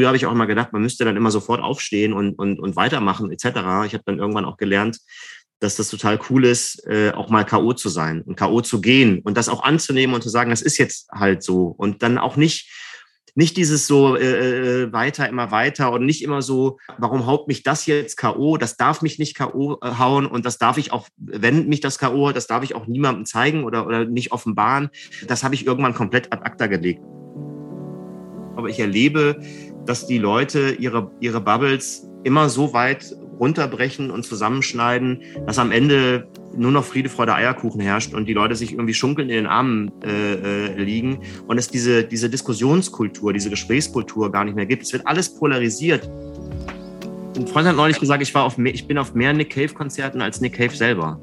Früher habe ich auch immer gedacht, man müsste dann immer sofort aufstehen und, und, und weitermachen etc. Ich habe dann irgendwann auch gelernt, dass das total cool ist, äh, auch mal K.O. zu sein und K.O. zu gehen und das auch anzunehmen und zu sagen, das ist jetzt halt so. Und dann auch nicht, nicht dieses so äh, äh weiter, immer weiter und nicht immer so, warum haut mich das jetzt K.O., das darf mich nicht K.O. Äh, hauen und das darf ich auch, wenn mich das K.O., das darf ich auch niemandem zeigen oder, oder nicht offenbaren. Das habe ich irgendwann komplett ad acta gelegt. Aber ich erlebe, dass die Leute ihre, ihre Bubbles immer so weit runterbrechen und zusammenschneiden, dass am Ende nur noch Friede, Freude, Eierkuchen herrscht und die Leute sich irgendwie schunkeln in den Armen äh, äh, liegen und es diese, diese Diskussionskultur, diese Gesprächskultur gar nicht mehr gibt. Es wird alles polarisiert. Ein Freund hat neulich gesagt, ich, war auf ich bin auf mehr Nick Cave-Konzerten als Nick Cave selber.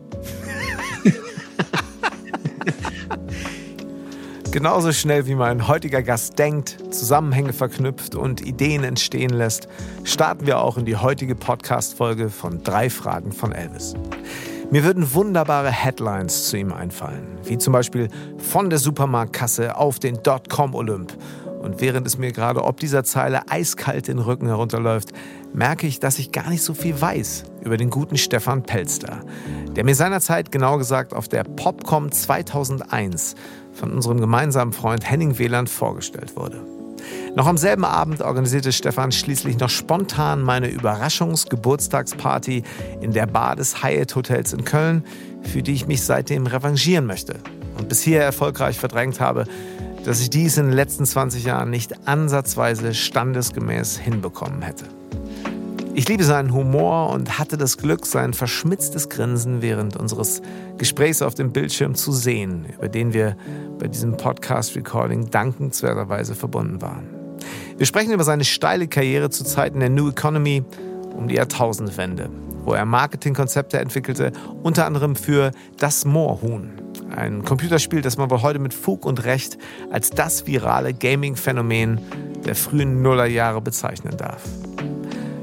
Genauso schnell wie mein heutiger Gast denkt, Zusammenhänge verknüpft und Ideen entstehen lässt, starten wir auch in die heutige Podcast-Folge von Drei Fragen von Elvis. Mir würden wunderbare Headlines zu ihm einfallen, wie zum Beispiel von der Supermarktkasse auf den Dotcom-Olymp. Und während es mir gerade ob dieser Zeile eiskalt den Rücken herunterläuft, merke ich, dass ich gar nicht so viel weiß über den guten Stefan Pelster, der mir seinerzeit genau gesagt auf der Popcom 2001 von unserem gemeinsamen Freund Henning Wieland vorgestellt wurde. Noch am selben Abend organisierte Stefan schließlich noch spontan meine Überraschungsgeburtstagsparty in der Bar des Hyatt Hotels in Köln, für die ich mich seitdem revanchieren möchte und bisher erfolgreich verdrängt habe, dass ich dies in den letzten 20 Jahren nicht ansatzweise standesgemäß hinbekommen hätte. Ich liebe seinen Humor und hatte das Glück, sein verschmitztes Grinsen während unseres Gesprächs auf dem Bildschirm zu sehen, über den wir bei diesem Podcast-Recording dankenswerterweise verbunden waren. Wir sprechen über seine steile Karriere zu Zeiten der New Economy um die Jahrtausendwende, wo er Marketingkonzepte entwickelte, unter anderem für Das Moorhuhn, ein Computerspiel, das man wohl heute mit Fug und Recht als das virale Gaming-Phänomen der frühen Nullerjahre bezeichnen darf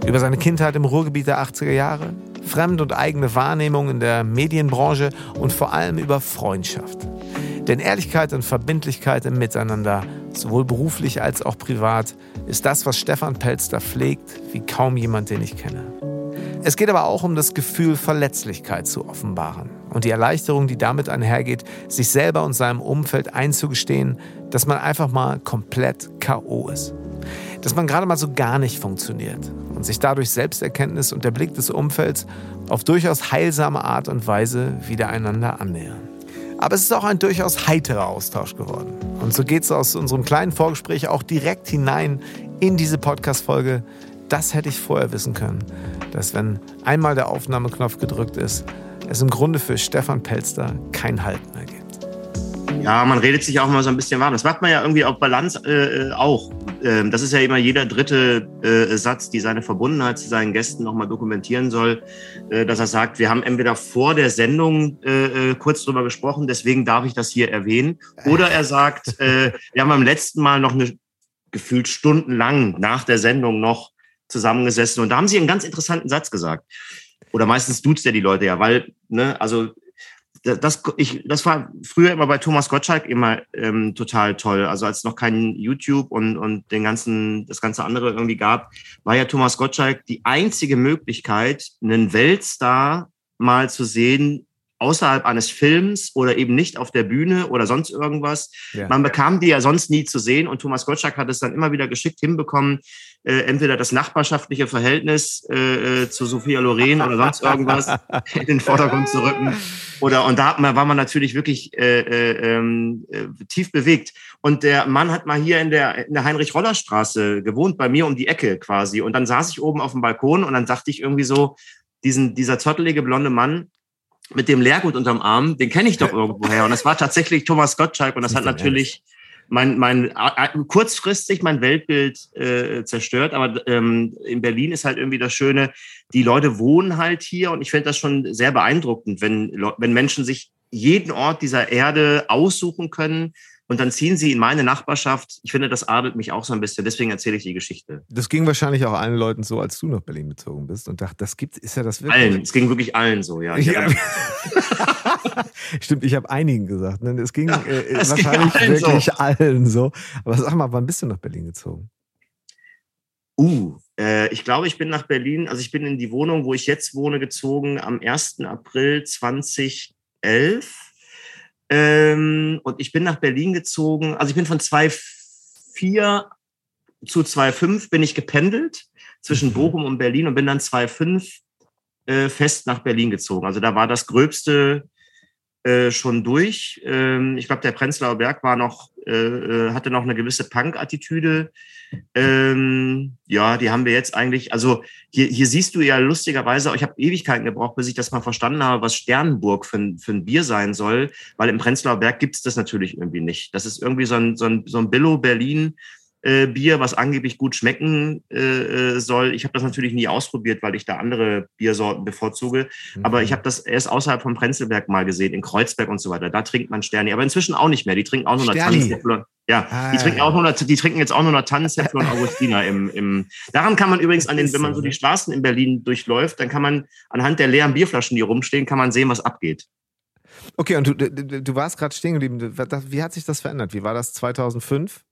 über seine Kindheit im Ruhrgebiet der 80er Jahre, fremd und eigene Wahrnehmung in der Medienbranche und vor allem über Freundschaft. Denn Ehrlichkeit und Verbindlichkeit im Miteinander, sowohl beruflich als auch privat, ist das, was Stefan Pelster pflegt, wie kaum jemand, den ich kenne. Es geht aber auch um das Gefühl, Verletzlichkeit zu offenbaren und die Erleichterung, die damit einhergeht, sich selber und seinem Umfeld einzugestehen, dass man einfach mal komplett KO ist. Dass man gerade mal so gar nicht funktioniert und sich dadurch Selbsterkenntnis und der Blick des Umfelds auf durchaus heilsame Art und Weise wieder einander annähern. Aber es ist auch ein durchaus heiterer Austausch geworden. Und so geht es aus unserem kleinen Vorgespräch auch direkt hinein in diese Podcast-Folge. Das hätte ich vorher wissen können, dass wenn einmal der Aufnahmeknopf gedrückt ist, es im Grunde für Stefan Pelster kein Halt mehr gibt. Ja, man redet sich auch mal so ein bisschen warm. Das macht man ja irgendwie auf Balance äh, auch. Ähm, das ist ja immer jeder dritte äh, Satz, die seine Verbundenheit zu seinen Gästen nochmal dokumentieren soll, äh, dass er sagt, wir haben entweder vor der Sendung äh, äh kurz drüber gesprochen, deswegen darf ich das hier erwähnen. Oder er sagt, äh, wir haben beim letzten Mal noch eine gefühlt stundenlang nach der Sendung noch zusammengesessen und da haben sie einen ganz interessanten Satz gesagt. Oder meistens duzt er die Leute ja, weil, ne, also das, ich, das war früher immer bei Thomas Gottschalk immer ähm, total toll. Also als es noch kein YouTube und, und den ganzen, das ganze andere irgendwie gab, war ja Thomas Gottschalk die einzige Möglichkeit, einen Weltstar mal zu sehen, außerhalb eines Films oder eben nicht auf der Bühne oder sonst irgendwas. Ja. Man bekam die ja sonst nie zu sehen und Thomas Gottschalk hat es dann immer wieder geschickt hinbekommen, äh, entweder das nachbarschaftliche Verhältnis äh, äh zu Sophia Loren oder sonst irgendwas in den Vordergrund zu rücken. Oder und da war man natürlich wirklich äh, äh, ähm, äh, tief bewegt. Und der Mann hat mal hier in der, in der Heinrich-Roller-Straße gewohnt, bei mir um die Ecke quasi. Und dann saß ich oben auf dem Balkon und dann dachte ich irgendwie so, diesen, dieser zottelige blonde Mann, mit dem Lehrgut unterm Arm, den kenne ich doch irgendwoher. Und das war tatsächlich Thomas Gottschalk und das hat natürlich mein, mein kurzfristig mein Weltbild äh, zerstört. Aber ähm, in Berlin ist halt irgendwie das Schöne, die Leute wohnen halt hier und ich finde das schon sehr beeindruckend, wenn, wenn Menschen sich jeden Ort dieser Erde aussuchen können, und dann ziehen sie in meine Nachbarschaft. Ich finde, das adelt mich auch so ein bisschen. Deswegen erzähle ich die Geschichte. Das ging wahrscheinlich auch allen Leuten so, als du nach Berlin bezogen bist und dachte, das gibt, ist ja das wirklich. Allen. Es ging wirklich allen so, ja. ja. Stimmt, ich habe einigen gesagt. Ne? Es ging ja, äh, es wahrscheinlich ging allen wirklich so. allen so. Aber sag mal, wann bist du nach Berlin gezogen? Uh, äh, ich glaube, ich bin nach Berlin, also ich bin in die Wohnung, wo ich jetzt wohne, gezogen am 1. April 2011. Ähm, und ich bin nach Berlin gezogen, also ich bin von 2,4 zu 2,5 bin ich gependelt zwischen mhm. Bochum und Berlin und bin dann 2,5 äh, fest nach Berlin gezogen. Also da war das Gröbste äh, schon durch. Ähm, ich glaube, der Prenzlauer Berg war noch, äh, äh, hatte noch eine gewisse Punk-Attitüde. Ähm, ja, die haben wir jetzt eigentlich, also hier, hier siehst du ja lustigerweise, ich habe Ewigkeiten gebraucht, bis ich das mal verstanden habe, was Sternenburg für ein, für ein Bier sein soll, weil im Prenzlauer Berg gibt es das natürlich irgendwie nicht. Das ist irgendwie so ein, so ein, so ein Billo Berlin äh, Bier, was angeblich gut schmecken äh, äh soll. Ich habe das natürlich nie ausprobiert, weil ich da andere Biersorten bevorzuge. Mhm. Aber ich habe das erst außerhalb vom Prenzlberg mal gesehen, in Kreuzberg und so weiter. Da trinkt man Sterni. Aber inzwischen auch nicht mehr. Die trinken auch nur Tannenzäpfel. Ja, ah, die trinken auch nur, die trinken jetzt auch nur noch Tannenzäpfel und Augustiner im, im. Daran kann man übrigens an den, wenn man so die Straßen in Berlin durchläuft, dann kann man anhand der leeren Bierflaschen, die rumstehen, kann man sehen, was abgeht. Okay, und du, du, du warst gerade stehen geblieben. Wie hat sich das verändert? Wie war das 2005?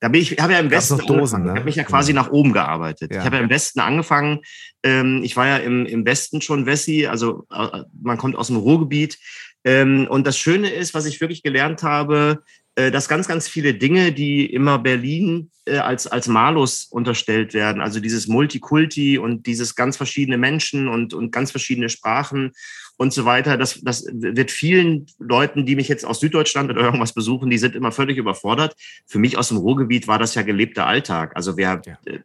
Da bin ich, habe ja im Westen Dosen, ne? Ich habe mich ja quasi ja. nach oben gearbeitet. Ja. Ich habe ja im Westen angefangen. Ähm, ich war ja im, im Westen schon Wessi, also äh, man kommt aus dem Ruhrgebiet. Ähm, und das Schöne ist, was ich wirklich gelernt habe, äh, dass ganz, ganz viele Dinge, die immer Berlin äh, als, als Malus unterstellt werden, also dieses Multikulti und dieses ganz verschiedene Menschen und, und ganz verschiedene Sprachen und so weiter. Das, das wird vielen Leuten, die mich jetzt aus Süddeutschland oder irgendwas besuchen, die sind immer völlig überfordert. Für mich aus dem Ruhrgebiet war das ja gelebter Alltag. Also wer ja. Äh,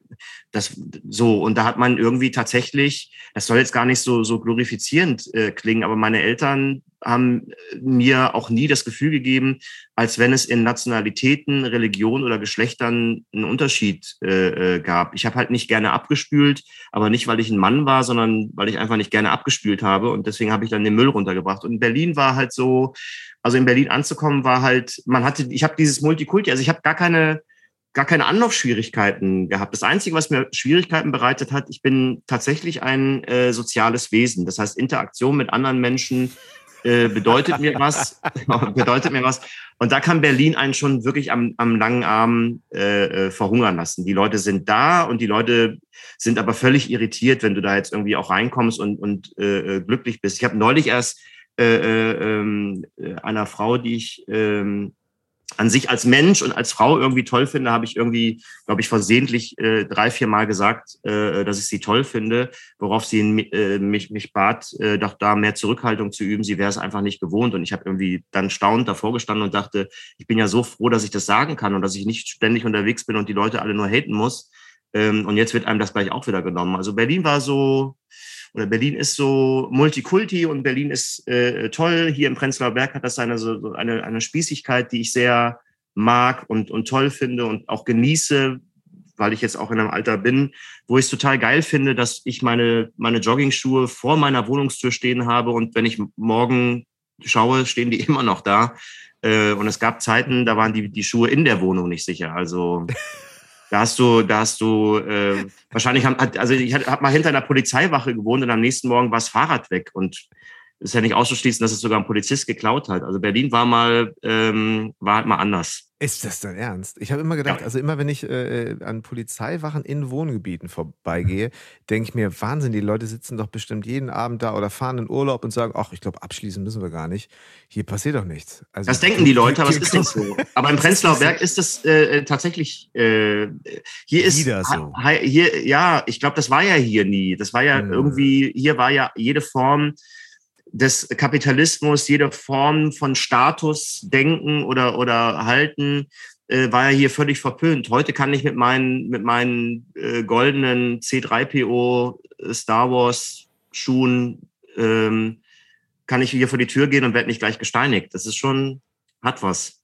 das so und da hat man irgendwie tatsächlich, das soll jetzt gar nicht so so glorifizierend äh, klingen, aber meine Eltern haben mir auch nie das Gefühl gegeben, als wenn es in Nationalitäten, Religion oder Geschlechtern einen Unterschied äh, äh gab. Ich habe halt nicht gerne abgespült, aber nicht, weil ich ein Mann war, sondern weil ich einfach nicht gerne abgespült habe und deswegen habe ich dann den Müll runtergebracht. Und in Berlin war halt so, also in Berlin anzukommen war halt, man hatte, ich habe dieses Multikulti, also ich habe gar keine gar keine Anlaufschwierigkeiten gehabt. Das Einzige, was mir Schwierigkeiten bereitet hat, ich bin tatsächlich ein äh, soziales Wesen. Das heißt, Interaktion mit anderen Menschen äh, bedeutet mir was, bedeutet mir was. Und da kann Berlin einen schon wirklich am, am langen Arm äh, äh, verhungern lassen. Die Leute sind da und die Leute sind aber völlig irritiert, wenn du da jetzt irgendwie auch reinkommst und, und äh, äh glücklich bist. Ich habe neulich erst äh, äh, äh, einer Frau, die ich äh, an sich als Mensch und als Frau irgendwie toll finde, habe ich irgendwie, glaube ich, versehentlich äh, drei, vier Mal gesagt, äh, dass ich sie toll finde, worauf sie äh, mich, mich bat, äh, doch da mehr Zurückhaltung zu üben. Sie wäre es einfach nicht gewohnt. Und ich habe irgendwie dann staunend davor gestanden und dachte, ich bin ja so froh, dass ich das sagen kann und dass ich nicht ständig unterwegs bin und die Leute alle nur haten muss. Ähm, und jetzt wird einem das gleich auch wieder genommen. Also Berlin war so, oder Berlin ist so Multikulti und Berlin ist äh, toll. Hier im Prenzlauer Berg hat das eine, so eine, eine Spießigkeit, die ich sehr mag und, und toll finde und auch genieße, weil ich jetzt auch in einem Alter bin, wo ich es total geil finde, dass ich meine, meine Joggingschuhe vor meiner Wohnungstür stehen habe und wenn ich morgen schaue, stehen die immer noch da. Äh, und es gab Zeiten, da waren die, die Schuhe in der Wohnung nicht sicher. Also Da hast du, da hast du äh, wahrscheinlich, hat, also ich habe mal hinter einer Polizeiwache gewohnt und am nächsten Morgen war das Fahrrad weg und ist ja nicht auszuschließen, dass es sogar ein Polizist geklaut hat. Also Berlin war mal, ähm, war halt mal anders. Ist das dein Ernst? Ich habe immer gedacht, also immer wenn ich äh, an Polizeiwachen in Wohngebieten vorbeigehe, denke ich mir, Wahnsinn, die Leute sitzen doch bestimmt jeden Abend da oder fahren in Urlaub und sagen, ach, ich glaube, abschließen müssen wir gar nicht. Hier passiert doch nichts. Also, das denken die Leute, aber es ist nicht so. Aber im Prenzlauer Berg ist das äh, tatsächlich, äh, hier ist, Wieder so. hier, ja, ich glaube, das war ja hier nie. Das war ja mhm. irgendwie, hier war ja jede Form des Kapitalismus, jede Form von Statusdenken oder, oder Halten äh, war ja hier völlig verpönt. Heute kann ich mit meinen, mit meinen äh, goldenen C3PO äh, Star Wars Schuhen, ähm, kann ich hier vor die Tür gehen und werde nicht gleich gesteinigt. Das ist schon, hat was.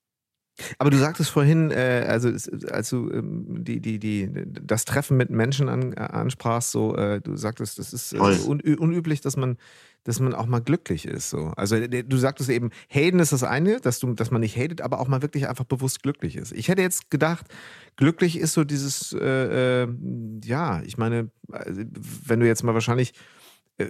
Aber du sagtest vorhin, äh, also als du ähm, die, die, die, das Treffen mit Menschen an, äh, ansprachst, so, äh, du sagtest, das ist äh, un, unüblich, dass man dass man auch mal glücklich ist. So. Also du sagtest eben, Hayden ist das eine, dass, du, dass man nicht hatet, aber auch mal wirklich einfach bewusst glücklich ist. Ich hätte jetzt gedacht, glücklich ist so dieses, äh, äh, ja, ich meine, also, wenn du jetzt mal wahrscheinlich äh,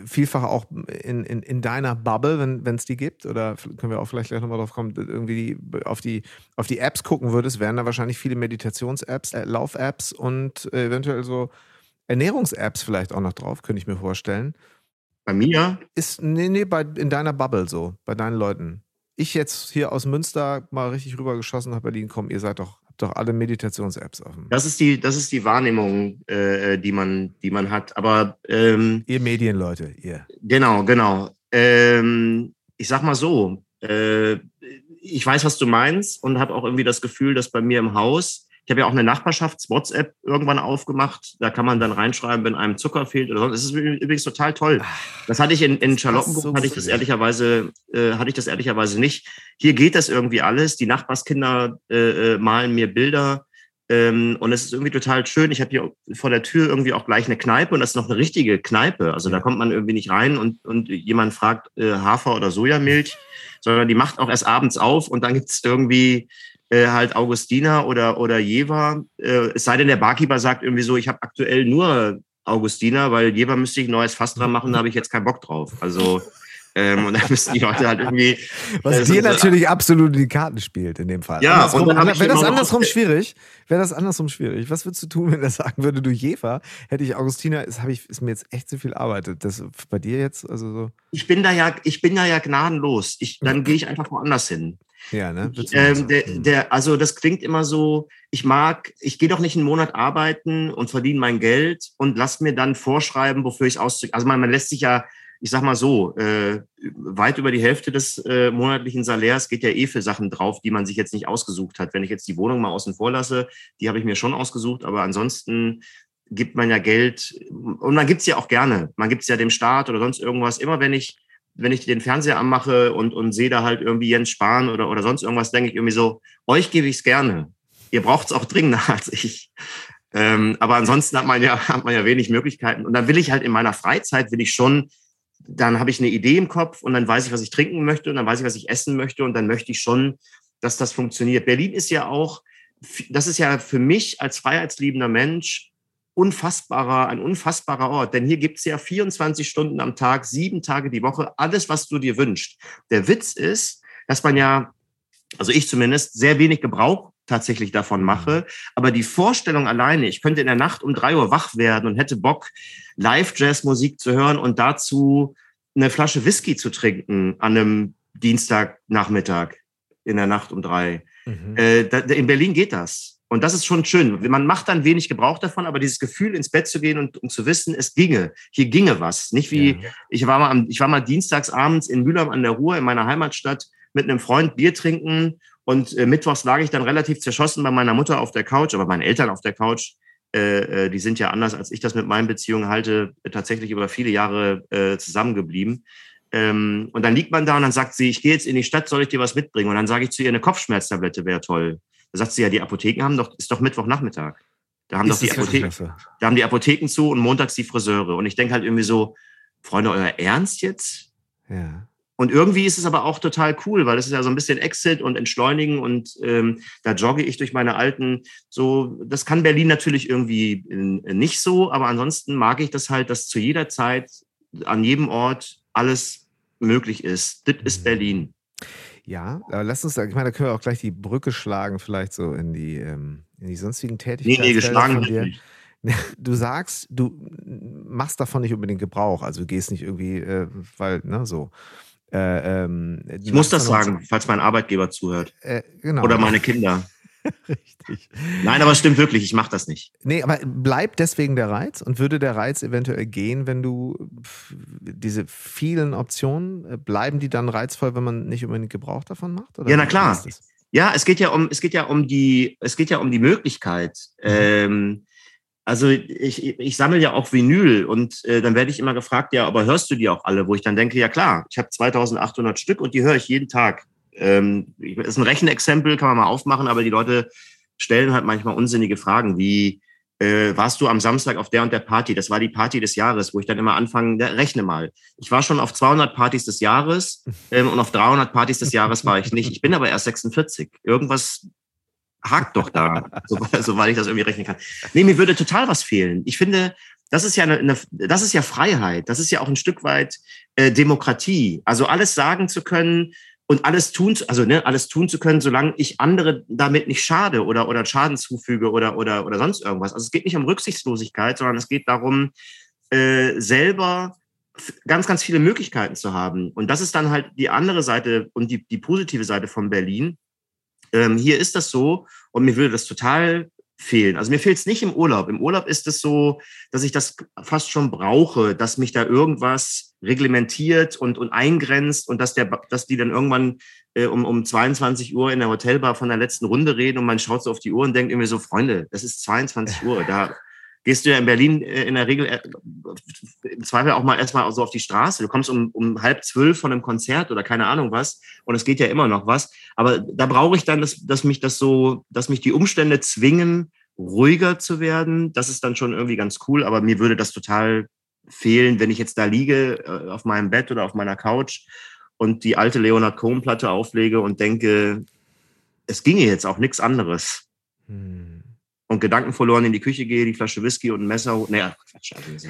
vielfach auch in, in, in deiner Bubble, wenn es die gibt, oder können wir auch vielleicht gleich nochmal drauf kommen, irgendwie auf die, auf die Apps gucken würdest, wären da wahrscheinlich viele Meditations-Apps, äh, Lauf-Apps und äh, eventuell so Ernährungs-Apps vielleicht auch noch drauf, könnte ich mir vorstellen. Bei mir? Ist, nee, nee, bei, in deiner Bubble so, bei deinen Leuten. Ich jetzt hier aus Münster mal richtig rübergeschossen nach Berlin kommen, ihr seid doch doch alle Meditations-Apps offen. Das ist die, das ist die Wahrnehmung, äh, die, man, die man hat. Aber ähm, ihr Medienleute, ihr. Genau, genau. Ähm, ich sag mal so, äh, ich weiß, was du meinst und habe auch irgendwie das Gefühl, dass bei mir im Haus ich habe ja auch eine Nachbarschafts-WhatsApp irgendwann aufgemacht. Da kann man dann reinschreiben, wenn einem Zucker fehlt oder sonst. Das ist übrigens total toll. Das hatte ich in, in Charlottenburg, so hatte ich das ehrlicherweise, äh, hatte ich das ehrlicherweise nicht. Hier geht das irgendwie alles. Die Nachbarskinder äh, äh, malen mir Bilder. Ähm, und es ist irgendwie total schön. Ich habe hier vor der Tür irgendwie auch gleich eine Kneipe und das ist noch eine richtige Kneipe. Also da kommt man irgendwie nicht rein und, und jemand fragt äh, Hafer oder Sojamilch, sondern die macht auch erst abends auf und dann gibt's irgendwie äh, halt Augustina oder, oder Jever. Äh, es sei denn, der Barkeeper sagt irgendwie so, ich habe aktuell nur Augustina, weil Jever müsste ich ein neues Fass dran machen, da habe ich jetzt keinen Bock drauf. Also ähm, und dann müssen die Leute halt irgendwie. Was äh, dir so, natürlich absolut in die Karten spielt in dem Fall. Ja, andersrum, und dann wäre das andersrum schwierig. Wäre das andersrum schwierig. Was würdest du tun, wenn er sagen würde, du Jever, hätte ich Augustina, ist, ich, ist mir jetzt echt zu viel Arbeit. Das bei dir jetzt, also so. Ich bin da ja, ich bin da ja gnadenlos. Ich, dann gehe ich einfach woanders hin. Ja, ne? Ähm, der, der, also das klingt immer so, ich mag, ich gehe doch nicht einen Monat arbeiten und verdiene mein Geld und lass mir dann vorschreiben, wofür ich ausziehe. Also man, man lässt sich ja, ich sag mal so, äh, weit über die Hälfte des äh, monatlichen Salärs geht ja eh für Sachen drauf, die man sich jetzt nicht ausgesucht hat. Wenn ich jetzt die Wohnung mal außen vor lasse, die habe ich mir schon ausgesucht, aber ansonsten gibt man ja Geld und man gibt's ja auch gerne. Man gibt's ja dem Staat oder sonst irgendwas. Immer wenn ich wenn ich den Fernseher anmache und, und sehe da halt irgendwie Jens Spahn oder, oder sonst irgendwas, denke ich irgendwie so, euch gebe ich es gerne. Ihr braucht es auch dringender als ich. Ähm, aber ansonsten hat man ja, hat man ja wenig Möglichkeiten. Und dann will ich halt in meiner Freizeit, will ich schon, dann habe ich eine Idee im Kopf und dann weiß ich, was ich trinken möchte und dann weiß ich, was ich essen möchte und dann möchte ich schon, dass das funktioniert. Berlin ist ja auch, das ist ja für mich als freiheitsliebender Mensch unfassbarer, ein unfassbarer Ort. Denn hier gibt's ja 24 Stunden am Tag, sieben Tage die Woche, alles, was du dir wünschst. Der Witz ist, dass man ja, also ich zumindest, sehr wenig Gebrauch tatsächlich davon mache. Aber die Vorstellung alleine, ich könnte in der Nacht um drei Uhr wach werden und hätte Bock, Live-Jazz-Musik zu hören und dazu eine Flasche Whisky zu trinken an einem Dienstagnachmittag in der Nacht um drei. Mhm. Äh, da, in Berlin geht das. Und das ist schon schön. Man macht dann wenig Gebrauch davon, aber dieses Gefühl, ins Bett zu gehen und, und zu wissen, es ginge, hier ginge was. Nicht wie, ja. ich war mal am, ich war mal dienstags abends in Mülheim an der Ruhr in meiner Heimatstadt mit einem Freund Bier trinken und äh, mittwochs lag ich dann relativ zerschossen bei meiner Mutter auf der Couch, aber meinen Eltern auf der Couch. Äh, äh, die sind ja anders, als ich das mit meinen Beziehungen halte, tatsächlich über viele Jahre äh, zusammengeblieben. Ähm, und dann liegt man da und dann sagt sie, ich gehe jetzt in die Stadt, soll ich dir was mitbringen? Und dann sage ich zu ihr, eine Kopfschmerztablette wäre toll. Da sagt sie ja, die Apotheken haben doch, ist doch Mittwochnachmittag. Da haben ist doch die Apotheken, da haben die Apotheken zu und montags die Friseure. Und ich denke halt irgendwie so, Freunde, euer Ernst jetzt? Ja. Und irgendwie ist es aber auch total cool, weil das ist ja so ein bisschen Exit und Entschleunigen und ähm, da jogge ich durch meine alten, so, das kann Berlin natürlich irgendwie nicht so, aber ansonsten mag ich das halt, dass zu jeder Zeit, an jedem Ort alles möglich ist. Das ist mhm. Berlin. Ja, aber lass uns, ich meine, da können wir auch gleich die Brücke schlagen, vielleicht so in die, ähm, in die sonstigen Tätigkeiten. Nee, nee, geschlagen nicht. Du sagst, du machst davon nicht unbedingt Gebrauch, also du gehst nicht irgendwie, äh, weil, ne, so. Äh, ähm, ich muss das sagen, falls mein Arbeitgeber zuhört. Äh, genau. Oder meine Kinder. Richtig. Nein, aber es stimmt wirklich, ich mache das nicht. Nee, aber bleibt deswegen der Reiz und würde der Reiz eventuell gehen, wenn du diese vielen Optionen, äh, bleiben die dann reizvoll, wenn man nicht unbedingt Gebrauch davon macht? ja, na klar. Ja, es geht ja um, es geht ja um die, es geht ja um die Möglichkeit. Mhm. Ähm, also ich, ich sammle ja auch Vinyl und äh, dann werde ich immer gefragt, ja, aber hörst du die auch alle? Wo ich dann denke, ja klar, ich habe 2800 Stück und die höre ich jeden Tag. Ähm, ist ein Rechenexempel, kann man mal aufmachen, aber die Leute stellen halt manchmal unsinnige Fragen wie, äh, warst du am Samstag auf der und der Party? Das war die Party des Jahres, wo ich dann immer anfange, ja, rechne mal. Ich war schon auf 200 Partys des Jahres ähm, und auf 300 Partys des Jahres war ich nicht. Ich bin aber erst 46. Irgendwas hakt doch da, soweit so, ich das irgendwie rechnen kann. Nee, mir würde total was fehlen. Ich finde, das ist ja eine, eine, das ist ja Freiheit, das ist ja auch ein Stück weit äh, Demokratie. Also alles sagen zu können und alles tun, also ne, alles tun zu können, solange ich andere damit nicht schade oder oder Schaden zufüge oder oder oder sonst irgendwas. Also es geht nicht um Rücksichtslosigkeit, sondern es geht darum, äh, selber ganz, ganz viele Möglichkeiten zu haben. Und das ist dann halt die andere Seite und die, die positive Seite von Berlin. Ähm, hier ist das so und mir würde das total fehlen. Also mir fehlt es nicht im Urlaub. Im Urlaub ist es so, dass ich das fast schon brauche, dass mich da irgendwas reglementiert und, und eingrenzt und dass, der, dass die dann irgendwann äh, um, um 22 Uhr in der Hotelbar von der letzten Runde reden und man schaut so auf die Uhr und denkt irgendwie so, Freunde, das ist 22 Uhr, da gehst du ja in Berlin äh, in der Regel äh, im Zweifel auch mal erstmal so auf die Straße. Du kommst um, um halb zwölf von einem Konzert oder keine Ahnung was und es geht ja immer noch was. Aber da brauche ich dann, dass, dass mich das so, dass mich die Umstände zwingen, ruhiger zu werden. Das ist dann schon irgendwie ganz cool, aber mir würde das total fehlen, wenn ich jetzt da liege äh, auf meinem Bett oder auf meiner Couch und die alte Leonard Cohen-Platte auflege und denke, es ginge jetzt auch nichts anderes. Hm und Gedanken verloren in die Küche gehe, die Flasche Whisky und ein Messer. Naja, Quatsch, also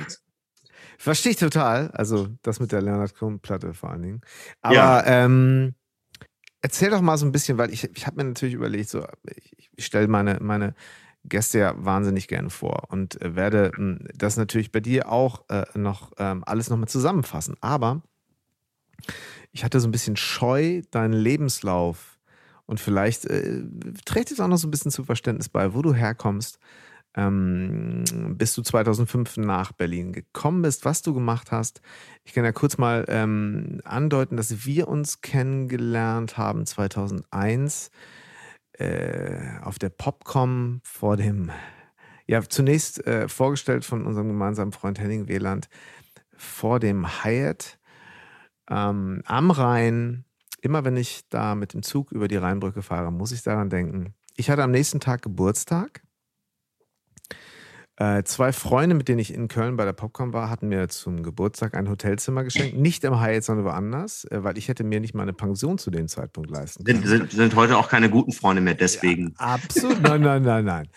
Verstehe ich total. Also das mit der Leonard Cohen-Platte vor allen Dingen. Aber ja. ähm, erzähl doch mal so ein bisschen, weil ich, ich habe mir natürlich überlegt, so, ich, ich stelle meine, meine Gäste ja wahnsinnig gerne vor und äh, werde äh, das natürlich bei dir auch äh, noch ähm, alles nochmal zusammenfassen. Aber ich hatte so ein bisschen Scheu, deinen Lebenslauf und vielleicht äh, trägt es auch noch so ein bisschen zu Verständnis bei, wo du herkommst, ähm, bis du 2005 nach Berlin gekommen bist, was du gemacht hast. Ich kann ja kurz mal ähm, andeuten, dass wir uns kennengelernt haben 2001 äh, auf der Popcom vor dem, ja, zunächst äh, vorgestellt von unserem gemeinsamen Freund Henning Wieland vor dem Hyatt ähm, am Rhein immer wenn ich da mit dem Zug über die Rheinbrücke fahre, muss ich daran denken. Ich hatte am nächsten Tag Geburtstag. Äh, zwei Freunde, mit denen ich in Köln bei der Popcorn war, hatten mir zum Geburtstag ein Hotelzimmer geschenkt. Nicht im Hyatt, sondern woanders, äh, weil ich hätte mir nicht mal eine Pension zu dem Zeitpunkt leisten können. Sind, sind, sind heute auch keine guten Freunde mehr, deswegen. Ja, absolut, nein, nein, nein, nein.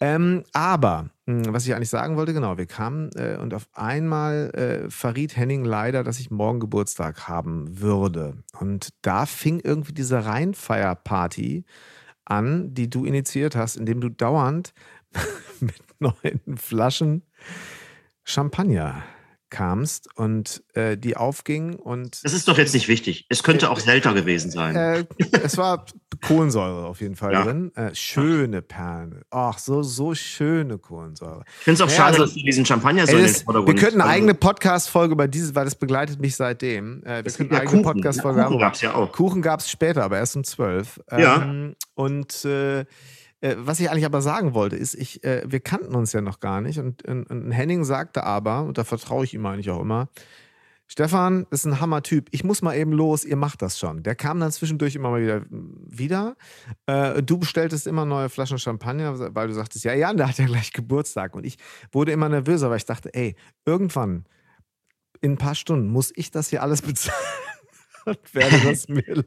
Ähm, aber, mh, hm, was ich eigentlich sagen wollte, genau, wir kamen äh, und auf einmal äh, verriet Henning leider, dass ich morgen Geburtstag haben würde. Und da fing irgendwie diese Rheinfeierparty an, die du initiiert hast, indem du dauernd mit neuen Flaschen Champagner kamst und äh, die aufgingen und. Das ist doch jetzt nicht wichtig. Es könnte äh, auch Selter gewesen sein. Äh, es war Kohlensäure auf jeden Fall ja. drin. Äh, schöne Perlen. Ach, so, so schöne Kohlensäure. Ich finde es auch ja, schade, also, dass du diesen Champagner so in den Vordergrund Wir könnten eine eigene Podcast-Folge über dieses, weil das begleitet mich seitdem. Äh, wir könnten eine eigene Podcast-Folge haben. Kuchen gab es ja auch. Kuchen gab es später, aber erst um zwölf. Ja. Ähm, und äh, was ich eigentlich aber sagen wollte, ist, ich, äh, wir kannten uns ja noch gar nicht. Und, und, und Henning sagte aber, und da vertraue ich ihm eigentlich auch immer, Stefan ist ein Hammer-Typ. Ich muss mal eben los, ihr macht das schon. Der kam dann zwischendurch immer mal wieder wieder. Äh, du bestelltest immer neue Flaschen Champagner, weil du sagtest, ja, Jan, der hat ja gleich Geburtstag. Und ich wurde immer nervöser, weil ich dachte, ey, irgendwann in ein paar Stunden muss ich das hier alles bezahlen und werde das mir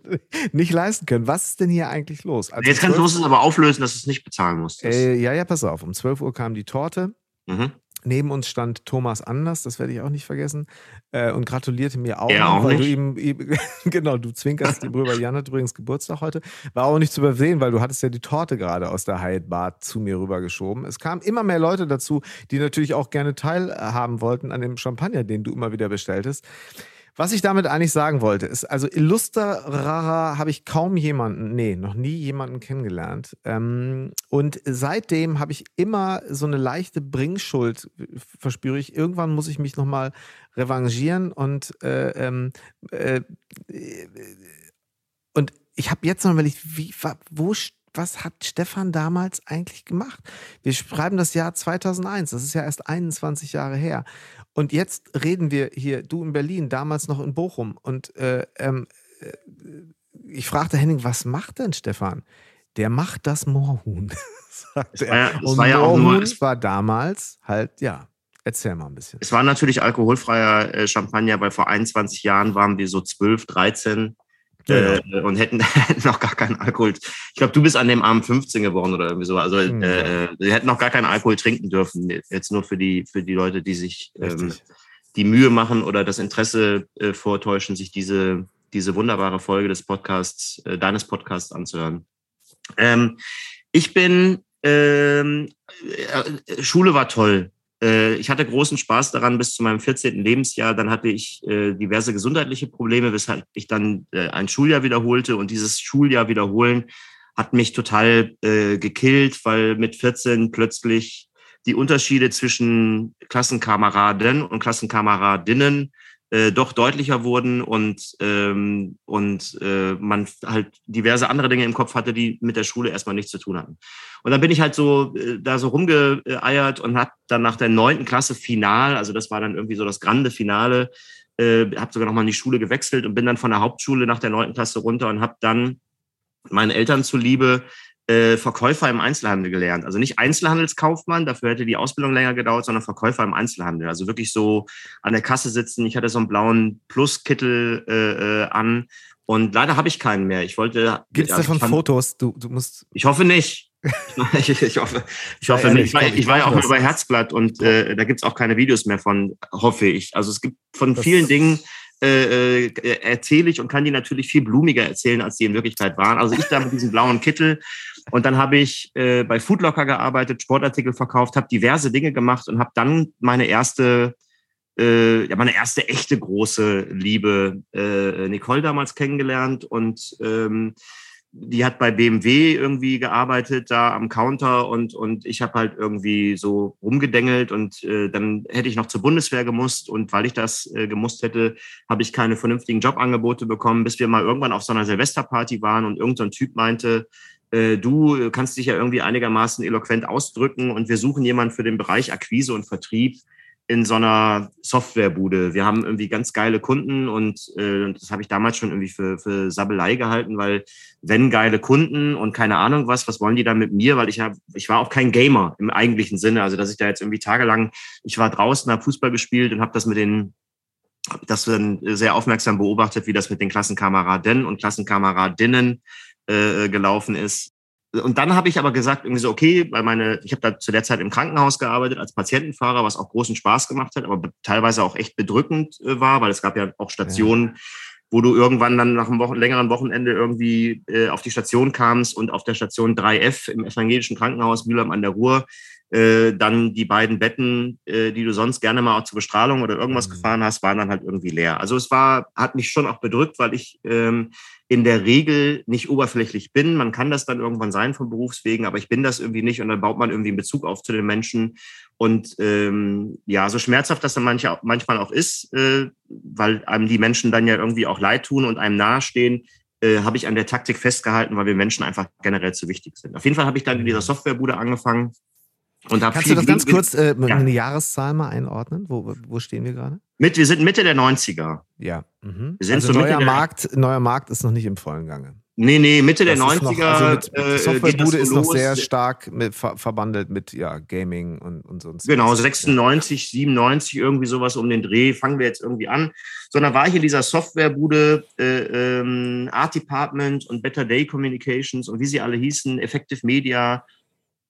nicht leisten können. Was ist denn hier eigentlich los? Also Jetzt kannst du es aber auflösen, dass du es nicht bezahlen musst. Äh, ja, ja, pass auf. Um 12 Uhr kam die Torte. Mhm. Neben uns stand Thomas Anders, das werde ich auch nicht vergessen, äh, und gratulierte mir auch, er auch weil nicht. du ihm, ihm genau, du zwinkerst ihm rüber. Jan hat übrigens Geburtstag heute. War auch nicht zu übersehen, weil du hattest ja die Torte gerade aus der Hyatt Bar zu mir rübergeschoben. Es kamen immer mehr Leute dazu, die natürlich auch gerne teilhaben wollten an dem Champagner, den du immer wieder bestelltest. Was ich damit eigentlich sagen wollte, ist, also illustrerer habe ich kaum jemanden, nee, noch nie jemanden kennengelernt. Ähm, und seitdem habe ich immer so eine leichte Bringschuld, verspüre ich. Irgendwann muss ich mich nochmal revanchieren und, äh, ähm, äh, und ich habe jetzt noch überlegt, wie, wo was hat Stefan damals eigentlich gemacht? Wir schreiben das Jahr 2001, das ist ja erst 21 Jahre her. Und jetzt reden wir hier, du in Berlin, damals noch in Bochum. Und äh, ähm, äh, ich fragte Henning, was macht denn Stefan? Der macht das Moorhuhn, sagt er. Ja, Und war ja Moorhuhn auch war damals halt, ja, erzähl mal ein bisschen. Es war natürlich alkoholfreier äh, Champagner, weil vor 21 Jahren waren wir so 12, 13 ja. Äh, und hätten, noch gar keinen Alkohol. Ich glaube, du bist an dem Abend 15 geworden oder irgendwie so. Also mhm. äh, sie hätten noch gar keinen Alkohol trinken dürfen. Jetzt nur für die für die Leute, die sich ähm, die Mühe machen oder das Interesse äh, vortäuschen, sich diese diese wunderbare Folge des Podcasts, äh, deines Podcasts anzuhören. Ähm, ich bin ähm, äh, Schule war toll. Äh, ich hatte großen Spaß daran bis zu meinem 14. Lebensjahr. Dann hatte ich äh, diverse gesundheitliche Probleme, weshalb ich dann äh, ein Schuljahr wiederholte. Und dieses Schuljahr wiederholen hat mich total gekillt, weil mit 14 plötzlich die Unterschiede zwischen Klassenkameraden und Klassenkameradinnen äh, doch deutlicher wurden und, ähm, und äh, man halt diverse andere Dinge im Kopf hatte, die mit der Schule erstmal nichts zu tun hatten. Und dann bin ich halt so äh, da so rumgeeiert und habe dann nach der neunten Klasse Final, also das war dann irgendwie so das grande Finale, äh, habe sogar nochmal in die Schule gewechselt und bin dann von der Hauptschule nach der neunten Klasse runter und habe dann meinen Eltern zuliebe äh, Verkäufer im Einzelhandel gelernt. Also nicht Einzelhandelskaufmann, dafür hätte die Ausbildung länger gedauert, sondern Verkäufer im Einzelhandel. Also wirklich so an der Kasse sitzen. Ich hatte so einen blauen Pluskittel äh, äh an und leider habe ich keinen mehr. Ich wollte. Gibt es also davon Fotos? Du, du musst. Ich hoffe nicht. ich, ich, hoffe, ich hoffe nicht. Ich war, ich war ja auch mal bei Herzblatt und äh, da gibt's auch keine Videos mehr von, hoffe ich. Also es gibt von vielen Dingen äh, äh, erzähle ich und kann die natürlich viel blumiger erzählen, als die in Wirklichkeit waren. Also ich da mit diesem blauen Kittel und dann habe ich äh, bei Foodlocker gearbeitet, Sportartikel verkauft, habe diverse Dinge gemacht und habe dann meine erste äh, ja, meine erste echte große Liebe äh, Nicole damals kennengelernt und ähm, die hat bei BMW irgendwie gearbeitet, da am Counter und, und ich habe halt irgendwie so rumgedengelt und äh, dann hätte ich noch zur Bundeswehr gemusst und weil ich das äh, gemusst hätte, habe ich keine vernünftigen Jobangebote bekommen, bis wir mal irgendwann auf so einer Silvesterparty waren und irgendein Typ meinte, äh, du kannst dich ja irgendwie einigermaßen eloquent ausdrücken und wir suchen jemanden für den Bereich Akquise und Vertrieb in so einer Softwarebude. Wir haben irgendwie ganz geile Kunden und äh, das habe ich damals schon irgendwie für, für Sabelei gehalten, weil wenn geile Kunden und keine Ahnung was, was wollen die dann mit mir? Weil ich habe, ich war auch kein Gamer im eigentlichen Sinne, also dass ich da jetzt irgendwie tagelang, ich war draußen, habe Fußball gespielt und habe das mit den das dann sehr aufmerksam beobachtet, wie das mit den Klassenkameraden und Klassenkameradinnen äh, gelaufen ist und dann habe ich aber gesagt, irgendwie so, okay, weil meine, ich habe da zu der Zeit im Krankenhaus gearbeitet als Patientenfahrer, was auch großen Spaß gemacht hat, aber teilweise auch echt bedrückend äh, war, weil es gab ja auch Stationen, ja. wo du irgendwann dann nach einem Wochen, längeren Wochenende irgendwie äh, auf die Station kamst und auf der Station 3F im evangelischen Krankenhaus Mülheim an der Ruhr äh, dann die beiden Betten, äh, die du sonst gerne mal auch zur Bestrahlung oder irgendwas mhm. gefahren hast, waren dann halt irgendwie leer. Also es war, hat mich schon auch bedrückt, weil ich ähm, in der Regel nicht oberflächlich bin. Man kann das dann irgendwann sein vom Berufswegen, aber ich bin das irgendwie nicht und dann baut man irgendwie einen Bezug auf zu den Menschen. Und ähm, ja, so schmerzhaft das dann manche, manchmal auch ist, äh, weil einem die Menschen dann ja irgendwie auch leid tun und einem nahestehen, äh, habe ich an der Taktik festgehalten, weil wir Menschen einfach generell zu wichtig sind. Auf jeden Fall habe ich dann in dieser Softwarebude angefangen. Und Kannst du das ganz kurz äh, ja. eine Jahreszahl mal einordnen? Wo, wo stehen wir gerade? Mit, wir sind Mitte der 90er. Ja. Mhm. Wir sind also so neuer, Markt, neuer Markt ist noch nicht im vollen Gange. Nee, nee, Mitte das der 90er. Noch, also mit, äh, Softwarebude ist noch sehr stark mit, ver verbandelt mit ja, Gaming und, und so. Genau, 96, 97, irgendwie sowas um den Dreh. Fangen wir jetzt irgendwie an. Sondern war ich in dieser Softwarebude, äh, ähm, Art Department und Better Day Communications und wie sie alle hießen, Effective Media,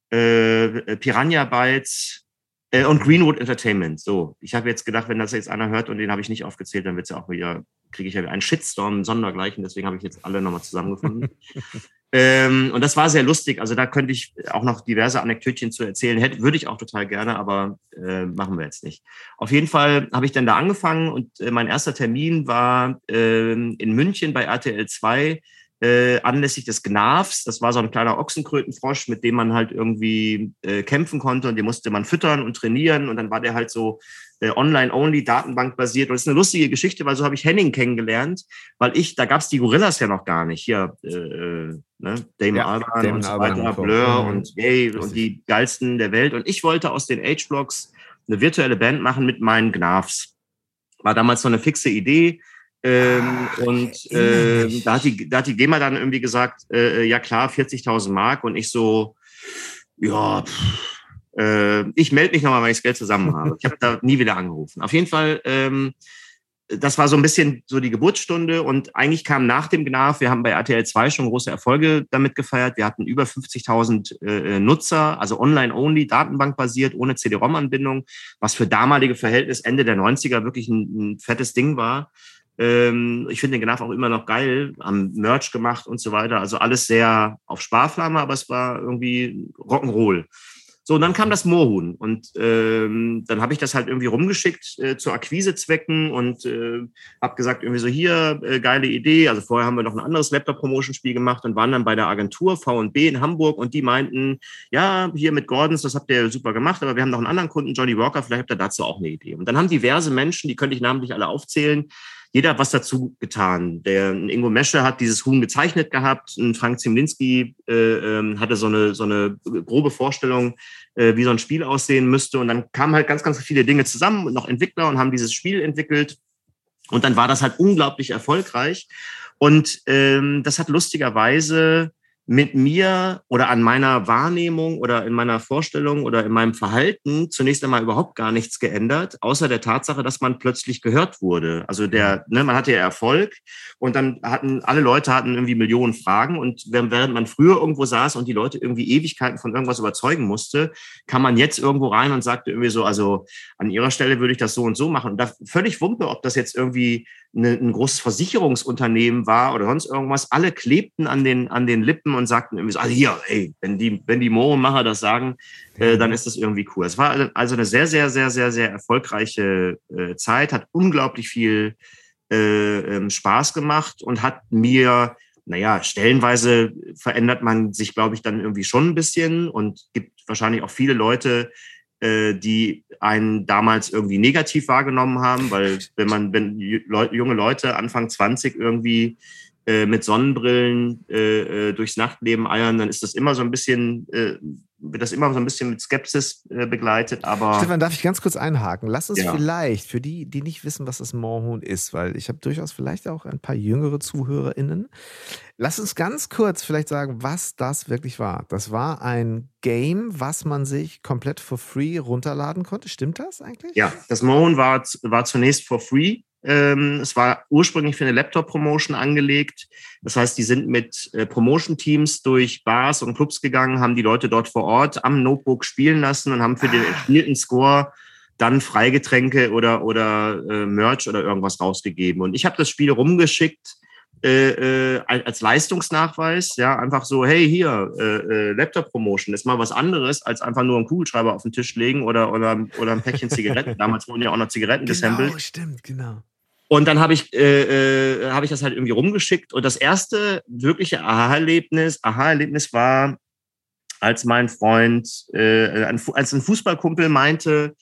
äh, Piranha Bytes, äh, und Greenwood Entertainment. So, ich habe jetzt gedacht, wenn das jetzt einer hört und den habe ich nicht aufgezählt, dann wird es ja auch wieder, kriege ich ja einen Shitstorm sondergleichen. Deswegen habe ich jetzt alle nochmal zusammengefunden. ähm, und das war sehr lustig. Also da könnte ich auch noch diverse Anekdötchen zu erzählen. Hätte, würde ich auch total gerne, aber äh, machen wir jetzt nicht. Auf jeden Fall habe ich dann da angefangen und äh, mein erster Termin war äh, in München bei RTL 2 äh, anlässlich des Gnavs. Das war so ein kleiner Ochsenkrötenfrosch, mit dem man halt irgendwie äh, kämpfen konnte und den musste man füttern und trainieren. Und dann war der halt so äh, online-only, datenbankbasiert. Und das ist eine lustige Geschichte, weil so habe ich Henning kennengelernt, weil ich, da gab es die Gorillas ja noch gar nicht. Hier, äh, ne? Damon ja, Damon und so weiter, Blur mhm. und Yay und die geilsten der Welt. Und ich wollte aus den Age-Blocks eine virtuelle Band machen mit meinen Gnavs. War damals so eine fixe Idee ähm, Ach, und äh, da, hat die, da hat die GEMA dann irgendwie gesagt, äh, ja klar, 40.000 Mark. Und ich so, ja, pff, äh, ich melde mich nochmal, wenn ich das Geld zusammen habe. Ich habe da nie wieder angerufen. Auf jeden Fall ähm, das war so ein bisschen so die Geburtsstunde und eigentlich kam nach dem GNAF, wir haben bei RTL 2 schon große Erfolge damit gefeiert. Wir hatten über 50.000 äh, Nutzer, also online-only, datenbankbasiert, ohne CD-ROM-Anbindung, was für damalige Verhältnis Ende der 90er wirklich ein, ein fettes Ding war. Ähm, ich finde den GNAF auch immer noch geil, haben Merch gemacht und so weiter. Also alles sehr auf Sparflamme, aber es war irgendwie Rock'n'Roll. So, und dann kam das Moorhuhn und ähm, dann habe ich das halt irgendwie rumgeschickt äh, zu Akquisezwecken und äh, habe gesagt, irgendwie so hier, äh, geile Idee. Also vorher haben wir noch ein anderes Laptop-Promotion-Spiel gemacht und waren dann bei der Agentur V&B in Hamburg und die meinten, ja, hier mit Gordons, das habt ihr super gemacht, aber wir haben noch einen anderen Kunden, Johnny Walker, vielleicht habt ihr dazu auch eine Idee. Und dann haben diverse Menschen, die könnte ich namentlich alle aufzählen, jeder hat was dazu getan. Der Ingo Mesche hat dieses Huhn gezeichnet gehabt, ein Frank Zimlinski äh, äh, hatte so eine, so eine grobe Vorstellung, äh, wie so ein Spiel aussehen müsste. Und dann kamen halt ganz, ganz viele Dinge zusammen und noch Entwickler und haben dieses Spiel entwickelt. Und dann war das halt unglaublich erfolgreich. Und ähm, das hat lustigerweise mit mir oder an meiner Wahrnehmung oder in meiner Vorstellung oder in meinem Verhalten zunächst einmal überhaupt gar nichts geändert, außer der Tatsache, dass man plötzlich gehört wurde. Also der, ne, man hatte ja Erfolg und dann hatten alle Leute hatten irgendwie Millionen Fragen und während man früher irgendwo saß und die Leute irgendwie Ewigkeiten von irgendwas überzeugen musste, kam man jetzt irgendwo rein und sagte irgendwie so, also an ihrer Stelle würde ich das so und so machen. Und da völlig wumpe, ob das jetzt irgendwie eine, ein großes Versicherungsunternehmen war oder sonst irgendwas. Alle klebten an den, an den Lippen und sagten irgendwie so, also hier, ey, wenn die, wenn die Mohrenmacher das sagen, äh, dann ist das irgendwie cool. Es war also eine sehr, sehr, sehr, sehr, sehr erfolgreiche äh, Zeit, hat unglaublich viel äh, ähm, Spaß gemacht und hat mir naja, stellenweise verändert man sich, glaube ich, dann irgendwie schon ein bisschen und gibt wahrscheinlich auch viele Leute, die einen damals irgendwie negativ wahrgenommen haben, weil wenn man, wenn junge Leute Anfang 20 irgendwie äh, mit Sonnenbrillen äh, äh, durchs Nachtleben eiern, dann ist das immer so ein bisschen, äh, wird das immer so ein bisschen mit Skepsis äh, begleitet. Aber Stefan, darf ich ganz kurz einhaken? Lass uns ja. vielleicht für die, die nicht wissen, was das Moorhuhn ist, weil ich habe durchaus vielleicht auch ein paar jüngere ZuhörerInnen. Lass uns ganz kurz vielleicht sagen, was das wirklich war. Das war ein Game, was man sich komplett for free runterladen konnte. Stimmt das eigentlich? Ja, das Moorhuhn war, war zunächst for free es war ursprünglich für eine Laptop-Promotion angelegt. Das heißt, die sind mit äh, Promotion-Teams durch Bars und Clubs gegangen, haben die Leute dort vor Ort am Notebook spielen lassen und haben für den ah. erspielten Score dann Freigetränke oder, oder äh, Merch oder irgendwas rausgegeben. Und ich habe das Spiel rumgeschickt äh, äh, als Leistungsnachweis, ja, einfach so, hey, hier, äh, äh, Laptop-Promotion ist mal was anderes, als einfach nur einen Kugelschreiber auf den Tisch legen oder, oder, oder ein Päckchen Zigaretten. Damals wurden ja auch noch Zigaretten genau, gesampelt. stimmt, genau. Und dann habe ich, äh, äh, hab ich das halt irgendwie rumgeschickt. Und das erste wirkliche Aha-Erlebnis, Aha-Erlebnis war, als mein Freund, äh, als ein Fußballkumpel meinte,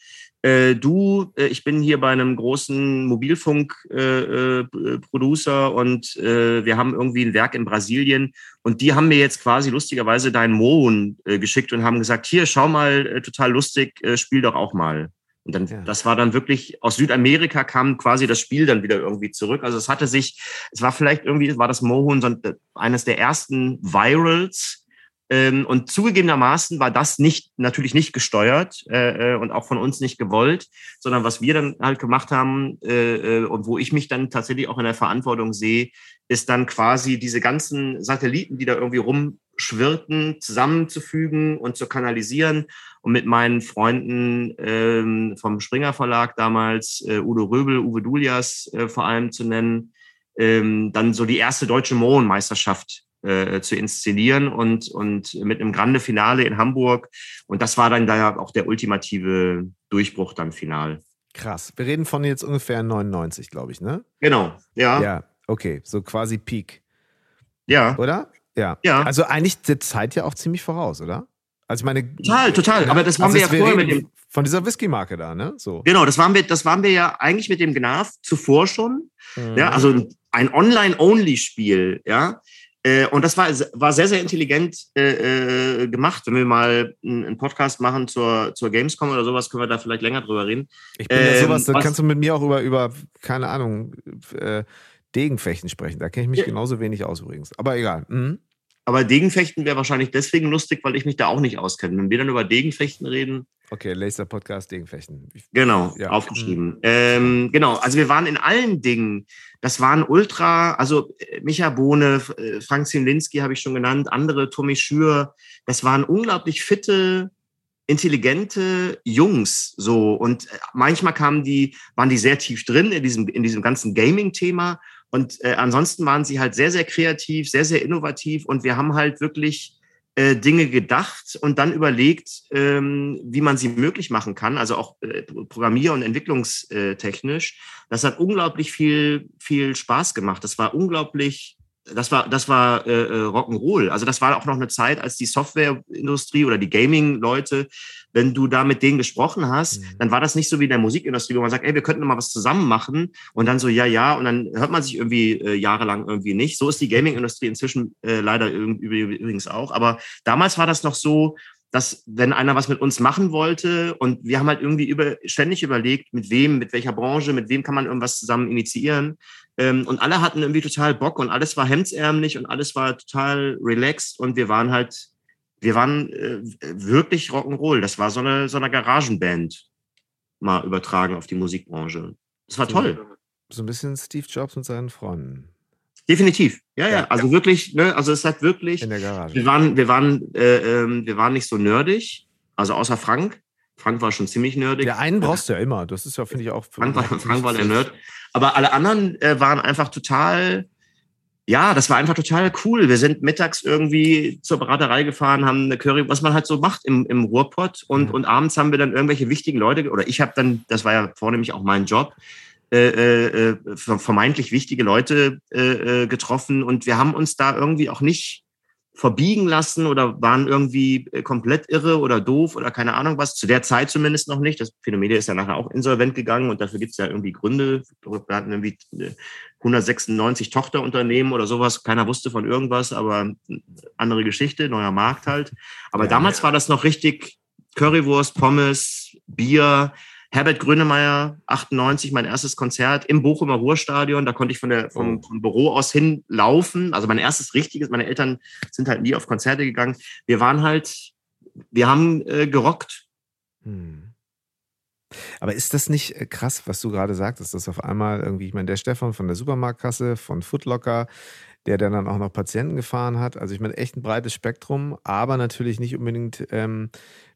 äh, du, äh, ich bin hier bei einem großen Mobilfunk-Producer äh, äh und äh, wir haben irgendwie ein Werk in Brasilien und die haben mir jetzt quasi lustigerweise deinen Mohn äh, geschickt und haben gesagt, hier, schau mal, total lustig, spiel doch auch mal. Und dann, ja. das war dann wirklich, aus Südamerika kam quasi das Spiel dann wieder irgendwie zurück. Also es hatte sich, es war vielleicht irgendwie, war das Mohun so eines der ersten Virals, ähm, und zugegebenermaßen war das nicht, natürlich nicht gesteuert äh, äh, und auch von uns nicht gewollt, sondern was wir dann halt gemacht haben äh, äh, und wo ich mich dann tatsächlich auch in der Verantwortung sehe, ist dann quasi diese ganzen Satelliten, die da irgendwie rumschwirrten, zusammenzufügen und zu kanalisieren. Und mit meinen Freunden ähm, vom Springer Verlag damals, äh, Udo Röbel, Uwe Dulias äh, vor allem zu nennen, ähm, dann so die erste deutsche Mohrenmeisterschaft äh, zu inszenieren und, und mit einem Grande Finale in Hamburg. Und das war dann da auch der ultimative Durchbruch dann final. Krass. Wir reden von jetzt ungefähr 99, glaube ich, ne? Genau, ja. Ja, okay. So quasi Peak. Ja. Oder? Ja. Ja. Also eigentlich der Zeit ja auch ziemlich voraus, oder? Also ich meine. Total, total. Aber das waren also wir ja vorher mit dem. Von dieser Whisky-Marke da, ne? So. Genau, das waren wir, das waren wir ja eigentlich mit dem Gnaf zuvor schon. Mhm. Ja, also ein Online-Only-Spiel, ja. Äh, und das war, war sehr, sehr intelligent äh, äh, gemacht. Wenn wir mal einen Podcast machen zur, zur Gamescom oder sowas, können wir da vielleicht länger drüber reden. Ich bin ja sowas, ähm, da kannst du mit mir auch über, über keine Ahnung, äh, Degenfechten sprechen. Da kenne ich mich genauso wenig aus übrigens. Aber egal. Mhm. Aber Degenfechten wäre wahrscheinlich deswegen lustig, weil ich mich da auch nicht auskenne. Wenn wir dann über Degenfechten reden. Okay, Laser Podcast Degenfechten. Genau, ja. aufgeschrieben. Mhm. Ähm, genau, also wir waren in allen Dingen. Das waren Ultra, also äh, Micha Bohne, äh, Frank Zimlinski habe ich schon genannt, andere, Tommy Schür. Das waren unglaublich fitte, intelligente Jungs so und äh, manchmal kamen die waren die sehr tief drin in diesem in diesem ganzen Gaming Thema und äh, ansonsten waren sie halt sehr, sehr kreativ, sehr, sehr innovativ und wir haben halt wirklich äh, Dinge gedacht und dann überlegt, ähm, wie man sie möglich machen kann, also auch äh, programmier- und entwicklungstechnisch. Das hat unglaublich viel, viel Spaß gemacht. Das war unglaublich das war, das war äh, äh, Rock'n'Roll. Also das war auch noch eine Zeit, als die Softwareindustrie oder die Gaming-Leute, wenn du da mit denen gesprochen hast, mhm. dann war das nicht so wie in der Musikindustrie, wo man sagt, ey, wir könnten mal was zusammen machen und dann so, ja, ja, und dann hört man sich irgendwie äh, jahrelang irgendwie nicht. So ist die Gaming-Industrie inzwischen äh, leider übrigens auch. Aber damals war das noch so, dass wenn einer was mit uns machen wollte und wir haben halt irgendwie über, ständig überlegt, mit wem, mit welcher Branche, mit wem kann man irgendwas zusammen initiieren. Ähm, und alle hatten irgendwie total Bock und alles war hemdsärmlich und alles war total relaxed und wir waren halt, wir waren äh, wirklich Rock'n'Roll. Das war so eine, so eine Garagenband, mal übertragen auf die Musikbranche. Das war toll. So ein bisschen Steve Jobs und seinen Freunden. Definitiv. Ja, ja. Also wirklich, ne, also es hat wirklich. In der Garage. Wir waren, wir waren, äh, äh, wir waren nicht so nerdig. Also außer Frank. Frank war schon ziemlich nerdig. Der einen brauchst du ja immer. Das ist ja, finde ich, auch. Frank war, Frank war der Nerd. Aber alle anderen äh, waren einfach total, ja, das war einfach total cool. Wir sind mittags irgendwie zur Beraterei gefahren, haben eine Curry, was man halt so macht im, im Ruhrpott. Und, mhm. und abends haben wir dann irgendwelche wichtigen Leute, oder ich habe dann, das war ja vornehmlich auch mein Job, äh, äh, äh vermeintlich wichtige Leute äh, äh, getroffen. Und wir haben uns da irgendwie auch nicht verbiegen lassen oder waren irgendwie äh, komplett irre oder doof oder keine Ahnung was. Zu der Zeit zumindest noch nicht. Das Phänomedia ist ja nachher auch insolvent gegangen und dafür gibt es ja irgendwie Gründe. Wir hatten irgendwie 196 Tochterunternehmen oder sowas. Keiner wusste von irgendwas, aber andere Geschichte, neuer Markt halt. Aber ja, damals ja. war das noch richtig Currywurst, Pommes, Bier, Herbert Grönemeyer, 98, mein erstes Konzert im Bochumer Ruhrstadion. Da konnte ich von der, vom, oh. vom Büro aus hinlaufen. Also mein erstes richtiges, meine Eltern sind halt nie auf Konzerte gegangen. Wir waren halt, wir haben äh, gerockt. Hm. Aber ist das nicht äh, krass, was du gerade sagtest, dass auf einmal irgendwie, ich meine, der Stefan von der Supermarktkasse, von Footlocker, der dann auch noch Patienten gefahren hat. Also ich meine, echt ein breites Spektrum, aber natürlich nicht unbedingt ähm,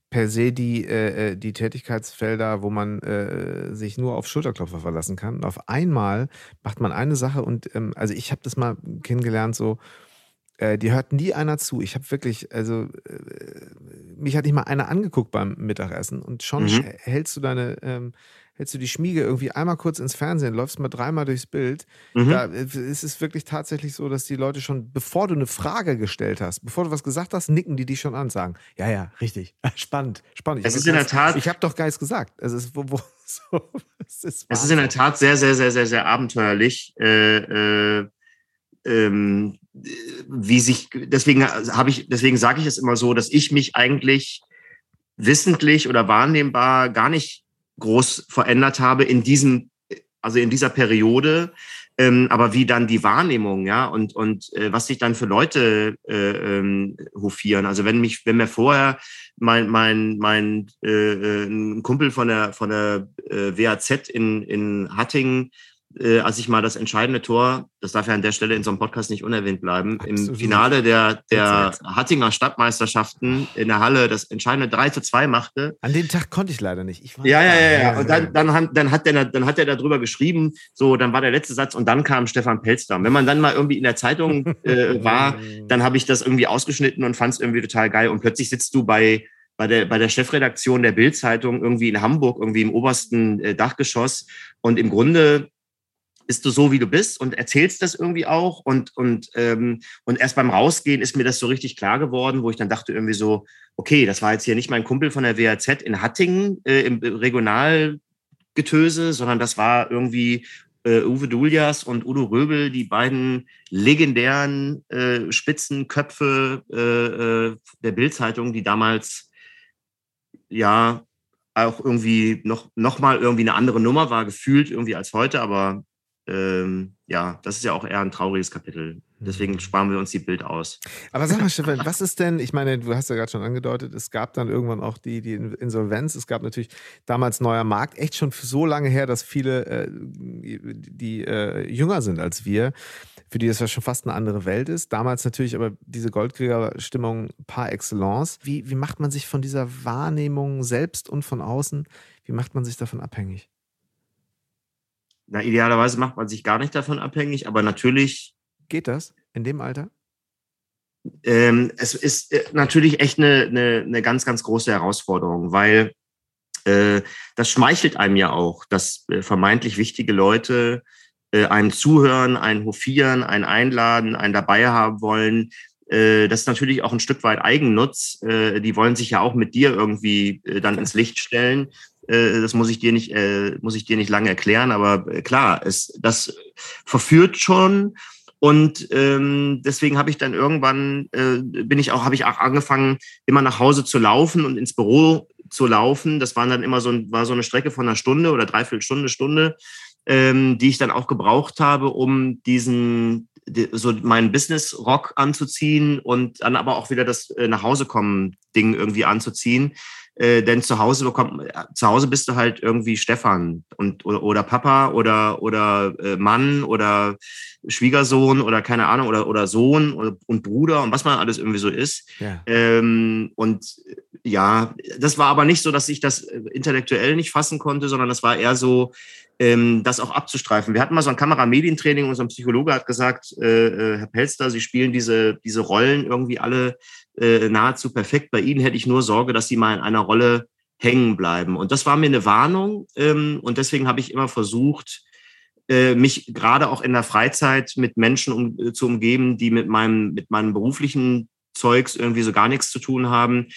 per se die, äh, äh, die Tätigkeitsfelder, wo man äh, sich nur auf Schulterklopfer verlassen kann. Und auf einmal macht man eine Sache und ähm, also ich habe das mal kennengelernt, so äh, die hört nie einer zu. Ich habe wirklich, also äh, mich hat nicht mal einer angeguckt beim Mittagessen und schon mhm. hältst du deine ähm, hältst du die Schmiege irgendwie einmal kurz ins Fernsehen, läufst mal dreimal durchs Bild. Mhm. Da äh, ist es wirklich tatsächlich so, dass die Leute schon, bevor du eine Frage gestellt hast, bevor du was gesagt hast, nicken die dich schon an, sagen, ja, ja, richtig, spannend, spannend. es ist in der Tat. Ich habe doch Geist gesagt. Es ist, wo, wo, so, es ist, es ist in der Tat sehr, sehr, sehr, sehr, sehr abenteuerlich. Äh, äh, ähm, wie sich, deswegen habe ich, deswegen sage ich es immer so, dass ich mich eigentlich wissentlich oder wahrnehmbar gar nicht groß verändert habe in diesem, also in dieser Periode. Ähm, aber wie dann die Wahrnehmung, ja, und, und äh, was sich dann für Leute äh, ähm, hofieren. Also wenn mich, wenn mir vorher mein, mein, mein äh, äh ein Kumpel von der, von der äh, WAZ in, in Hattingen äh, als ich mal das entscheidende Tor, das darf ja an der Stelle in so einem Podcast nicht unerwähnt bleiben, Absolut. im Finale der, der Hattinger Stadtmeisterschaften in der Halle das entscheidende 3 zu 2 machte. An dem Tag konnte ich leider nicht. Ich ja, ja, ja, ja. Und dann, dann, dann, hat der, dann hat er darüber geschrieben, so, dann war der letzte Satz und dann kam Stefan Pelster. Wenn man dann mal irgendwie in der Zeitung äh, war, dann habe ich das irgendwie ausgeschnitten und fand es irgendwie total geil. Und plötzlich sitzt du bei bei der, bei der Chefredaktion der Bildzeitung irgendwie in Hamburg, irgendwie im obersten äh, Dachgeschoss. Und im Grunde bist du so, wie du bist und erzählst das irgendwie auch. Und, und, ähm, und erst beim Rausgehen ist mir das so richtig klar geworden, wo ich dann dachte irgendwie so, okay, das war jetzt hier nicht mein Kumpel von der WAZ in Hattingen äh, im Regionalgetöse, sondern das war irgendwie äh, Uwe Duljas und Udo Röbel, die beiden legendären äh, Spitzenköpfe äh, äh, der Bildzeitung, die damals ja auch irgendwie noch, noch mal irgendwie eine andere Nummer war, gefühlt irgendwie als heute, aber ähm, ja, das ist ja auch eher ein trauriges Kapitel. Deswegen mhm. sparen wir uns die Bild aus. Aber sag mal, Stefan, was ist denn, ich meine, du hast ja gerade schon angedeutet, es gab dann irgendwann auch die, die Insolvenz. Es gab natürlich damals neuer Markt, echt schon so lange her, dass viele, äh, die äh, jünger sind als wir, für die das ja schon fast eine andere Welt ist. Damals natürlich aber diese Goldkrieger-Stimmung par excellence. Wie, wie macht man sich von dieser Wahrnehmung selbst und von außen, wie macht man sich davon abhängig? Na, idealerweise macht man sich gar nicht davon abhängig, aber natürlich. Geht das in dem Alter? Ähm, es ist äh, natürlich echt eine, eine, eine, ganz, ganz große Herausforderung, weil äh, das schmeichelt einem ja auch, dass äh, vermeintlich wichtige Leute äh, einem zuhören, einen hofieren, einen einladen, einen dabei haben wollen. Äh, das ist natürlich auch ein Stück weit Eigennutz. Äh, die wollen sich ja auch mit dir irgendwie dann ins Licht stellen. Äh, das muss ich dir nicht, äh, muss ich dir nicht lange erklären, aber äh, klar, es, das verführt schon. Und ähm, deswegen habe ich dann irgendwann äh, bin ich auch, habe ich auch angefangen, immer nach Hause zu laufen und ins Büro zu laufen. Das waren dann immer so, war so eine Strecke von einer Stunde oder dreiviertel Stunde, Stunde, ähm, die ich dann auch gebraucht habe, um diesen so meinen Business-Rock anzuziehen und dann aber auch wieder das äh, nach Hause kommen Ding irgendwie anzuziehen. Äh, denn zu Hause bekommt, zu Hause bist du halt irgendwie Stefan und oder, oder Papa oder oder äh, Mann oder Schwiegersohn oder keine Ahnung oder oder Sohn und, und Bruder und was man alles irgendwie so ist. Ja. Ähm, und ja, das war aber nicht so, dass ich das intellektuell nicht fassen konnte, sondern das war eher so, ähm, das auch abzustreifen. Wir hatten mal so ein Kameramedientraining ein Psychologe hat gesagt, äh, äh, Herr Pelster, Sie spielen diese, diese Rollen irgendwie alle äh, nahezu perfekt. Bei Ihnen hätte ich nur Sorge, dass Sie mal in einer Rolle hängen bleiben. Und das war mir eine Warnung. Ähm, und deswegen habe ich immer versucht, äh, mich gerade auch in der Freizeit mit Menschen um, äh, zu umgeben, die mit meinem, mit meinem beruflichen Zeugs irgendwie so gar nichts zu tun haben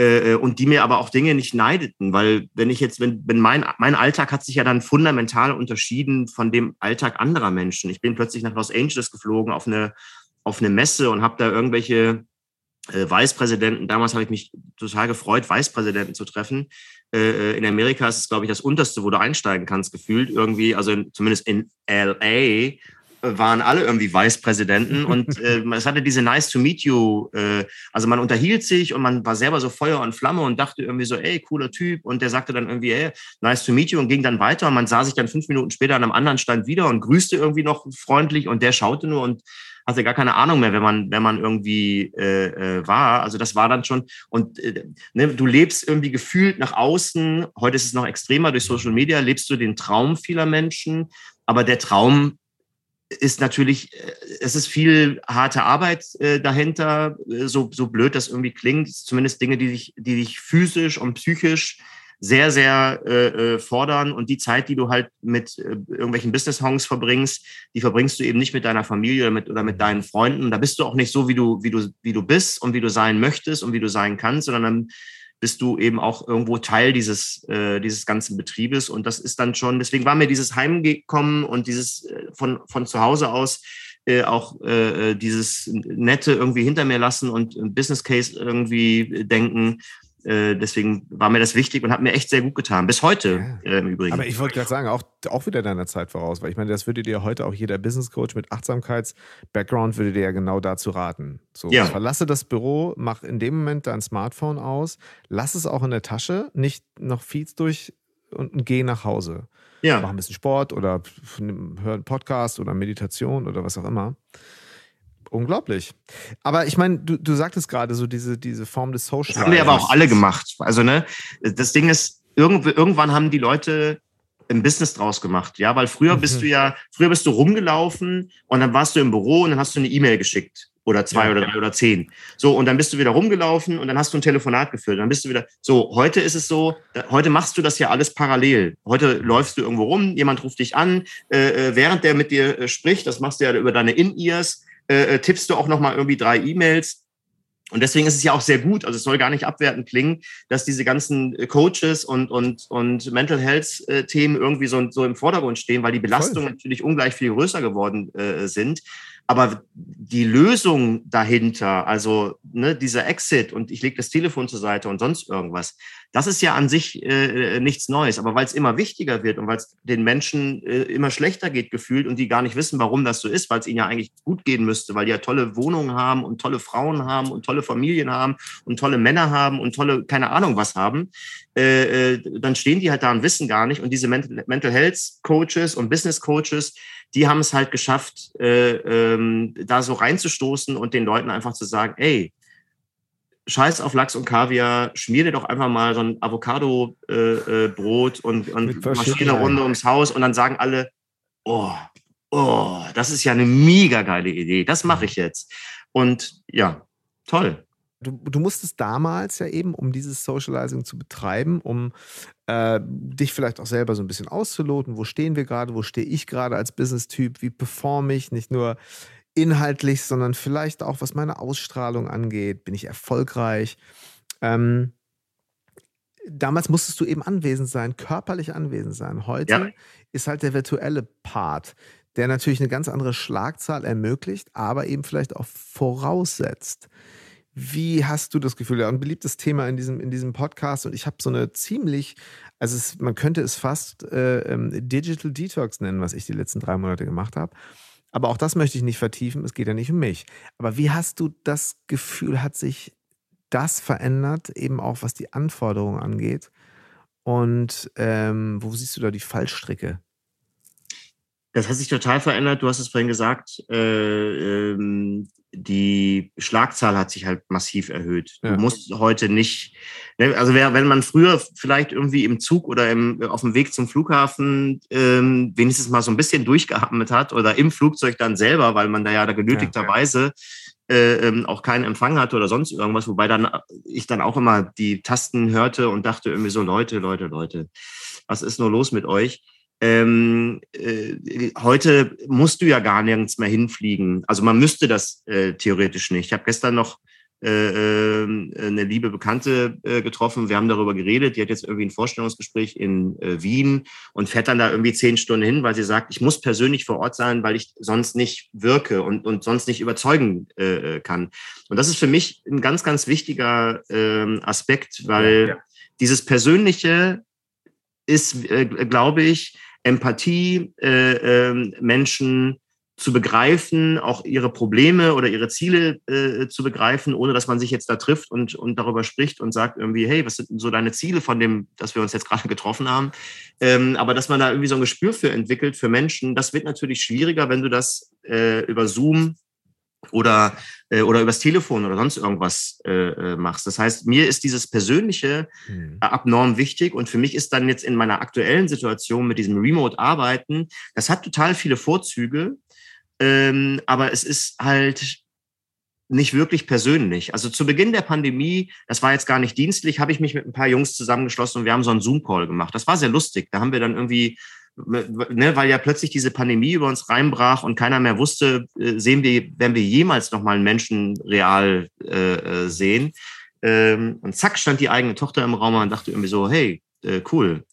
äh, und die mir aber auch Dinge nicht neideten, weil wenn ich jetzt, wenn, wenn mein, mein Alltag hat sich ja dann fundamental unterschieden von dem Alltag anderer Menschen. Ich bin plötzlich nach Los Angeles geflogen auf eine, auf eine Messe und habe da irgendwelche äh, Vicepräsidenten, damals habe ich mich total gefreut, Vicepräsidenten zu treffen. Äh, in Amerika ist es, glaube ich, das unterste, wo du einsteigen kannst, gefühlt irgendwie, also in, zumindest in LA waren alle irgendwie Vicepräsidenten und äh, es hatte diese Nice to meet you, äh, also man unterhielt sich und man war selber so Feuer und Flamme und dachte irgendwie so, ey, cooler Typ und der sagte dann irgendwie, ey, nice to meet you und ging dann weiter und man sah sich dann fünf Minuten später an einem anderen Stand wieder und grüßte irgendwie noch freundlich und der schaute nur und hatte gar keine Ahnung mehr, wenn man, wenn man irgendwie äh, äh, war. Also das war dann schon, und äh, ne, du lebst irgendwie gefühlt nach außen, heute ist es noch extremer durch Social Media, lebst du den Traum vieler Menschen, aber der Traum ist natürlich, äh, es ist viel harte Arbeit äh, dahinter, äh, so, so blöd das irgendwie klingt, zumindest Dinge, die dich, die dich physisch und psychisch sehr, sehr äh, fordern und die Zeit, die du halt mit irgendwelchen Business-Hongs verbringst, die verbringst du eben nicht mit deiner Familie oder mit, oder mit deinen Freunden. Da bist du auch nicht so, wie du, wie du, wie du bist und wie du sein möchtest und wie du sein kannst, sondern dann bist du eben auch irgendwo Teil dieses, äh, dieses ganzen Betriebes. Und das ist dann schon, deswegen war mir dieses Heimgekommen und dieses äh, von, von zu Hause aus äh, auch äh, äh dieses Nette irgendwie hinter mir lassen und Business Case irgendwie denken, äh, deswegen war mir das wichtig und hat mir echt sehr gut getan. Bis heute ja. äh, im Übrigen. Aber ich wollte gerade sagen, auch, auch wieder deiner Zeit voraus, weil ich meine, das würde dir heute auch jeder Business Coach mit Achtsamkeits-Background würde dir ja genau dazu raten. So, ja. verlasse das Büro, mach in dem Moment dein Smartphone aus, lass es auch in der Tasche, nicht noch Feeds durch und, geh nach Hause. Ja. Mach ein bisschen Sport oder hör einen Podcast oder Meditation oder was auch immer. Unglaublich. Aber ich meine, du, du sagtest gerade so diese, diese Form des Social. Das haben wir aber auch alle gemacht. Also, ne, das Ding ist, irgendwann haben die Leute ein Business draus gemacht, ja, weil früher mhm. bist du ja, früher bist du rumgelaufen und dann warst du im Büro und dann hast du eine E-Mail geschickt oder zwei ja, oder drei oder zehn. So, und dann bist du wieder rumgelaufen und dann hast du ein Telefonat geführt. Dann bist du wieder, so, heute ist es so, heute machst du das ja alles parallel. Heute läufst du irgendwo rum, jemand ruft dich an, äh, äh während der mit dir äh, spricht, das machst du ja über deine In-Ears, äh, äh, tippst du auch noch mal irgendwie drei E-Mails. Und deswegen ist es ja auch sehr gut, also es soll gar nicht abwertend klingen, dass diese ganzen äh, Coaches und, und, und Mental Health-Themen irgendwie so, so im Vordergrund stehen, weil die Belastungen natürlich ungleich viel größer geworden äh, sind. Aber die Lösung dahinter, also ne, dieser Exit und ich lege das Telefon zur Seite und sonst irgendwas, das ist ja an sich äh, nichts Neues. Aber weil es immer wichtiger wird und weil es den Menschen äh, immer schlechter geht gefühlt und die gar nicht wissen, warum das so ist, weil es ihnen ja eigentlich gut gehen müsste, weil die ja tolle Wohnungen haben und tolle Frauen haben und tolle Familien haben und tolle Männer haben und tolle, keine Ahnung was haben, äh, äh dann stehen die halt da und wissen gar nicht. Und diese Mental, Mental Health Coaches und Business Coaches, die haben es halt geschafft, äh, ähm, da so reinzustoßen und den Leuten einfach zu sagen, ey, scheiß auf Lachs und Kaviar, schmier dir doch einfach mal so ein Avocado-Brot äh, äh, und, und Maschine Runde ums Haus und dann sagen alle, oh, oh, das ist ja eine mega geile Idee, das mache ich jetzt. Und ja, toll. Du, du, musstest damals ja eben, um dieses Socializing zu betreiben, um äh, dich vielleicht auch selber so ein bisschen auszuloten, wo stehen wir gerade, wo stehe ich gerade als Business-Typ, wie performe ich, nicht nur inhaltlich, sondern vielleicht auch, was meine Ausstrahlung angeht, bin ich erfolgreich. Ähm, damals musstest du eben anwesend sein, körperlich anwesend sein. Heute ja. ist halt der virtuelle Part, der natürlich eine ganz andere Schlagzahl ermöglicht, aber eben vielleicht auch voraussetzt. Wie hast du das Gefühl? Ja, ein beliebtes Thema in diesem, in diesem Podcast und ich habe so eine ziemlich, also es, man könnte es fast äh, ähm, Digital Detox nennen, was ich die letzten drei Monate gemacht habe. Aber auch das möchte ich nicht vertiefen, es geht ja nicht um mich. Aber wie hast du das Gefühl, hat sich das verändert, eben auch was die Anforderungen angeht? Und ähm, wo siehst du da die Fallstricke? Das hat sich total verändert. Du hast es vorhin gesagt, äh, ähm, die Schlagzahl hat sich halt massiv erhöht. Ja. Du musst heute nicht, ne, also wenn man früher vielleicht irgendwie im Zug oder im, auf dem Weg zum Flughafen ähm, wenigstens mal so ein bisschen durchgeatmet hat oder im Flugzeug dann selber, weil man da ja da genötigterweise ja, ja. Äh, ähm, auch keinen Empfang hatte oder sonst irgendwas, wobei dann ich dann auch immer die Tasten hörte und dachte irgendwie so, Leute, Leute, Leute, was ist nur los mit euch? Ähm, äh, heute musst du ja gar nirgends mehr hinfliegen. Also man müsste das äh, theoretisch nicht. Ich habe gestern noch äh, äh, eine liebe Bekannte äh, getroffen. Wir haben darüber geredet. Die hat jetzt irgendwie ein Vorstellungsgespräch in äh, Wien und fährt dann da irgendwie zehn Stunden hin, weil sie sagt, ich muss persönlich vor Ort sein, weil ich sonst nicht wirke und, und sonst nicht überzeugen äh, kann. Und das ist für mich ein ganz, ganz wichtiger äh, Aspekt, weil ja, ja. dieses Persönliche ist, glaube ich, Empathie, äh, äh, Menschen zu begreifen, auch ihre Probleme oder ihre Ziele äh, zu begreifen, ohne dass man sich jetzt da trifft und, und darüber spricht und sagt irgendwie, hey, was sind so deine Ziele von dem, dass wir uns jetzt gerade getroffen haben? Ähm, aber dass man da irgendwie so ein Gespür für entwickelt, für Menschen, das wird natürlich schwieriger, wenn du das äh, über Zoom oder, äh, oder übers Telefon oder sonst irgendwas äh, äh, machst. Das heißt, mir ist dieses Persönliche mhm. abnorm wichtig und für mich ist dann jetzt in meiner aktuellen Situation mit diesem Remote-Arbeiten, das hat total viele Vorzüge, ähm, aber es ist halt nicht wirklich persönlich. Also zu Beginn der Pandemie, das war jetzt gar nicht dienstlich, habe ich mich mit ein paar Jungs zusammengeschlossen und wir haben so einen Zoom-Call gemacht. Das war sehr lustig. Da haben wir dann irgendwie ne, weil ja plötzlich diese Pandemie über uns reinbrach und keiner mehr wusste, äh, sehen wir, werden wir jemals noch mal einen Menschen real äh, äh, sehen. Ähm, und zack stand die eigene Tochter im Raum und dachte irgendwie so, hey, äh, cool.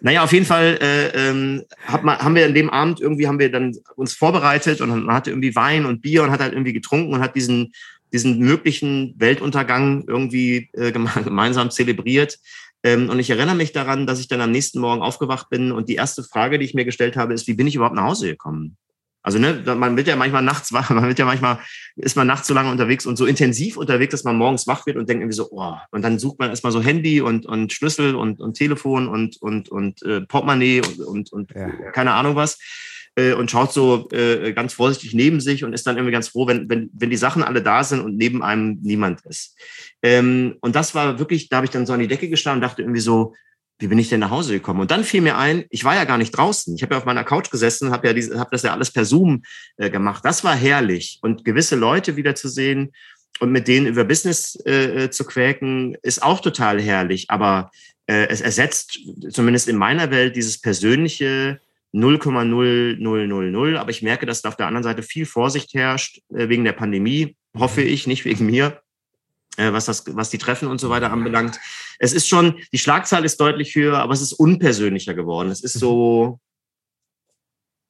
Naja, auf jeden Fall äh, ähm, hat man, haben wir an dem Abend irgendwie haben wir dann uns vorbereitet und man hatte irgendwie Wein und Bier und hat halt irgendwie getrunken und hat diesen diesen möglichen Weltuntergang irgendwie äh, gemeinsam zelebriert. Ähm, und ich erinnere mich daran, dass ich dann am nächsten Morgen aufgewacht bin und die erste Frage, die ich mir gestellt habe, ist, wie bin ich überhaupt nach Hause gekommen? Also ne, man wird ja manchmal nachts wach, man wird ja manchmal, ist man nachts so lange unterwegs und so intensiv unterwegs, dass man morgens wach wird und denkt irgendwie so, oh, und dann sucht man erstmal so Handy und, und Schlüssel und, und Telefon und, und, und äh, Portemonnaie und, und, und ja. keine Ahnung was äh, und schaut so äh, ganz vorsichtig neben sich und ist dann irgendwie ganz froh, wenn, wenn, wenn die Sachen alle da sind und neben einem niemand ist. Ähm, und das war wirklich, da habe ich dann so an die Decke geschlagen und dachte irgendwie so, wie bin ich denn nach Hause gekommen? Und dann fiel mir ein, ich war ja gar nicht draußen. Ich habe ja auf meiner Couch gesessen, habe ja diese, hab das ja alles per Zoom äh, gemacht. Das war herrlich. Und gewisse Leute wiederzusehen und mit denen über Business äh, zu quäken, ist auch total herrlich. Aber äh, es ersetzt zumindest in meiner Welt dieses persönliche 0,0000. Aber ich merke, dass da auf der anderen Seite viel Vorsicht herrscht äh, wegen der Pandemie, hoffe ich, nicht wegen mir, äh, was, das, was die Treffen und so weiter anbelangt. Es ist schon, die Schlagzahl ist deutlich höher, aber es ist unpersönlicher geworden. Es ist so,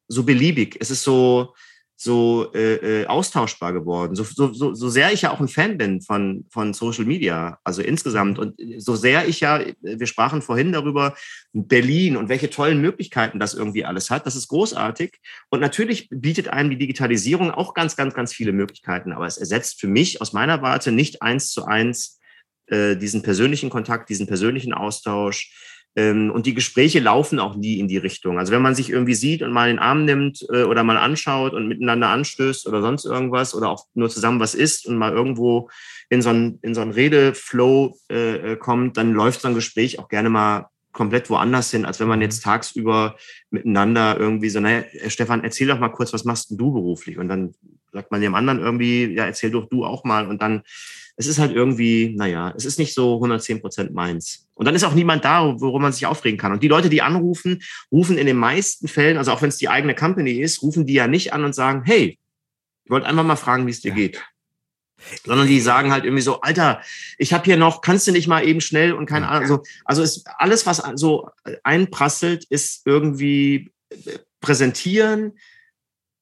so beliebig. Es ist so, so äh, äh, austauschbar geworden. So, so, so, sehr ich ja auch ein Fan bin von, von Social Media, also insgesamt. Und so sehr ich ja, wir sprachen vorhin darüber, Berlin und welche tollen Möglichkeiten das irgendwie alles hat. Das ist großartig. Und natürlich bietet einem die Digitalisierung auch ganz, ganz, ganz viele Möglichkeiten. Aber es ersetzt für mich aus meiner Warte nicht eins zu eins äh, diesen persönlichen Kontakt, diesen persönlichen Austausch und die Gespräche laufen auch nie in die Richtung. Also wenn man sich irgendwie sieht und mal den Arm nimmt äh, oder mal anschaut und miteinander anstößt oder sonst irgendwas oder auch nur zusammen was isst und mal irgendwo in so einen, in so einen Redeflow äh, äh, kommt, dann läuft so ein Gespräch auch gerne mal komplett woanders hin, als wenn man mhm. jetzt tagsüber miteinander irgendwie so, naja, Stefan, erzähl doch mal kurz, was machst du beruflich? Und dann sagt man dem anderen irgendwie, ja, erzähl doch du auch mal. Und dann es ist halt irgendwie, naja, es ist nicht so 110 Prozent meins. Und dann ist auch niemand da, worum man sich aufregen kann. Und die Leute, die anrufen, rufen in den meisten Fällen, also auch wenn es die eigene Company ist, rufen die ja nicht an und sagen, hey, ich wollte einfach mal fragen, wie es dir ja. geht. Sondern die sagen halt irgendwie so, Alter, ich habe hier noch, kannst du nicht mal eben schnell und keine Ahnung. Also, also ist alles, was so einprasselt, ist irgendwie präsentieren,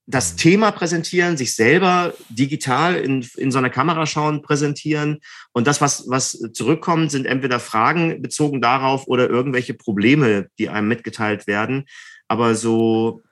das. Thema präsentieren, sich selber digital in, in so einer Kamera schauen, präsentieren. Und das, was, was zurückkommt, sind entweder Fragen bezogen darauf oder irgendwelche Probleme, die einem mitgeteilt werden. Aber so,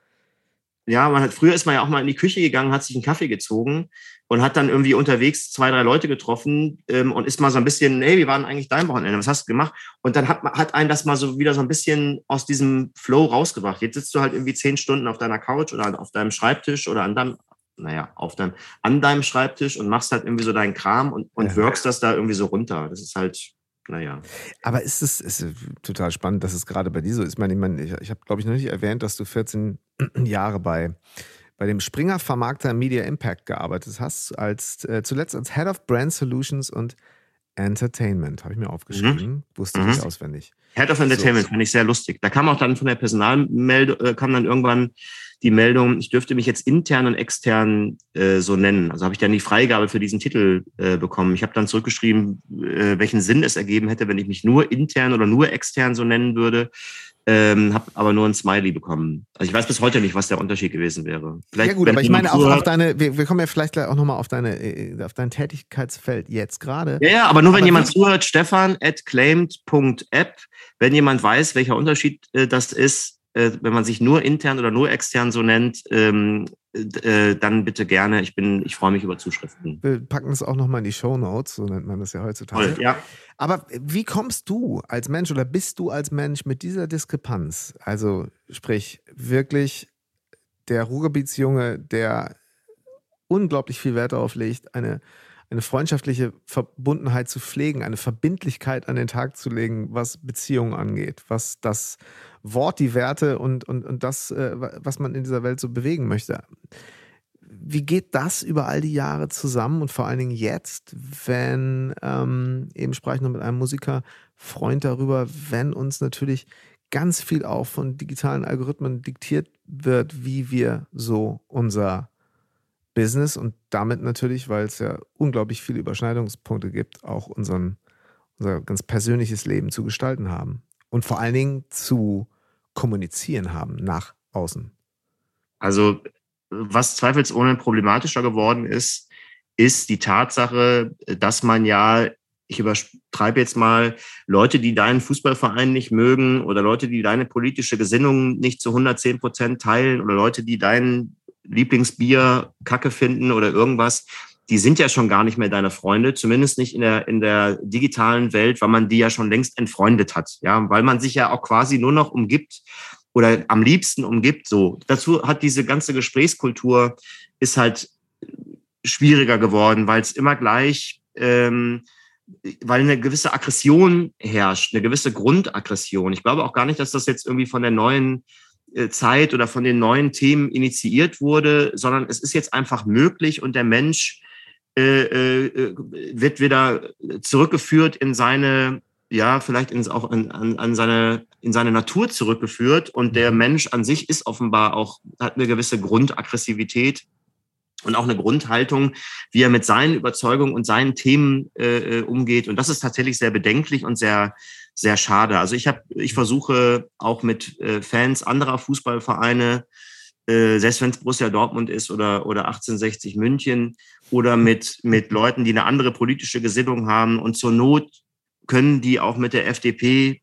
ja, man hat, früher ist man ja auch mal in die Küche gegangen, hat sich einen Kaffee gezogen und hat dann irgendwie unterwegs zwei, drei Leute getroffen ähm, und ist mal so ein bisschen, hey, wie war denn eigentlich dein Wochenende? Was hast du gemacht? Und dann hat, hat einen das mal so wieder so ein bisschen aus diesem Flow rausgebracht. Jetzt sitzt du halt irgendwie zehn Stunden auf deiner Couch oder auf deinem Schreibtisch oder an deinem, naja, auf deinem, an deinem Schreibtisch und machst halt irgendwie so deinen Kram und, und ja. wirkst das da irgendwie so runter. Das ist halt, naja. Aber ist es ist total spannend, dass es gerade bei dir so ist. Ich meine, ich, meine, ich, ich habe, glaube ich, noch nicht erwähnt, dass du 14 Jahre bei bei dem Springer Vermarkter Media Impact gearbeitet hast, als äh, zuletzt als Head of Brand Solutions und Entertainment, habe ich mir aufgeschrieben, mhm. wusste ich mhm. auswendig. Head of Entertainment so. fand ich sehr lustig. Da kam auch dann von der Personalmeldung, äh, kam dann irgendwann die Meldung, ich dürfte mich jetzt intern und extern äh, so nennen. Also habe ich dann die Freigabe für diesen Titel äh, bekommen. Ich habe dann zurückgeschrieben, äh, welchen Sinn es ergeben hätte, wenn ich mich nur intern oder nur extern so nennen würde ähm, habe aber nur ein Smiley bekommen. Also ich weiß bis heute nicht, was der Unterschied gewesen wäre. Vielleicht, ja gut, aber ich meine auch auf deine, wir, wir, kommen ja vielleicht gleich auch nochmal auf deine, äh, auf dein Tätigkeitsfeld jetzt gerade. Ja, ja, aber nur wenn aber jemand zuhört, Stefan at claimed.app, wenn jemand weiß, welcher Unterschied äh, das ist, äh, wenn man sich nur intern oder nur extern so nennt, ähm, äh, dann bitte gerne. Ich bin, ich freue mich über Zuschriften. Wir packen es auch nochmal in die Show Notes, so nennt man das ja heutzutage. Toll, ja. Aber wie kommst du als Mensch oder bist du als Mensch mit dieser Diskrepanz? Also sprich, wirklich der Ruhrgebietsjunge, der unglaublich viel Wert darauf legt, eine, eine freundschaftliche Verbundenheit zu pflegen, eine Verbindlichkeit an den Tag zu legen, was Beziehungen angeht, was das Wort, die Werte und, und, und das, äh, was man in dieser Welt so bewegen möchte. Wie geht das über all die Jahre zusammen und vor allen Dingen jetzt, wenn, ähm, eben sprach ich noch mit einem Musiker, Freund darüber, wenn uns natürlich ganz viel auch von digitalen Algorithmen diktiert wird, wie wir so unser Business und damit natürlich, weil es ja unglaublich viele Überschneidungspunkte gibt, auch unseren, unser ganz persönliches Leben zu gestalten haben und vor allen Dingen zu kommunizieren haben nach außen. Also was zweifelsohne problematischer geworden ist, ist die Tatsache, dass man ja, ich übertreibe jetzt mal, Leute, die deinen Fußballverein nicht mögen oder Leute, die deine politische Gesinnung nicht zu 110 Prozent teilen oder Leute, die dein Lieblingsbier kacke finden oder irgendwas, die sind ja schon gar nicht mehr deine Freunde, zumindest nicht in der, in der digitalen Welt, weil man die ja schon längst entfreundet hat. Ja, weil man sich ja auch quasi nur noch umgibt oder am liebsten umgibt. So dazu hat diese ganze Gesprächskultur ist halt schwieriger geworden, weil es immer gleich, ähm, weil eine gewisse Aggression herrscht, eine gewisse Grundaggression. Ich glaube auch gar nicht, dass das jetzt irgendwie von der neuen Zeit oder von den neuen Themen initiiert wurde, sondern es ist jetzt einfach möglich und der Mensch äh, äh, wird wieder zurückgeführt in seine ja, vielleicht ins, auch an, an, an seine, in seine Natur zurückgeführt. Und der mhm. Mensch an sich ist offenbar auch, hat eine gewisse Grundaggressivität und auch eine Grundhaltung, wie er mit seinen Überzeugungen und seinen Themen äh, äh umgeht. Und das ist tatsächlich sehr bedenklich und sehr, sehr schade. Also ich habe, ich versuche auch mit äh, Fans anderer Fußballvereine äh, selbst wenn es Borussia Dortmund ist oder, oder 1860 München oder mit, mit Leuten, die eine andere politische Gesinnung haben. Und zur Not können die auch mit der FDP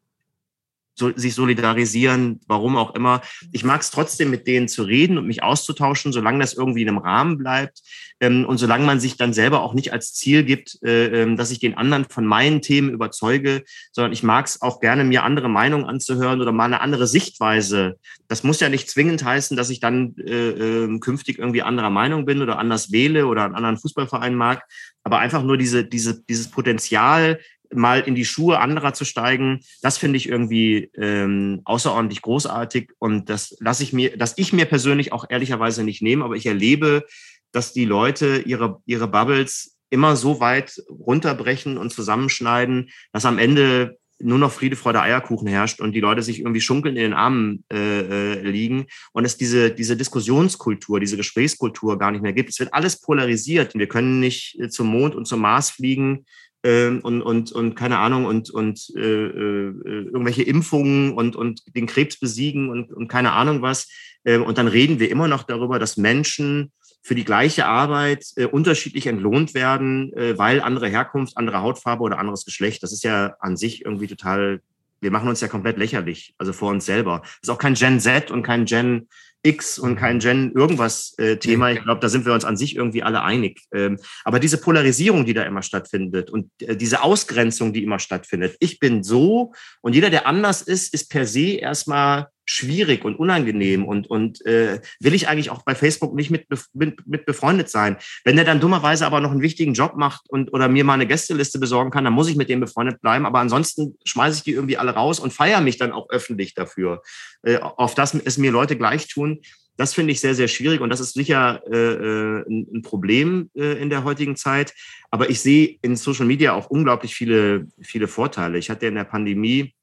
so, sich solidarisieren, warum auch immer. Ich mag es trotzdem, mit denen zu reden und mich auszutauschen, solange das irgendwie in einem Rahmen bleibt ähm, und solange man sich dann selber auch nicht als Ziel gibt, äh, äh, dass ich den anderen von meinen Themen überzeuge, sondern ich mag es auch gerne, mir andere Meinungen anzuhören oder mal eine andere Sichtweise. Das muss ja nicht zwingend heißen, dass ich dann äh, äh, künftig irgendwie anderer Meinung bin oder anders wähle oder einen anderen Fußballverein mag, aber einfach nur diese, diese, dieses Potenzial, mal in die Schuhe anderer zu steigen, das finde ich irgendwie ähm, außerordentlich großartig und das lasse ich mir, dass ich mir persönlich auch ehrlicherweise nicht nehme, aber ich erlebe, dass die Leute ihre, ihre Bubbles immer so weit runterbrechen und zusammenschneiden, dass am Ende nur noch Friede, Freude, Eierkuchen herrscht und die Leute sich irgendwie schunkeln in den Armen äh, äh, liegen und es diese, diese Diskussionskultur, diese Gesprächskultur gar nicht mehr gibt. Es wird alles polarisiert wir können nicht äh, zum Mond und zum Mars fliegen und, und, und keine Ahnung und, und äh, äh, irgendwelche Impfungen und, und den Krebs besiegen und, und keine Ahnung was. Äh, und dann reden wir immer noch darüber, dass Menschen für die gleiche Arbeit äh, unterschiedlich entlohnt werden, äh, weil andere Herkunft, andere Hautfarbe oder anderes Geschlecht. Das ist ja an sich irgendwie total, wir machen uns ja komplett lächerlich, also vor uns selber. Das ist auch kein Gen Z und kein Gen X und kein Gen irgendwas äh, Thema. Ich glaube, da sind wir uns an sich irgendwie alle einig. Ähm, aber diese Polarisierung, die da immer stattfindet und äh, diese Ausgrenzung, die immer stattfindet. Ich bin so und jeder, der anders ist, ist per se erstmal schwierig und unangenehm und, und äh, will ich eigentlich auch bei Facebook nicht mit, mit, mit befreundet sein. Wenn der dann dummerweise aber noch einen wichtigen Job macht und oder mir mal eine Gästeliste besorgen kann, dann muss ich mit dem befreundet bleiben. Aber ansonsten schmeiße ich die irgendwie alle raus und feiere mich dann auch öffentlich dafür. Äh, auf das es mir Leute gleich tun. Das finde ich sehr, sehr schwierig und das ist sicher äh, äh ein, ein Problem äh, in der heutigen Zeit. Aber ich sehe in Social Media auch unglaublich viele, viele Vorteile. Ich hatte in der Pandemie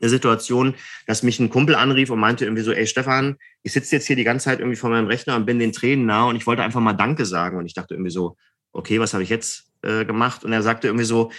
eine Situation, dass mich ein Kumpel anrief und meinte irgendwie so, ey Stefan, ich sitze jetzt hier die ganze Zeit irgendwie vor meinem Rechner und bin den Tränen nah und ich wollte einfach mal Danke sagen. Und ich dachte irgendwie so, okay, was habe ich jetzt äh, gemacht? Und er sagte irgendwie so,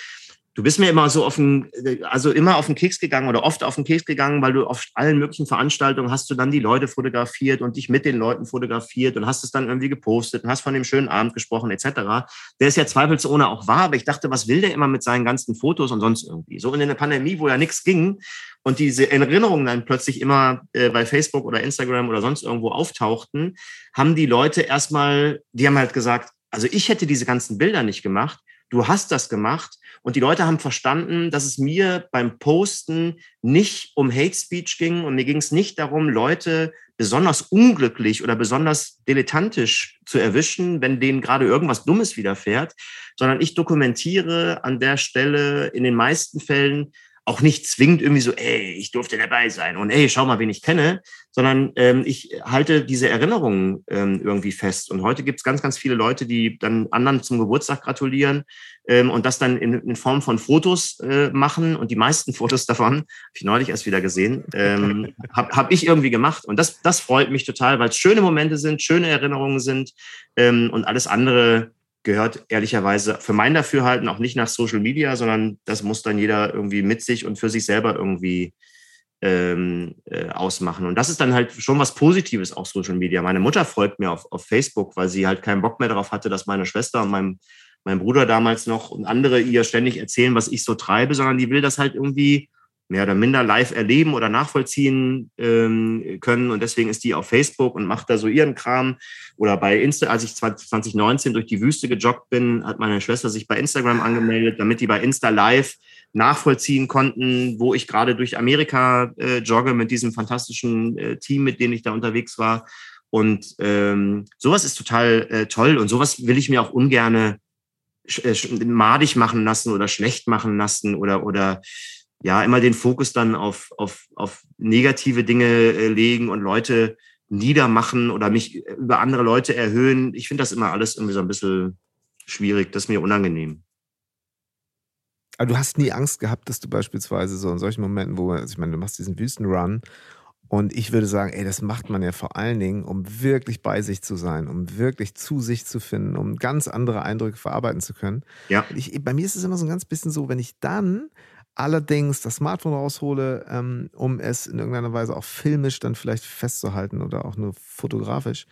du bist mir immer so auf den, also immer auf den Keks gegangen oder oft auf den Keks gegangen, weil du auf allen möglichen Veranstaltungen hast du dann die Leute fotografiert und dich mit den Leuten fotografiert und hast es dann irgendwie gepostet und hast von dem schönen Abend gesprochen etc. Der ist ja zweifelsohne auch wahr, aber ich dachte, was will der immer mit seinen ganzen Fotos und sonst irgendwie? So in der Pandemie, wo ja nichts ging und diese Erinnerungen dann plötzlich immer äh, bei Facebook oder Instagram oder sonst irgendwo auftauchten, haben die Leute erstmal, die haben halt gesagt, also ich hätte diese ganzen Bilder nicht gemacht, du hast das gemacht und die Leute haben verstanden, dass es mir beim Posten nicht um Hate Speech ging und mir ging es nicht darum, Leute besonders unglücklich oder besonders dilettantisch zu erwischen, wenn denen gerade irgendwas Dummes widerfährt, sondern ich dokumentiere an der Stelle in den meisten Fällen auch nicht zwingend irgendwie so, ey, ich durfte dabei sein und ey, schau mal, wen ich kenne, sondern ähm, ich halte diese Erinnerungen ähm, irgendwie fest. Und heute gibt es ganz, ganz viele Leute, die dann anderen zum Geburtstag gratulieren ähm, und das dann in, in Form von Fotos äh, machen. Und die meisten Fotos davon, habe ich neulich erst wieder gesehen, ähm, habe hab ich irgendwie gemacht. Und das, das freut mich total, weil es schöne Momente sind, schöne Erinnerungen sind ähm, und alles andere gehört ehrlicherweise für mein Dafürhalten auch nicht nach Social Media, sondern das muss dann jeder irgendwie mit sich und für sich selber irgendwie ähm, äh, ausmachen. Und das ist dann halt schon was Positives auch Social Media. Meine Mutter folgt mir auf, auf Facebook, weil sie halt keinen Bock mehr darauf hatte, dass meine Schwester und mein, mein Bruder damals noch und andere ihr ständig erzählen, was ich so treibe, sondern die will das halt irgendwie mehr oder minder live erleben oder nachvollziehen ähm, können. Und deswegen ist die auf Facebook und macht da so ihren Kram. Oder bei Insta, als ich 2019 durch die Wüste gejoggt bin, hat meine Schwester sich bei Instagram angemeldet, damit die bei Insta Live nachvollziehen konnten, wo ich gerade durch Amerika äh, jogge mit diesem fantastischen äh, Team, mit dem ich da unterwegs war. Und ähm, sowas ist total äh, toll und sowas will ich mir auch ungerne äh, madig machen lassen oder schlecht machen lassen oder oder ja immer den Fokus dann auf, auf, auf negative Dinge äh, legen und Leute niedermachen oder mich über andere Leute erhöhen. Ich finde das immer alles irgendwie so ein bisschen schwierig. Das ist mir unangenehm. Aber du hast nie Angst gehabt, dass du beispielsweise so in solchen Momenten, wo, also ich meine, du machst diesen Wüstenrun und ich würde sagen, ey, das macht man ja vor allen Dingen, um wirklich bei sich zu sein, um wirklich zu sich zu finden, um ganz andere Eindrücke verarbeiten zu können. Ja. Ich, bei mir ist es immer so ein ganz bisschen so, wenn ich dann allerdings das Smartphone raushole, ähm, um es in irgendeiner Weise auch filmisch dann vielleicht festzuhalten oder auch nur fotografisch,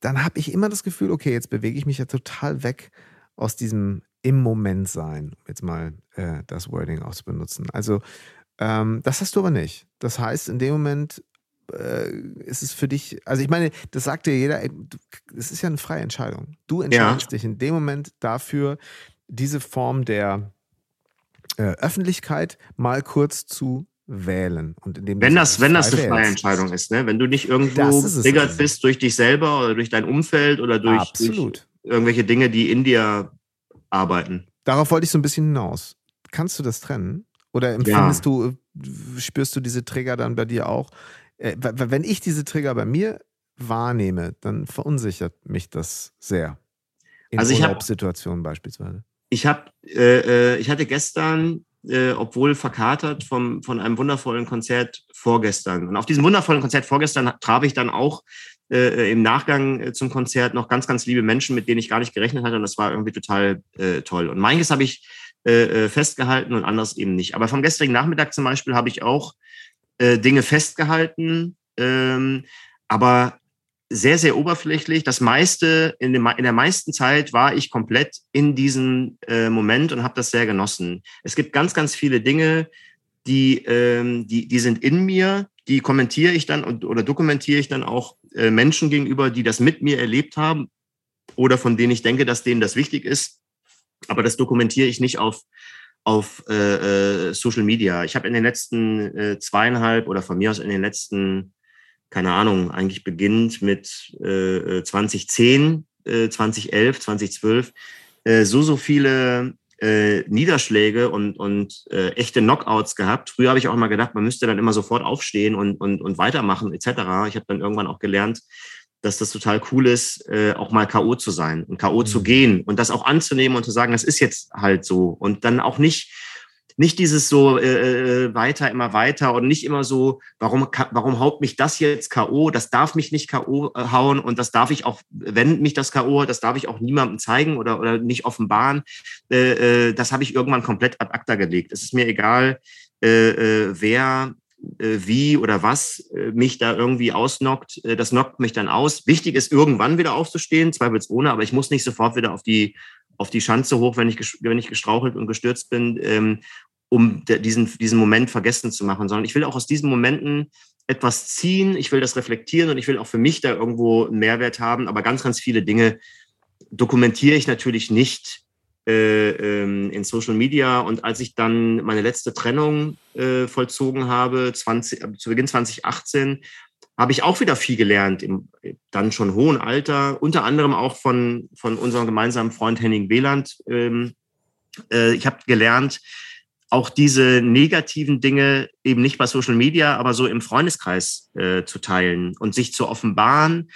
dann habe ich immer das Gefühl, okay, jetzt bewege ich mich ja total weg aus diesem im Moment sein, um jetzt mal äh, das Wording auszubenutzen. Also ähm, das hast du aber nicht. Das heißt, in dem Moment äh, ist es für dich, also ich meine, das sagt dir jeder, es ist ja eine freie Entscheidung. Du entscheidest ja. dich in dem Moment dafür, diese Form der äh, Öffentlichkeit mal kurz zu wählen. Und indem wenn das, wenn das eine freie Entscheidung ist, ne? wenn du nicht irgendwo triggert also. bist durch dich selber oder durch dein Umfeld oder durch, durch irgendwelche Dinge, die in dir arbeiten. Darauf wollte ich so ein bisschen hinaus. Kannst du das trennen? Oder empfindest ja. du, spürst du diese Trigger dann bei dir auch? Äh, wenn ich diese Trigger bei mir wahrnehme, dann verunsichert mich das sehr. In also Urlaubssituationen beispielsweise. Ich habe, äh, äh, ich hatte gestern, äh, obwohl verkatert vom, von einem wundervollen Konzert vorgestern. Und auf diesem wundervollen Konzert vorgestern traf ich dann auch äh, im Nachgang äh, zum Konzert noch ganz, ganz liebe Menschen, mit denen ich gar nicht gerechnet hatte. Und das war irgendwie total äh, toll. Und manches habe ich äh, äh, festgehalten und anderes eben nicht. Aber vom gestrigen Nachmittag zum Beispiel habe ich auch äh, Dinge festgehalten, ähm, aber sehr, sehr oberflächlich. Das meiste, in, dem, in der meisten Zeit war ich komplett in diesem äh, Moment und habe das sehr genossen. Es gibt ganz, ganz viele Dinge, die, ähm, die, die sind in mir, die kommentiere ich dann und, oder dokumentiere ich dann auch äh, Menschen gegenüber, die das mit mir erlebt haben oder von denen ich denke, dass denen das wichtig ist. Aber das dokumentiere ich nicht auf, auf äh, äh Social Media. Ich habe in den letzten äh, zweieinhalb oder von mir aus in den letzten keine Ahnung, eigentlich beginnt mit äh, 2010, äh, 2011, 2012, äh, so, so viele äh, Niederschläge und, und äh, echte Knockouts gehabt. Früher habe ich auch immer gedacht, man müsste dann immer sofort aufstehen und, und, und weitermachen etc. Ich habe dann irgendwann auch gelernt, dass das total cool ist, äh, auch mal K.O. zu sein und K.O. Mhm. zu gehen und das auch anzunehmen und zu sagen, das ist jetzt halt so. Und dann auch nicht nicht dieses so äh, äh weiter, immer weiter und nicht immer so, warum, warum haut mich das jetzt K.O., das darf mich nicht K.O. Äh, hauen und das darf ich auch, wenn mich das K.O., das darf ich auch niemandem zeigen oder, oder nicht offenbaren. Äh, äh, das habe ich irgendwann komplett ad acta gelegt. Es ist mir egal, äh, äh, wer wie oder was mich da irgendwie ausnockt, das knockt mich dann aus. Wichtig ist, irgendwann wieder aufzustehen, zweifelsohne, aber ich muss nicht sofort wieder auf die, auf die Schanze hoch, wenn ich, wenn ich gestrauchelt und gestürzt bin. Ähm, um diesen, diesen Moment vergessen zu machen, sondern ich will auch aus diesen Momenten etwas ziehen, ich will das reflektieren und ich will auch für mich da irgendwo einen Mehrwert haben. Aber ganz, ganz viele Dinge dokumentiere ich natürlich nicht äh, ähm, in Social Media. Und als ich dann meine letzte Trennung äh, vollzogen habe, 20, äh, zu Beginn 2018, habe ich auch wieder viel gelernt, im dann schon hohen Alter, unter anderem auch von, von unserem gemeinsamen Freund Henning Wieland. Ähm, äh, ich habe gelernt, auch diese negativen Dinge eben nicht bei Social Media, aber so im Freundeskreis äh, zu teilen und sich zu offenbaren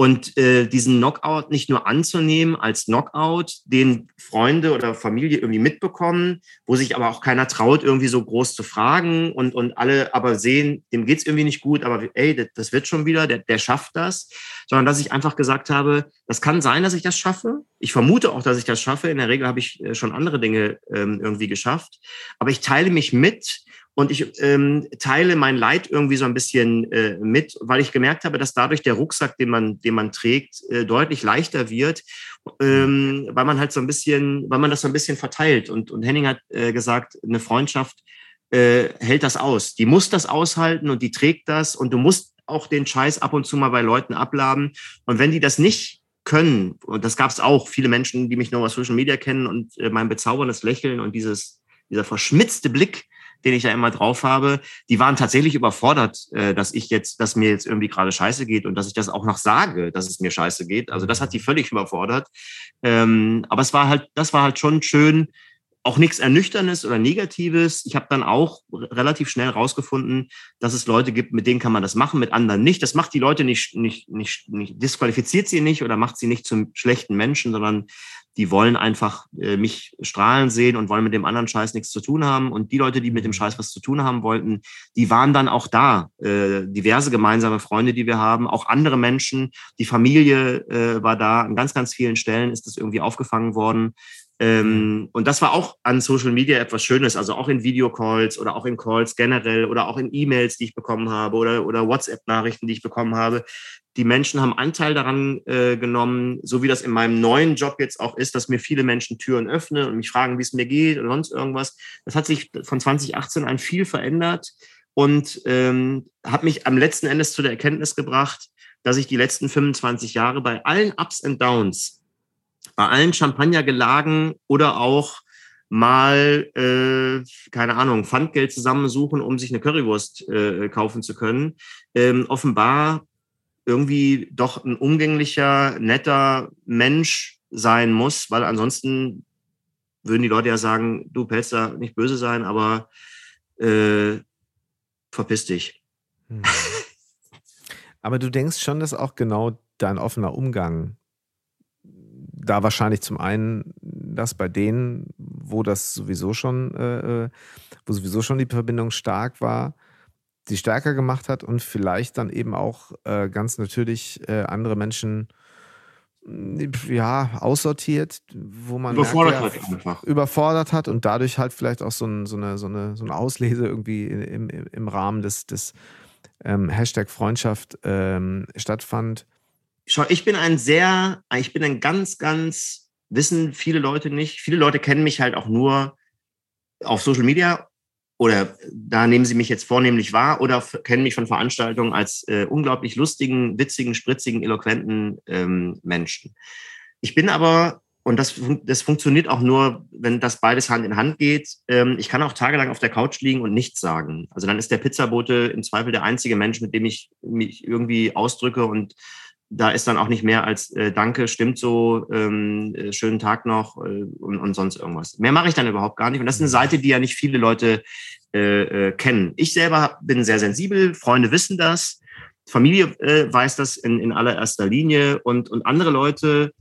und äh, diesen Knockout nicht nur anzunehmen als Knockout, den Freunde oder Familie irgendwie mitbekommen, wo sich aber auch keiner traut, irgendwie so groß zu fragen und, und alle aber sehen, dem geht's irgendwie nicht gut, aber ey, das, das wird schon wieder, der, der schafft das, sondern dass ich einfach gesagt habe, das kann sein, dass ich das schaffe. Ich vermute auch, dass ich das schaffe. In der Regel habe ich äh, schon andere Dinge ähm, irgendwie geschafft, aber ich teile mich mit und ich ähm, teile mein Leid irgendwie so ein bisschen äh, mit, weil ich gemerkt habe, dass dadurch der Rucksack, den man, den man trägt, äh, deutlich leichter wird, ähm, weil man halt so ein bisschen, weil man das so ein bisschen verteilt. Und, und Henning hat äh, gesagt, eine Freundschaft äh, hält das aus. Die muss das aushalten und die trägt das und du musst auch den Scheiß ab und zu mal bei Leuten abladen. Und wenn die das nicht können, und das gab es auch, viele Menschen, die mich nur aus Social Media kennen und äh, mein bezauberndes Lächeln und dieses, dieser verschmitzte Blick, den ich da immer drauf habe, die waren tatsächlich überfordert, äh, dass ich jetzt, dass mir jetzt irgendwie gerade scheiße geht und dass ich das auch noch sage, dass es mir scheiße geht. Also das hat die völlig überfordert. Ähm, aber es war halt, das war halt schon schön, auch nichts Ernüchternes oder Negatives. Ich habe dann auch relativ schnell rausgefunden, dass es Leute gibt, mit denen kann man das machen, mit anderen nicht. Das macht die Leute nicht, nicht, nicht, nicht disqualifiziert sie nicht oder macht sie nicht zum schlechten Menschen, sondern die wollen einfach äh, mich strahlen sehen und wollen mit dem anderen Scheiß nichts zu tun haben. Und die Leute, die mit dem Scheiß was zu tun haben wollten, die waren dann auch da. Äh, diverse gemeinsame Freunde, die wir haben, auch andere Menschen, die Familie äh, war da. An ganz, ganz vielen Stellen ist das irgendwie aufgefangen worden. Ähm, und das war auch an Social Media etwas Schönes, also auch in Videocalls oder auch in Calls generell oder auch in E-Mails, die ich bekommen habe oder, oder WhatsApp-Nachrichten, die ich bekommen habe. Die Menschen haben Anteil daran äh, genommen, so wie das in meinem neuen Job jetzt auch ist, dass mir viele Menschen Türen öffnen und mich fragen, wie es mir geht oder sonst irgendwas. Das hat sich von 2018 an viel verändert und ähm, hat mich am letzten Endes zu der Erkenntnis gebracht, dass ich die letzten 25 Jahre bei allen Ups und Downs bei allen Champagnergelagen oder auch mal, äh, keine Ahnung, Pfandgeld zusammensuchen, um sich eine Currywurst äh, kaufen zu können, ähm, offenbar irgendwie doch ein umgänglicher, netter Mensch sein muss, weil ansonsten würden die Leute ja sagen, du Pelzer, nicht böse sein, aber äh, verpiss dich. Hm. Aber du denkst schon, dass auch genau dein offener Umgang da wahrscheinlich zum einen das bei denen, wo das sowieso schon, äh, äh, wo sowieso schon die Verbindung stark war, sie stärker gemacht hat und vielleicht dann eben auch äh, ganz natürlich äh, andere Menschen ja, aussortiert, wo man überfordert merkt, ja, hat einfach. überfordert hat und dadurch halt vielleicht auch so, ein, so, eine, so, eine, so eine Auslese irgendwie im, im, im Rahmen des, des ähm, Hashtag Freundschaft ähm, stattfand. Schau, ich bin ein sehr, ich bin ein ganz, ganz, wissen viele Leute nicht. Viele Leute kennen mich halt auch nur auf Social Media oder da nehmen sie mich jetzt vornehmlich wahr oder kennen mich von Veranstaltungen als äh, unglaublich lustigen, witzigen, spritzigen, eloquenten ähm, Menschen. Ich bin aber, und das, das funktioniert auch nur, wenn das beides Hand in Hand geht, ähm, ich kann auch tagelang auf der Couch liegen und nichts sagen. Also dann ist der Pizzabote im Zweifel der einzige Mensch, mit dem ich mich irgendwie ausdrücke und da ist dann auch nicht mehr als äh, Danke, stimmt so, ähm, äh, schönen Tag noch äh, und, und sonst irgendwas. Mehr mache ich dann überhaupt gar nicht. Und das ist eine Seite, die ja nicht viele Leute äh, äh, kennen. Ich selber bin sehr sensibel, Freunde wissen das, Familie äh, weiß das in, in allererster Linie und, und andere Leute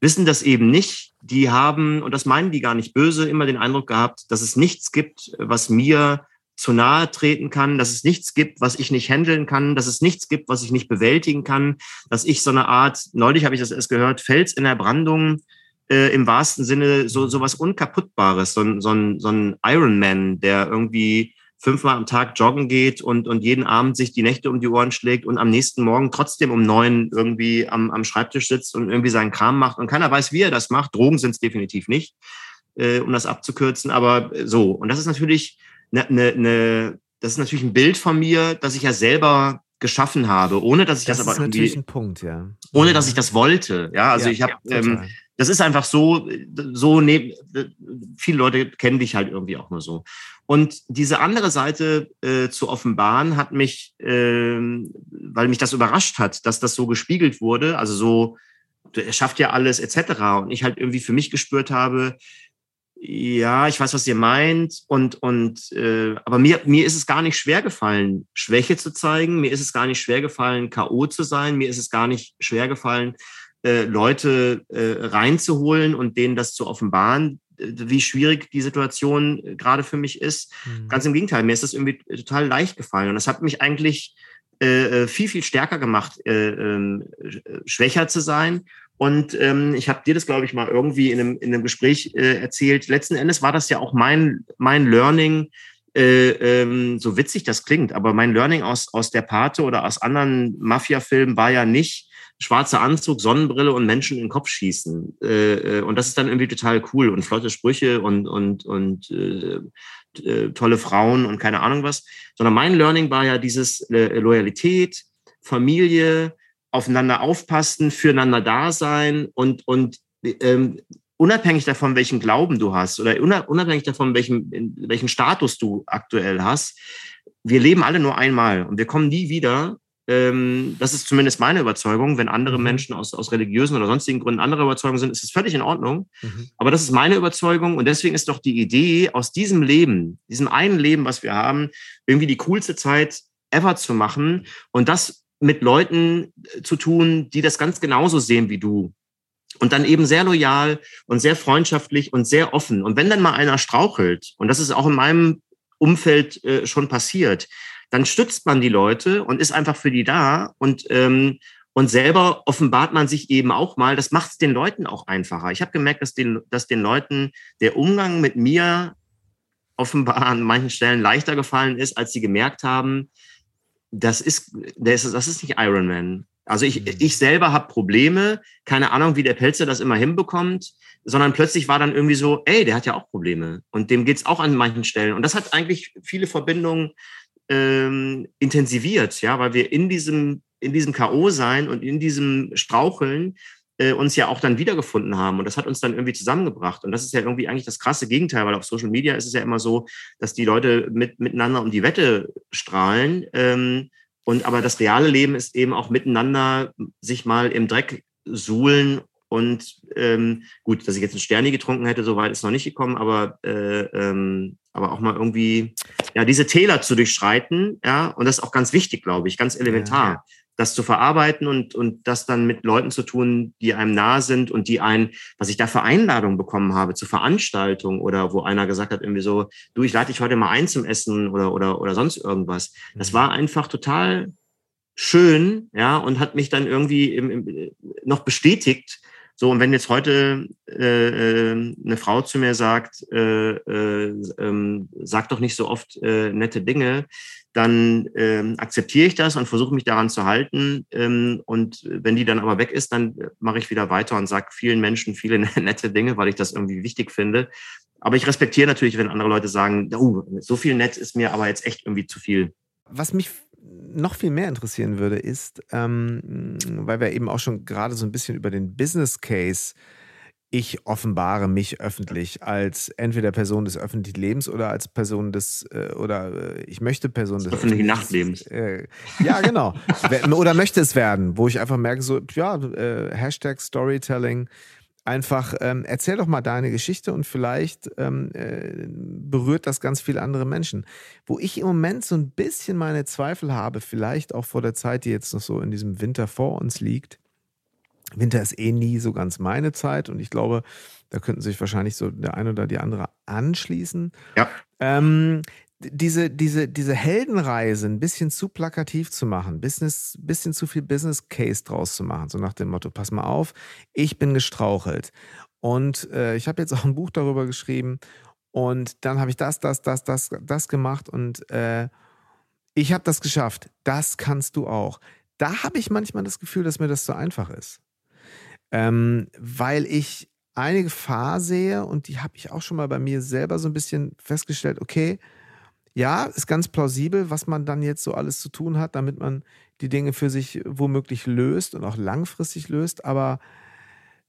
wissen das eben nicht. Die haben, und das meinen die gar nicht böse, immer den Eindruck gehabt, dass es nichts gibt, was mir zu nahe treten kann, dass es nichts gibt, was ich nicht handeln kann, dass es nichts gibt, was ich nicht bewältigen kann, dass ich so eine Art, neulich habe ich das erst gehört, Fels in der Brandung äh, im wahrsten Sinne so, so was Unkaputtbares, so, ein so, ein so ein Ironman, der irgendwie fünfmal am Tag joggen geht und, und jeden Abend sich die Nächte um die Ohren schlägt und am nächsten Morgen trotzdem um neun irgendwie am, am Schreibtisch sitzt und irgendwie seinen Kram macht und keiner weiß, wie er das macht. Drogen sind es definitiv nicht, äh, um das abzukürzen, aber so. Und das ist natürlich eine, eine, eine, das ist natürlich ein Bild von mir, das ich ja selber geschaffen habe, ohne dass ich das, das aber ist natürlich ein Punkt, ja. Ohne dass ich das wollte, ja. Also ja, ich habe, ja, ähm, das ist einfach so, so neben, viele Leute kennen dich halt irgendwie auch nur so. Und diese andere Seite äh, zu offenbaren hat mich, äh, weil mich das überrascht hat, dass das so gespiegelt wurde, also so, er schafft ja alles etc. Und ich halt irgendwie für mich gespürt habe, ja, ich weiß, was ihr meint. Und, und äh, aber mir, mir ist es gar nicht schwer gefallen, Schwäche zu zeigen. Mir ist es gar nicht schwer gefallen, K.O. zu sein. Mir ist es gar nicht schwer gefallen, äh, Leute äh, reinzuholen und denen das zu offenbaren, äh, wie schwierig die Situation äh, gerade für mich ist. Mhm. Ganz im Gegenteil, mir ist das irgendwie total leicht gefallen. Und das hat mich eigentlich äh, äh viel, viel stärker gemacht, äh, äh, schwächer zu sein und ähm, ich habe dir das, glaube ich, mal irgendwie in einem, in einem Gespräch äh, erzählt. Letzten Endes war das ja auch mein, mein Learning, äh, ähm, so witzig das klingt, aber mein Learning aus, aus der Pate oder aus anderen Mafia-Filmen war ja nicht schwarzer Anzug, Sonnenbrille und Menschen in den Kopf schießen. Äh, äh, und das ist dann irgendwie total cool und flotte Sprüche und, und, und äh, äh, tolle Frauen und keine Ahnung was. Sondern mein Learning war ja dieses äh, Loyalität, Familie, aufeinander aufpassen, füreinander da sein und, und ähm, unabhängig davon, welchen Glauben du hast oder unabhängig davon, welchen, welchen Status du aktuell hast, wir leben alle nur einmal und wir kommen nie wieder. Ähm, das ist zumindest meine Überzeugung. Wenn andere mhm. Menschen aus, aus religiösen oder sonstigen Gründen andere Überzeugungen sind, ist es völlig in Ordnung. Mhm. Aber das ist meine Überzeugung und deswegen ist doch die Idee, aus diesem Leben, diesem einen Leben, was wir haben, irgendwie die coolste Zeit ever zu machen und das mit Leuten äh, zu tun, die das ganz genauso sehen wie du. Und dann eben sehr loyal und sehr freundschaftlich und sehr offen. Und wenn dann mal einer strauchelt, und das ist auch in meinem Umfeld äh, schon passiert, dann stützt man die Leute und ist einfach für die da und, ähm, Und selber offenbart man sich eben auch mal, das macht es den Leuten auch einfacher. Ich habe gemerkt, dass den, dass den Leuten der Umgang mit mir offenbar an manchen Stellen leichter gefallen ist, als sie gemerkt haben, das ist, das ist, das ist nicht Iron Man. Also ich, mhm. ich selber habe Probleme, keine Ahnung, wie der Pelzer das immer hinbekommt, sondern plötzlich war dann irgendwie so, ey, der hat ja auch Probleme und dem geht's auch an manchen Stellen. Und das hat eigentlich viele Verbindungen ähm, intensiviert, ja, weil wir in diesem, in diesem K.O. sein und in diesem Straucheln äh, uns ja auch dann wiedergefunden haben. Und das hat uns dann irgendwie zusammengebracht. Und das ist ja irgendwie eigentlich das krasse Gegenteil, weil auf Social Media ist es ja immer so, dass die Leute mit, miteinander um die Wette strahlen. Ähm, und aber das reale Leben ist eben auch miteinander sich mal im Dreck suhlen und ähm, gut, dass ich jetzt einen Sterni getrunken hätte, so weit ist noch nicht gekommen, aber, äh, ähm, aber auch mal irgendwie ja, diese Täler zu durchschreiten, ja, und das ist auch ganz wichtig, glaube ich, ganz elementar. Ja, das zu verarbeiten und, und das dann mit Leuten zu tun, die einem nahe sind und die ein, was ich da für Einladungen bekommen habe zu Veranstaltungen oder wo einer gesagt hat, irgendwie so, du, ich lade dich heute mal ein zum Essen oder, oder, oder sonst irgendwas. Das mhm. war einfach total schön, ja, und hat mich dann irgendwie im, im, noch bestätigt. So, und wenn jetzt heute äh, äh eine Frau zu mir sagt, äh, äh, äh, sag doch nicht so oft äh, nette Dinge, dann ähm, akzeptiere ich das und versuche mich daran zu halten. Ähm, und wenn die dann aber weg ist, dann mache ich wieder weiter und sage vielen Menschen viele nette Dinge, weil ich das irgendwie wichtig finde. Aber ich respektiere natürlich, wenn andere Leute sagen, oh, so viel nett ist mir aber jetzt echt irgendwie zu viel. Was mich noch viel mehr interessieren würde, ist, ähm, weil wir eben auch schon gerade so ein bisschen über den Business Case äh, ich offenbare mich öffentlich als entweder Person des öffentlichen Lebens oder als Person des, äh, oder äh, ich möchte Person des öffentlichen Nachtlebens. Äh, ja, genau. oder möchte es werden, wo ich einfach merke, so, ja, äh, Hashtag Storytelling. Einfach ähm, erzähl doch mal deine Geschichte und vielleicht ähm, äh, berührt das ganz viele andere Menschen. Wo ich im Moment so ein bisschen meine Zweifel habe, vielleicht auch vor der Zeit, die jetzt noch so in diesem Winter vor uns liegt, Winter ist eh nie so ganz meine Zeit und ich glaube, da könnten sich wahrscheinlich so der eine oder die andere anschließen. Ja. Ähm, diese, diese, diese Heldenreise ein bisschen zu plakativ zu machen, Business, bisschen zu viel Business Case draus zu machen, so nach dem Motto, pass mal auf, ich bin gestrauchelt. Und äh, ich habe jetzt auch ein Buch darüber geschrieben und dann habe ich das, das, das, das, das gemacht und äh, ich habe das geschafft. Das kannst du auch. Da habe ich manchmal das Gefühl, dass mir das zu einfach ist ähm, weil ich eine Gefahr sehe und die habe ich auch schon mal bei mir selber so ein bisschen festgestellt, okay, ja, ist ganz plausibel, was man dann jetzt so alles zu tun hat, damit man die Dinge für sich womöglich löst und auch langfristig löst, aber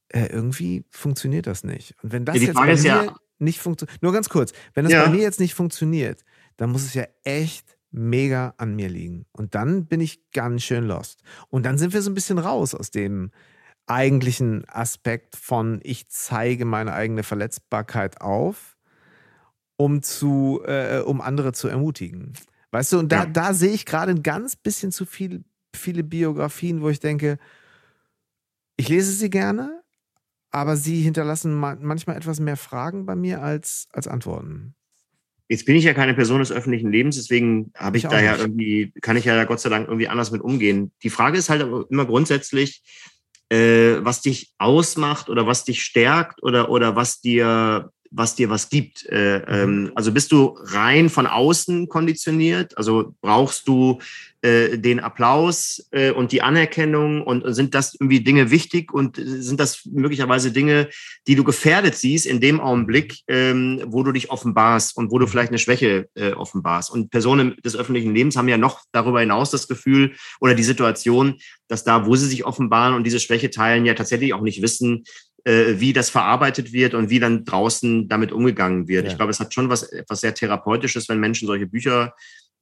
äh, irgendwie funktioniert das nicht. Und wenn das ja, jetzt bei mir ja nicht funktioniert, nur ganz kurz, wenn das ja. bei mir jetzt nicht funktioniert, dann muss es ja echt mega an mir liegen. Und dann bin ich ganz schön lost. Und dann sind wir so ein bisschen raus aus dem, eigentlichen Aspekt von ich zeige meine eigene Verletzbarkeit auf, um zu, äh, um andere zu ermutigen. Weißt du, und da, ja. da sehe ich gerade ein ganz bisschen zu viel, viele Biografien, wo ich denke, ich lese sie gerne, aber sie hinterlassen manchmal etwas mehr Fragen bei mir als, als Antworten. Jetzt bin ich ja keine Person des öffentlichen Lebens, deswegen habe ich, ich da ja irgendwie, kann ich ja Gott sei Dank irgendwie anders mit umgehen. Die Frage ist halt aber immer grundsätzlich, äh, was dich ausmacht oder was dich stärkt oder, oder was dir was dir was gibt. Äh, mhm. ähm, also bist du rein von außen konditioniert? Also brauchst du äh, den Applaus äh, und die Anerkennung und sind das irgendwie Dinge wichtig und sind das möglicherweise Dinge, die du gefährdet siehst in dem Augenblick, ähm, wo du dich offenbarst und wo du vielleicht eine Schwäche äh, offenbarst? Und Personen des öffentlichen Lebens haben ja noch darüber hinaus das Gefühl oder die Situation, dass da, wo sie sich offenbaren und diese Schwäche teilen, ja tatsächlich auch nicht wissen, wie das verarbeitet wird und wie dann draußen damit umgegangen wird. Ja. Ich glaube, es hat schon was etwas sehr Therapeutisches, wenn Menschen solche Bücher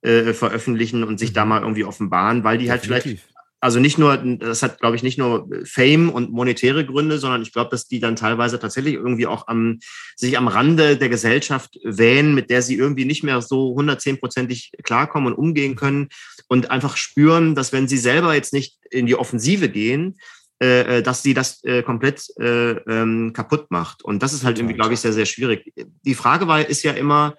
äh, veröffentlichen und sich mhm. da mal irgendwie offenbaren, weil die Definitiv. halt vielleicht also nicht nur, das hat, glaube ich, nicht nur Fame und monetäre Gründe, sondern ich glaube, dass die dann teilweise tatsächlich irgendwie auch am, sich am Rande der Gesellschaft wähnen, mit der sie irgendwie nicht mehr so 110-prozentig klarkommen und umgehen können und einfach spüren, dass wenn sie selber jetzt nicht in die Offensive gehen, äh, äh, dass sie das äh, komplett äh, ähm, kaputt macht. Und das ist halt irgendwie, glaube ich, sehr, sehr schwierig. Die Frage war, ist ja immer,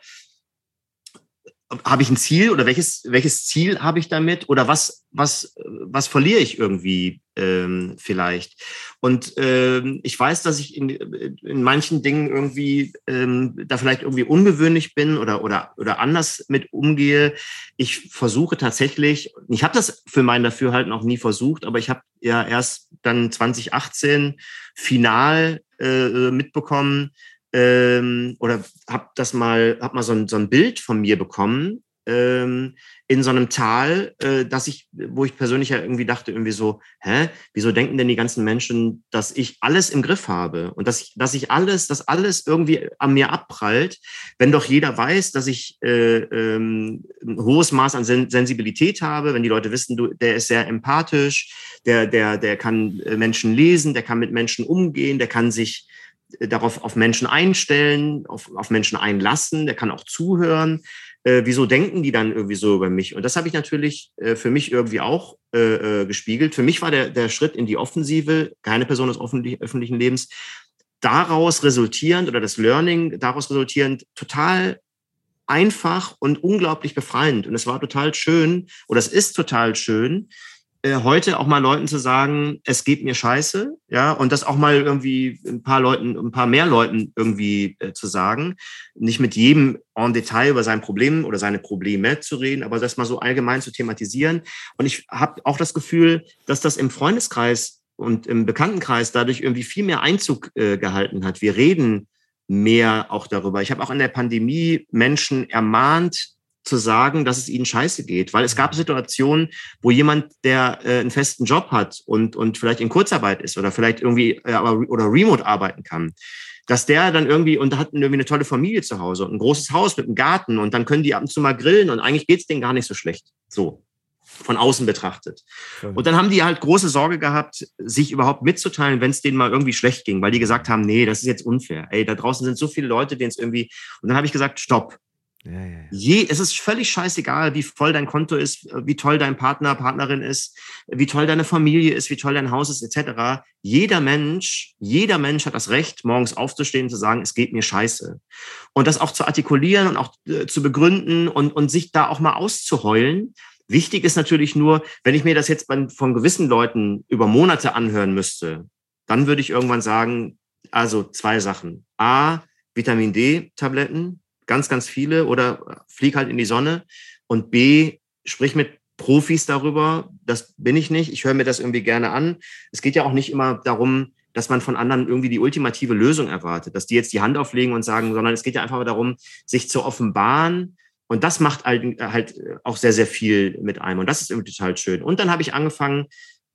habe ich ein Ziel oder welches, welches Ziel habe ich damit oder was, was, was verliere ich irgendwie ähm, vielleicht? Und ähm, ich weiß, dass ich in, in manchen Dingen irgendwie ähm, da vielleicht irgendwie ungewöhnlich bin oder, oder, oder anders mit umgehe. Ich versuche tatsächlich, ich habe das für mein Dafürhalten auch nie versucht, aber ich habe ja erst dann 2018 final äh, mitbekommen, ähm, oder habe das mal, hab mal so ein, so ein Bild von mir bekommen ähm, in so einem Tal, äh, dass ich, wo ich persönlich ja irgendwie dachte, irgendwie so, hä, wieso denken denn die ganzen Menschen, dass ich alles im Griff habe und dass ich, dass ich alles, dass alles irgendwie an mir abprallt, wenn doch jeder weiß, dass ich äh, ähm, ein hohes Maß an Sen Sensibilität habe, wenn die Leute wissen, du, der ist sehr empathisch, der, der, der kann äh, Menschen lesen, der kann mit Menschen umgehen, der kann sich darauf auf Menschen einstellen, auf, auf Menschen einlassen, der kann auch zuhören. Äh, wieso denken die dann irgendwie so über mich? Und das habe ich natürlich äh, für mich irgendwie auch äh, äh, gespiegelt. Für mich war der, der Schritt in die Offensive, keine Person des öffentlich, öffentlichen Lebens, daraus resultierend oder das Learning daraus resultierend total einfach und unglaublich befreiend. Und es war total schön, oder es ist total schön, äh, heute auch mal Leuten zu sagen, es geht mir scheiße, ja, und das auch mal irgendwie ein paar Leuten, ein paar mehr Leuten irgendwie äh, zu sagen, nicht mit jedem en Detail über sein Problem oder seine Probleme zu reden, aber das mal so allgemein zu thematisieren. Und ich habe auch das Gefühl, dass das im Freundeskreis und im Bekanntenkreis dadurch irgendwie viel mehr Einzug äh, gehalten hat. Wir reden mehr auch darüber. Ich habe auch in der Pandemie Menschen ermahnt, zu sagen, dass es ihnen scheiße geht. Weil es gab mhm. Situationen, wo jemand, der äh, einen festen Job hat und, und vielleicht in Kurzarbeit ist oder vielleicht irgendwie äh, oder remote arbeiten kann, dass der dann irgendwie und hat irgendwie eine tolle Familie zu Hause und ein großes Haus mit einem Garten und dann können die ab und zu mal grillen und eigentlich geht's denen gar nicht so schlecht. So von außen betrachtet. Und dann haben die halt große Sorge gehabt, sich überhaupt mitzuteilen, wenn es denen mal irgendwie schlecht ging, weil die gesagt haben, nee, das ist jetzt unfair. Ey, da draußen sind so viele Leute, denen es irgendwie. Und dann habe ich gesagt, stopp. Ja, ja. Je, es ist völlig scheißegal, wie voll dein Konto ist, wie toll dein Partner, Partnerin ist, wie toll deine Familie ist, wie toll dein Haus ist, etc. Jeder Mensch, jeder Mensch hat das Recht, morgens aufzustehen und zu sagen, es geht mir scheiße. Und das auch zu artikulieren und auch äh, zu begründen und, und sich da auch mal auszuheulen. Wichtig ist natürlich nur, wenn ich mir das jetzt von gewissen Leuten über Monate anhören müsste, dann würde ich irgendwann sagen, also zwei Sachen. A, Vitamin D-Tabletten, ganz, ganz viele oder flieg halt in die Sonne. Und B, sprich mit Profis darüber. Das bin ich nicht. Ich höre mir das irgendwie gerne an. Es geht ja auch nicht immer darum, dass man von anderen irgendwie die ultimative Lösung erwartet, dass die jetzt die Hand auflegen und sagen, sondern es geht ja einfach darum, sich zu offenbaren. Und das macht halt, halt auch sehr, sehr viel mit einem. Und das ist irgendwie total schön. Und dann habe ich angefangen,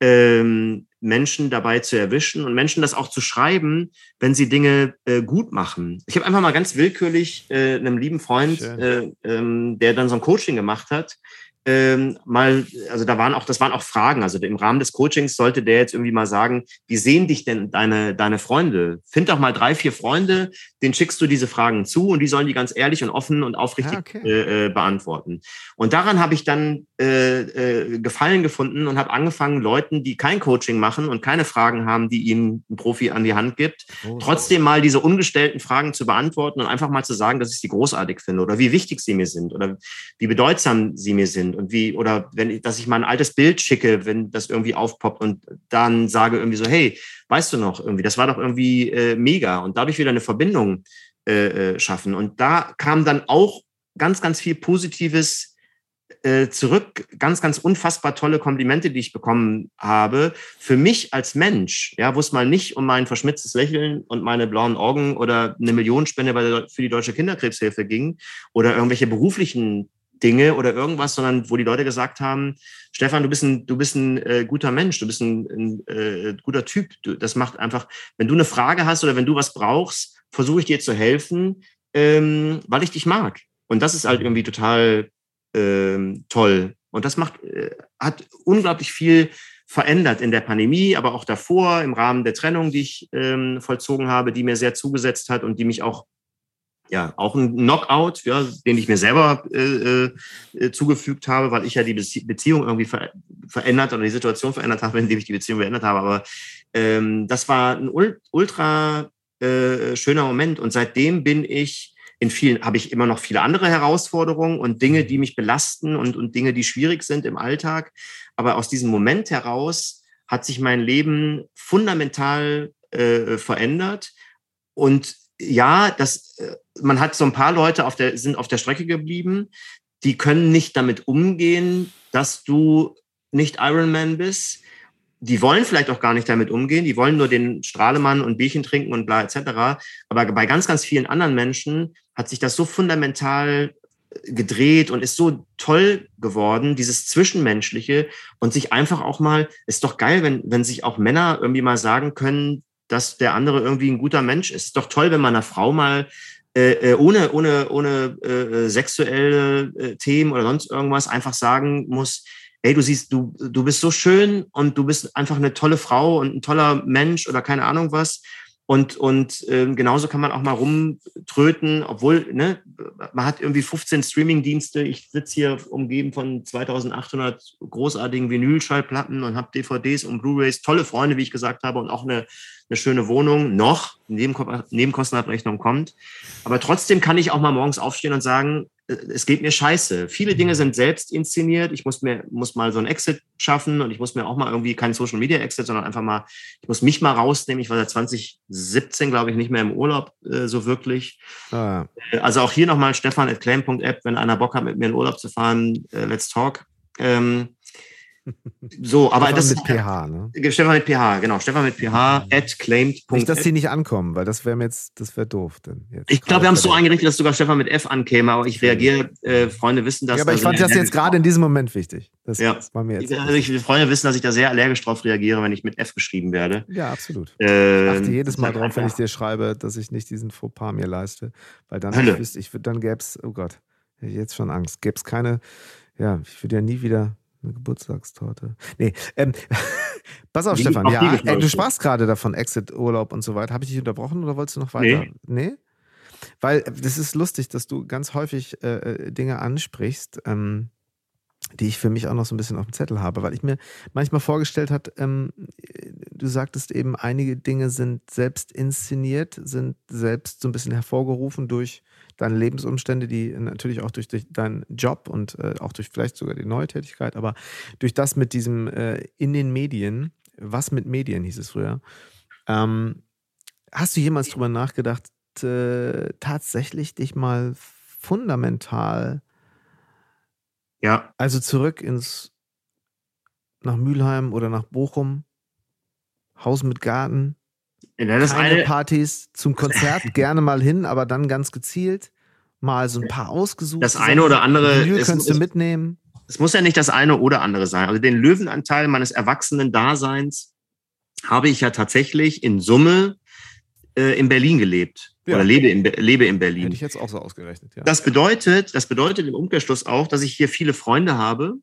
ähm, Menschen dabei zu erwischen und Menschen das auch zu schreiben, wenn sie Dinge äh, gut machen. Ich habe einfach mal ganz willkürlich äh, einem lieben Freund, äh, ähm, der dann so ein Coaching gemacht hat, ähm, mal, also da waren auch, das waren auch Fragen. Also im Rahmen des Coachings sollte der jetzt irgendwie mal sagen, wie sehen dich denn deine, deine Freunde? Find doch mal drei, vier Freunde, denen schickst du diese Fragen zu und die sollen die ganz ehrlich und offen und aufrichtig ah, okay. äh, äh, beantworten. Und daran habe ich dann äh, äh, Gefallen gefunden und habe angefangen, Leuten, die kein Coaching machen und keine Fragen haben, die ihnen ein Profi an die Hand gibt, oh, trotzdem mal diese ungestellten Fragen zu beantworten und einfach mal zu sagen, dass ich sie großartig finde oder wie wichtig sie mir sind oder wie bedeutsam sie mir sind sind und wie, oder wenn dass ich mal ein altes Bild schicke, wenn das irgendwie aufpoppt und dann sage irgendwie so, hey, weißt du noch irgendwie, das war doch irgendwie äh, mega und dadurch wieder eine Verbindung äh, äh schaffen. Und da kam dann auch ganz, ganz viel Positives äh, zurück, ganz, ganz unfassbar tolle Komplimente, die ich bekommen habe. Für mich als Mensch, ja, wo es mal nicht um mein verschmitztes Lächeln und meine blauen Augen oder eine Millionenspende für die Deutsche Kinderkrebshilfe ging oder irgendwelche beruflichen Dinge oder irgendwas, sondern wo die Leute gesagt haben, Stefan, du bist ein, du bist ein äh, guter Mensch, du bist ein, ein äh, guter Typ. Du, das macht einfach, wenn du eine Frage hast oder wenn du was brauchst, versuche ich dir zu helfen, ähm, weil ich dich mag. Und das ist halt irgendwie total ähm, toll. Und das macht, äh, hat unglaublich viel verändert in der Pandemie, aber auch davor im Rahmen der Trennung, die ich ähm, vollzogen habe, die mir sehr zugesetzt hat und die mich auch ja auch ein Knockout, ja, den ich mir selber äh, äh, zugefügt habe, weil ich ja die Beziehung irgendwie ver verändert oder die Situation verändert habe, indem ich die Beziehung verändert habe. Aber ähm, das war ein ultra äh, schöner Moment und seitdem bin ich in vielen habe ich immer noch viele andere Herausforderungen und Dinge, die mich belasten und, und Dinge, die schwierig sind im Alltag. Aber aus diesem Moment heraus hat sich mein Leben fundamental äh, verändert. Und ja, das, äh, man hat so ein paar Leute auf der, sind auf der Strecke geblieben, die können nicht damit umgehen, dass du nicht Ironman bist. Die wollen vielleicht auch gar nicht damit umgehen. Die wollen nur den Strahlemann und Bierchen trinken und bla etc. Aber bei ganz, ganz vielen anderen Menschen hat sich das so fundamental gedreht und ist so toll geworden, dieses Zwischenmenschliche und sich einfach auch mal, ist doch geil, wenn, wenn sich auch Männer irgendwie mal sagen können, dass der andere irgendwie ein guter Mensch ist. Ist doch toll, wenn man einer Frau mal äh, äh, ohne, ohne, ohne äh, sexuelle äh, Themen oder sonst irgendwas einfach sagen muss, ey, du siehst, du, du bist so schön und du bist einfach eine tolle Frau und ein toller Mensch oder keine Ahnung was. Und, und äh, genauso kann man auch mal rumtröten, obwohl ne, man hat irgendwie 15 Streaming-Dienste. Ich sitze hier umgeben von 2800 großartigen Vinylschallplatten und habe DVDs und Blu-rays, tolle Freunde, wie ich gesagt habe, und auch eine, eine schöne Wohnung. Noch, Nebenkostenabrechnung kommt. Aber trotzdem kann ich auch mal morgens aufstehen und sagen, es geht mir scheiße. Viele Dinge sind selbst inszeniert. Ich muss mir, muss mal so ein Exit schaffen und ich muss mir auch mal irgendwie kein Social Media Exit, sondern einfach mal, ich muss mich mal rausnehmen. Ich war seit 2017, glaube ich, nicht mehr im Urlaub äh, so wirklich. Ah. Äh, also auch hier nochmal Stefan at claim.app, wenn einer Bock hat, mit mir in Urlaub zu fahren, äh, let's talk. Ähm, so, aber Stefan das mit PH, ne? Stefan mit PH, genau. Stefan mit PH at claimed. Nicht, dass die nicht ankommen, weil das wäre mir jetzt, das wäre doof. Denn ich glaube, wir haben es so eingerichtet, dass sogar Stefan mit F ankäme, aber ich reagiere, äh, Freunde wissen das. Ja, aber ich fand das jetzt gerade in diesem Moment wichtig. Das, ja. Das war mir jetzt. Also ich, Freunde wissen, dass ich da sehr allergisch drauf reagiere, wenn ich mit F geschrieben werde. Ja, absolut. Äh, ich achte jedes Mal drauf, wenn ich dir schreibe, dass ich nicht diesen Fauxpas mir leiste, weil dann Hölle. ich, ich, dann gäbe es, oh Gott, jetzt schon Angst, gäbe es keine, ja, ich würde ja nie wieder eine Geburtstagstorte. Nee, ähm, pass auf, die Stefan. Ja, ey, du sprachst gerade davon, Exit-Urlaub und so weiter. Habe ich dich unterbrochen oder wolltest du noch weiter? Nee. nee? Weil das ist lustig, dass du ganz häufig äh, äh, Dinge ansprichst, ähm, die ich für mich auch noch so ein bisschen auf dem Zettel habe, weil ich mir manchmal vorgestellt habe, ähm, du sagtest eben, einige Dinge sind selbst inszeniert, sind selbst so ein bisschen hervorgerufen durch deine Lebensumstände, die natürlich auch durch, durch deinen Job und äh, auch durch vielleicht sogar die neue Tätigkeit, aber durch das mit diesem äh, in den Medien, was mit Medien hieß es früher, ähm, hast du jemals drüber nachgedacht, äh, tatsächlich dich mal fundamental, ja, also zurück ins nach Mülheim oder nach Bochum, Haus mit Garten, ja, das Keine eine, Partys zum Konzert, gerne mal hin, aber dann ganz gezielt. Mal so ein paar ausgesucht. Das eine oder andere. Vinyl könntest du mitnehmen. Es muss ja nicht das eine oder andere sein. Also den Löwenanteil meines erwachsenen Daseins habe ich ja tatsächlich in Summe äh, in Berlin gelebt. Ja. Oder lebe in, lebe in Berlin. Hätte ich jetzt auch so ausgerechnet, ja. Das bedeutet, das bedeutet im Umkehrschluss auch, dass ich hier viele Freunde habe,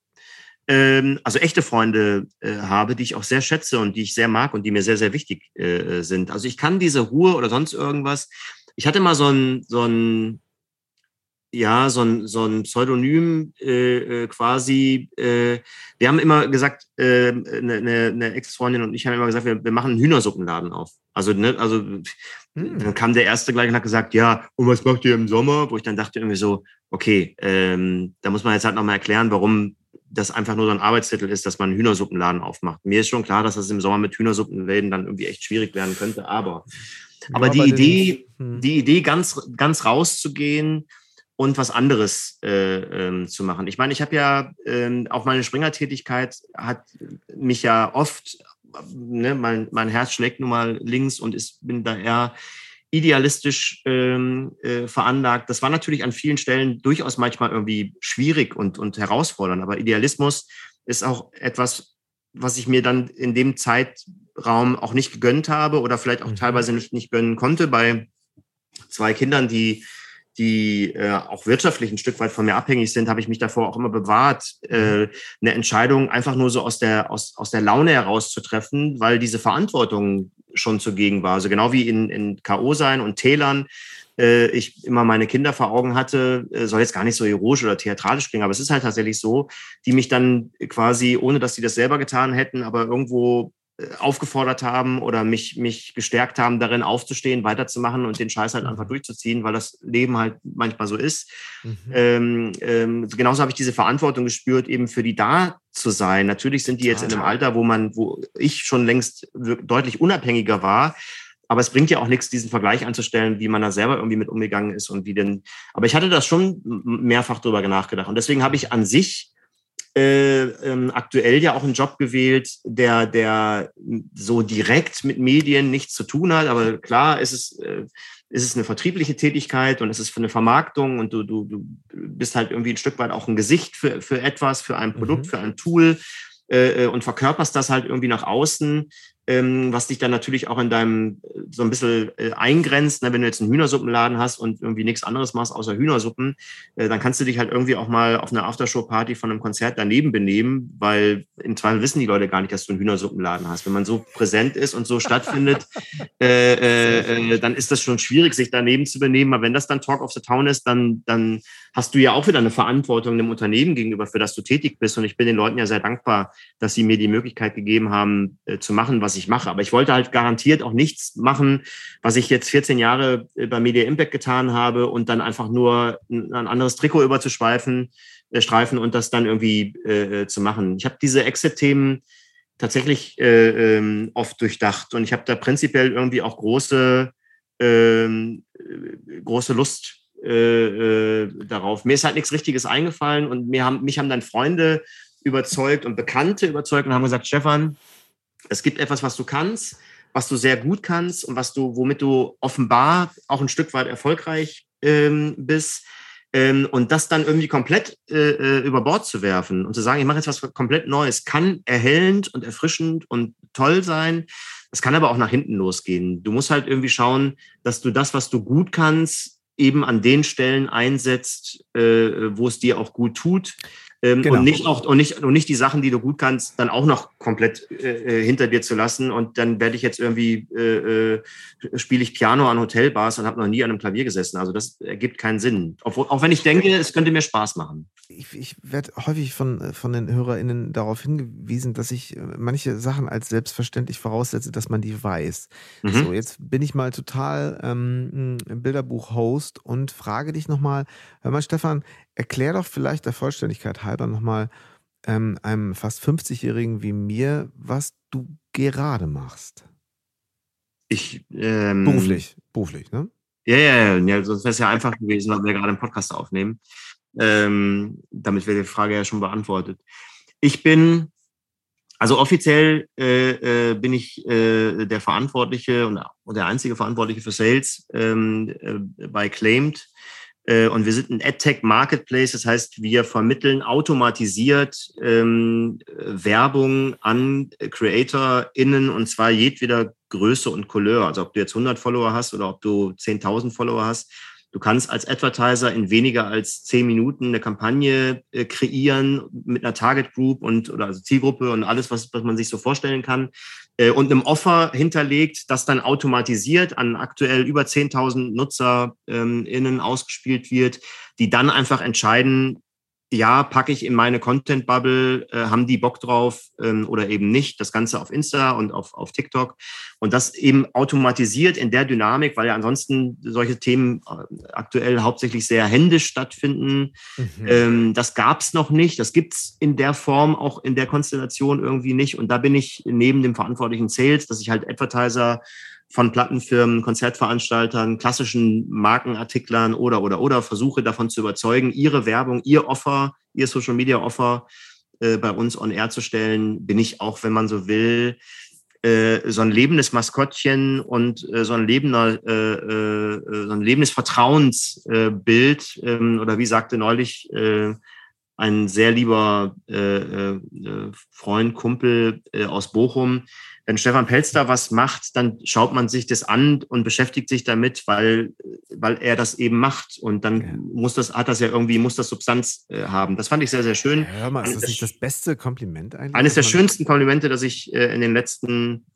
ähm, also echte Freunde äh, habe, die ich auch sehr schätze und die ich sehr mag und die mir sehr, sehr wichtig äh, sind. Also ich kann diese Ruhe oder sonst irgendwas. Ich hatte mal so ein, so ein ja, so ein, so ein Pseudonym äh, äh quasi. Äh, wir haben immer gesagt, äh, eine, eine Ex-Freundin und ich haben immer gesagt, wir, wir machen einen Hühnersuppenladen auf. Also, ne, also hm. dann kam der erste gleich und hat gesagt, ja, und was macht ihr im Sommer? Wo ich dann dachte irgendwie so, okay, ähm, da muss man jetzt halt nochmal erklären, warum das einfach nur so ein Arbeitstitel ist, dass man einen Hühnersuppenladen aufmacht. Mir ist schon klar, dass das im Sommer mit Hühnersuppenläden dann irgendwie echt schwierig werden könnte, aber, aber ja, die Idee, hm. die Idee ganz, ganz rauszugehen und was anderes äh, ähm, zu machen. Ich meine, ich habe ja ähm, auch meine Springertätigkeit hat mich ja oft, ne, mein, mein Herz schlägt nun mal links und ist, bin da eher idealistisch ähm, äh, veranlagt. Das war natürlich an vielen Stellen durchaus manchmal irgendwie schwierig und, und herausfordernd. Aber Idealismus ist auch etwas, was ich mir dann in dem Zeitraum auch nicht gegönnt habe oder vielleicht auch mhm. teilweise nicht, nicht gönnen konnte bei zwei Kindern, die die äh, auch wirtschaftlich ein Stück weit von mir abhängig sind, habe ich mich davor auch immer bewahrt, äh, eine Entscheidung einfach nur so aus der, aus, aus der Laune heraus zu treffen, weil diese Verantwortung schon zugegen war. Also genau wie in, in K.O. sein und Tälern äh, ich immer meine Kinder vor Augen hatte, äh, soll jetzt gar nicht so heroisch oder theatralisch klingen, aber es ist halt tatsächlich so, die mich dann quasi, ohne dass sie das selber getan hätten, aber irgendwo aufgefordert haben oder mich, mich gestärkt haben, darin aufzustehen, weiterzumachen und den Scheiß halt einfach mhm. durchzuziehen, weil das Leben halt manchmal so ist. Mhm. Ähm, ähm, genauso habe ich diese Verantwortung gespürt, eben für die da zu sein. Natürlich sind die jetzt in einem Alter, wo man, wo ich schon längst deutlich unabhängiger war. Aber es bringt ja auch nichts, diesen Vergleich anzustellen, wie man da selber irgendwie mit umgegangen ist und wie denn. Aber ich hatte das schon mehrfach drüber nachgedacht. Und deswegen habe ich an sich äh, ähm, aktuell ja auch einen Job gewählt, der, der so direkt mit Medien nichts zu tun hat. Aber klar, ist es, äh, ist es eine vertriebliche Tätigkeit und es ist für eine Vermarktung und du, du, du bist halt irgendwie ein Stück weit auch ein Gesicht für, für etwas, für ein Produkt, mhm. für ein Tool äh, äh und verkörperst das halt irgendwie nach außen ähm, was dich dann natürlich auch in deinem äh, so ein bisschen äh, eingrenzt. Ne? Wenn du jetzt einen Hühnersuppenladen hast und irgendwie nichts anderes machst außer Hühnersuppen, äh, dann kannst du dich halt irgendwie auch mal auf einer Aftershow-Party von einem Konzert daneben benehmen, weil im Zweifel wissen die Leute gar nicht, dass du einen Hühnersuppenladen hast. Wenn man so präsent ist und so stattfindet, äh, äh, äh, dann ist das schon schwierig, sich daneben zu benehmen. Aber wenn das dann Talk of the Town ist, dann, dann hast du ja auch wieder eine Verantwortung dem Unternehmen gegenüber, für das du tätig bist. Und ich bin den Leuten ja sehr dankbar, dass sie mir die Möglichkeit gegeben haben, äh, zu machen, was ich mache. Aber ich wollte halt garantiert auch nichts machen, was ich jetzt 14 Jahre äh, bei Media Impact getan habe und dann einfach nur ein, anderes Trikot überzuschweifen, äh, streifen und das dann irgendwie äh, zu machen. Ich habe diese Exit-Themen tatsächlich äh, ähm, oft durchdacht und ich habe da prinzipiell irgendwie auch große, ähm, äh, große Lust äh, äh, darauf. Mir ist halt nichts Richtiges eingefallen und mir haben, mich haben dann Freunde überzeugt und Bekannte überzeugt und haben gesagt, Stefan, es gibt etwas, was du kannst, was du sehr gut kannst und was du, womit du offenbar auch ein Stück weit erfolgreich ähm, bist. Ähm, und das dann irgendwie komplett äh, äh, über Bord zu werfen und zu sagen, ich mache jetzt was komplett Neues, kann erhellend und erfrischend und toll sein. Es kann aber auch nach hinten losgehen. Du musst halt irgendwie schauen, dass du das, was du gut kannst, eben an den Stellen einsetzt, äh, wo es dir auch gut tut. Ähm, genau. und, nicht auch, und, nicht, und nicht die Sachen, die du gut kannst, dann auch noch komplett äh, äh hinter dir zu lassen. Und dann werde ich jetzt irgendwie, äh, äh, spiele ich Piano an Hotelbars und habe noch nie an einem Klavier gesessen. Also das ergibt keinen Sinn. Obwohl, auch wenn ich denke, es könnte mir Spaß machen. Ich, ich werde häufig von, von den HörerInnen darauf hingewiesen, dass ich äh, manche Sachen als selbstverständlich voraussetze, dass man die weiß. Mhm. So, jetzt bin ich mal total ähm, Bilderbuch-Host und frage dich nochmal, hör mal, Stefan, Erklär doch vielleicht der Vollständigkeit halber nochmal ähm, einem fast 50-Jährigen wie mir, was du gerade machst. Ich, ähm, beruflich, beruflich, ne? Ja, ja, ja, sonst wäre es ja einfach gewesen, weil wir gerade einen Podcast aufnehmen. Ähm, damit wäre die Frage ja schon beantwortet. Ich bin, also offiziell äh, äh, bin ich äh, der Verantwortliche und, und, der einzige Verantwortliche für Sales ähm, äh, bei Claimed. Äh, und wir sind ein AdTech Marketplace, das heißt, wir vermitteln automatisiert ähm, Werbung an CreatorInnen und zwar jedweder Größe und Couleur. Also ob du jetzt 100 Follower hast oder ob du 10.000 Follower hast. Du kannst als Advertiser in weniger als zehn Minuten eine Kampagne äh, kreieren mit einer Target Group und oder also Zielgruppe und alles, was, was man sich so vorstellen kann. Äh, und einem Offer hinterlegt, das dann automatisiert an aktuell über 10.000 NutzerInnen ähm, ausgespielt wird, die dann einfach entscheiden, ja, packe ich in meine Content-Bubble, äh, haben die Bock drauf ähm, oder eben nicht. Das Ganze auf Insta und auf, auf TikTok. Und das eben automatisiert in der Dynamik, weil ja ansonsten solche Themen äh, aktuell hauptsächlich sehr händisch stattfinden. Mhm. Ähm, das gab es noch nicht. Das gibt's in der Form, auch in der Konstellation irgendwie nicht. Und da bin ich neben dem verantwortlichen Sales, dass ich halt Advertiser von Plattenfirmen, Konzertveranstaltern, klassischen Markenartiklern oder, oder, oder versuche davon zu überzeugen, ihre Werbung, ihr Offer, ihr Social Media Offer äh, bei uns on air zu stellen, bin ich auch, wenn man so will, äh, so ein lebendes Maskottchen und äh, so ein lebender, so ein lebendes Vertrauensbild ähm, oder wie sagte neulich ein sehr lieber Freund, Kumpel aus Bochum, wenn Stefan Pelz da was macht, dann schaut man sich das an und beschäftigt sich damit, weil, weil er das eben macht. Und dann ja. muss das, hat das ja irgendwie, muss das Substanz äh, haben. Das fand ich sehr, sehr schön. Ja, hör mal, ist das nicht das beste Kompliment eigentlich? Eines der schönsten Komplimente, das ich äh, in den letzten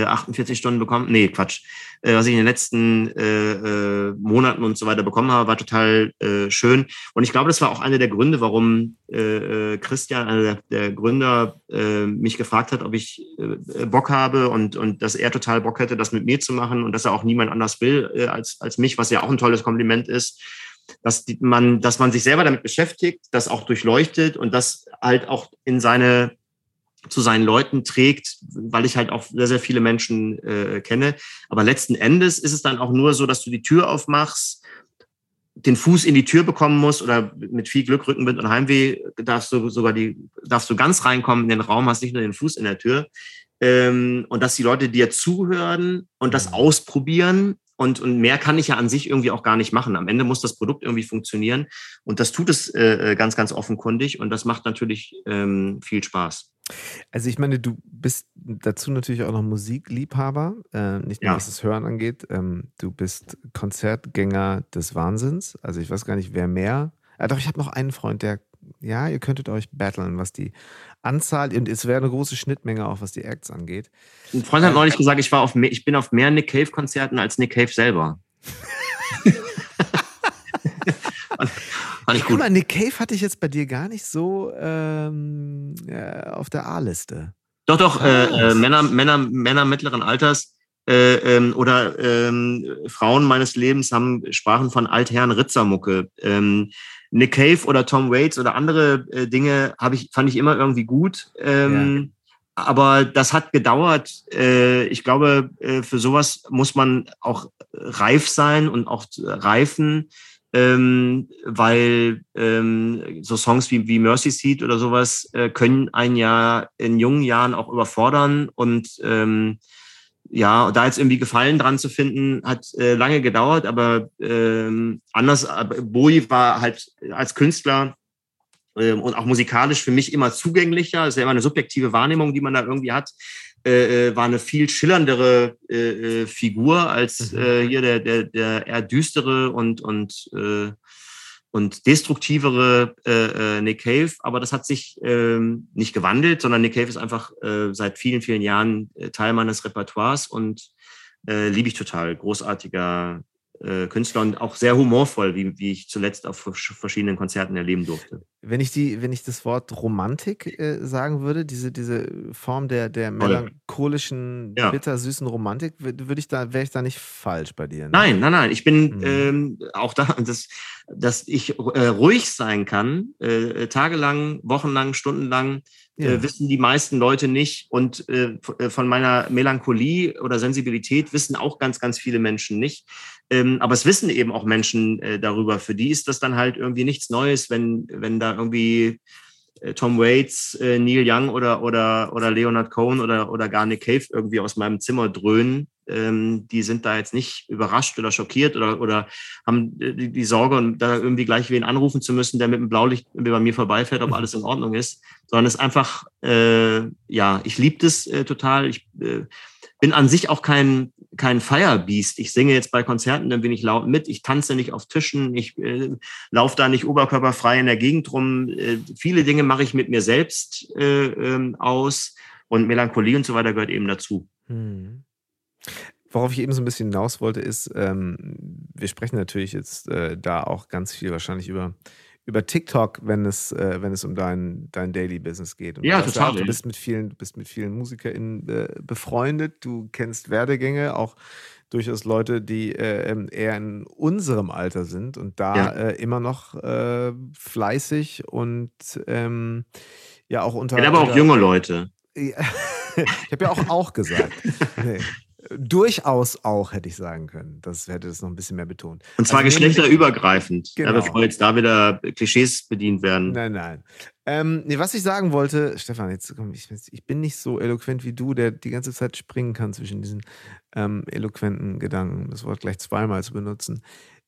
48 Stunden bekommen. Nee, Quatsch. Äh, was ich in den letzten äh, äh, Monaten und so weiter bekommen habe, war total äh, schön. Und ich glaube, das war auch einer der Gründe, warum äh, äh Christian, einer der, der Gründer, äh, mich gefragt hat, ob ich äh, Bock habe und, und dass er total Bock hätte, das mit mir zu machen und dass er auch niemand anders will äh, als, als mich, was ja auch ein tolles Kompliment ist dass die, man, dass man sich selber damit beschäftigt, das auch durchleuchtet und das halt auch in seine zu seinen Leuten trägt, weil ich halt auch sehr, sehr viele Menschen äh, kenne. Aber letzten Endes ist es dann auch nur so, dass du die Tür aufmachst, den Fuß in die Tür bekommen musst oder mit viel Glück, Rückenwind und Heimweh darfst du sogar die, darfst du ganz reinkommen in den Raum, hast nicht nur den Fuß in der Tür. Ähm, und dass die Leute dir zuhören und das mhm. ausprobieren und, und mehr kann ich ja an sich irgendwie auch gar nicht machen. Am Ende muss das Produkt irgendwie funktionieren. Und das tut es äh, äh ganz, ganz offenkundig. Und das macht natürlich ähm, viel Spaß. Also ich meine, du bist dazu natürlich auch noch Musikliebhaber, äh, nicht nur ja. was das Hören angeht. Ähm, du bist Konzertgänger des Wahnsinns. Also ich weiß gar nicht, wer mehr. Ja, doch, ich habe noch einen Freund, der, ja, ihr könntet euch battlen, was die Anzahl, und es wäre eine große Schnittmenge auch, was die Acts angeht. Ein Freund hat neulich gesagt, ich, war auf, ich bin auf mehr Nick Cave-Konzerten als Nick Cave selber. Fand ich gut. Guck mal, Nick Cave hatte ich jetzt bei dir gar nicht so ähm, äh, auf der A-Liste. Doch, doch, äh, äh, Männer, Männer, Männer mittleren Alters äh, ähm, oder ähm, Frauen meines Lebens haben sprachen von Altherren Ritzermucke. Ähm, Nick Cave oder Tom Waits oder andere äh, Dinge habe ich fand ich immer irgendwie gut. Ähm, ja. Aber das hat gedauert. Äh, ich glaube, äh, für sowas muss man auch reif sein und auch reifen ähm, weil ähm, so Songs wie, wie Mercy Seat oder sowas äh, können einen ja in jungen Jahren auch überfordern und ähm, ja, da jetzt irgendwie Gefallen dran zu finden, hat äh, lange gedauert, aber ähm, anders, aber Bowie war halt als Künstler ähm, und auch musikalisch für mich immer zugänglicher. Das ist ja immer eine subjektive Wahrnehmung, die man da irgendwie hat. Äh, äh, war eine viel schillerndere äh, äh, Figur als mhm. äh, hier der, der, der eher düstere und, und, äh, und destruktivere äh, äh, Nick Cave. Aber das hat sich ähm, nicht gewandelt, sondern Nick Cave ist einfach äh, seit vielen, vielen Jahren Teil meines Repertoires und äh, liebe ich total. Großartiger äh, Künstler und auch sehr humorvoll, wie, wie ich zuletzt auf verschiedenen Konzerten erleben durfte. Wenn ich die, wenn ich das Wort Romantik äh, sagen würde, diese, diese Form der, der melancholischen, ja. bittersüßen Romantik, würde ich da, wäre ich da nicht falsch bei dir? Ne? Nein, nein, nein. Ich bin mhm. ähm, auch da, dass, dass ich äh, ruhig sein kann, äh, tagelang, wochenlang, stundenlang, äh, ja. wissen die meisten Leute nicht. Und äh, äh, von meiner Melancholie oder Sensibilität wissen auch ganz, ganz viele Menschen nicht. Ähm, aber es wissen eben auch Menschen äh, darüber. Für die ist das dann halt irgendwie nichts Neues, wenn, wenn da irgendwie äh, Tom Waits, äh, Neil Young oder, oder, oder Leonard Cohen oder, oder gar Nick Cave irgendwie aus meinem Zimmer dröhnen. Ähm, die sind da jetzt nicht überrascht oder schockiert oder, oder haben die, die Sorge, da irgendwie gleich wen anrufen zu müssen, der mit dem Blaulicht bei mir vorbeifährt, ob mhm. alles in Ordnung ist. Sondern es ist einfach, äh, ja, ich liebe das äh, total. Ich äh, bin an sich auch kein, kein Firebeast. Ich singe jetzt bei Konzerten, dann bin ich laut mit. Ich tanze nicht auf Tischen. Ich äh, laufe da nicht oberkörperfrei in der Gegend rum. Äh, viele Dinge mache ich mit mir selbst äh, ähm, aus. Und Melancholie und so weiter gehört eben dazu. Hm. Worauf ich eben so ein bisschen hinaus wollte, ist, ähm, wir sprechen natürlich jetzt äh, da auch ganz viel wahrscheinlich über über TikTok, wenn es, äh, wenn es um dein, dein Daily Business geht. Und ja, du total. du bist mit vielen, du bist mit vielen MusikerInnen äh, befreundet, du kennst Werdegänge, auch durchaus Leute, die äh, ähm, eher in unserem Alter sind und da ja. Äh, immer noch äh, fleißig und ähm, ja auch unter. Ja, aber auch junge Leute. ich habe ja auch auch gesagt. Nee. Durchaus auch, hätte ich sagen können. Das hätte das noch ein bisschen mehr betont. Und zwar also, geschlechterübergreifend, genau. ja, bevor jetzt da wieder Klischees bedient werden. Nein, nein. Ähm, nee, was ich sagen wollte, Stefan, jetzt komm, ich, ich, bin nicht so eloquent wie du, der die ganze Zeit springen kann zwischen diesen ähm, eloquenten Gedanken, das Wort gleich zweimal zu benutzen.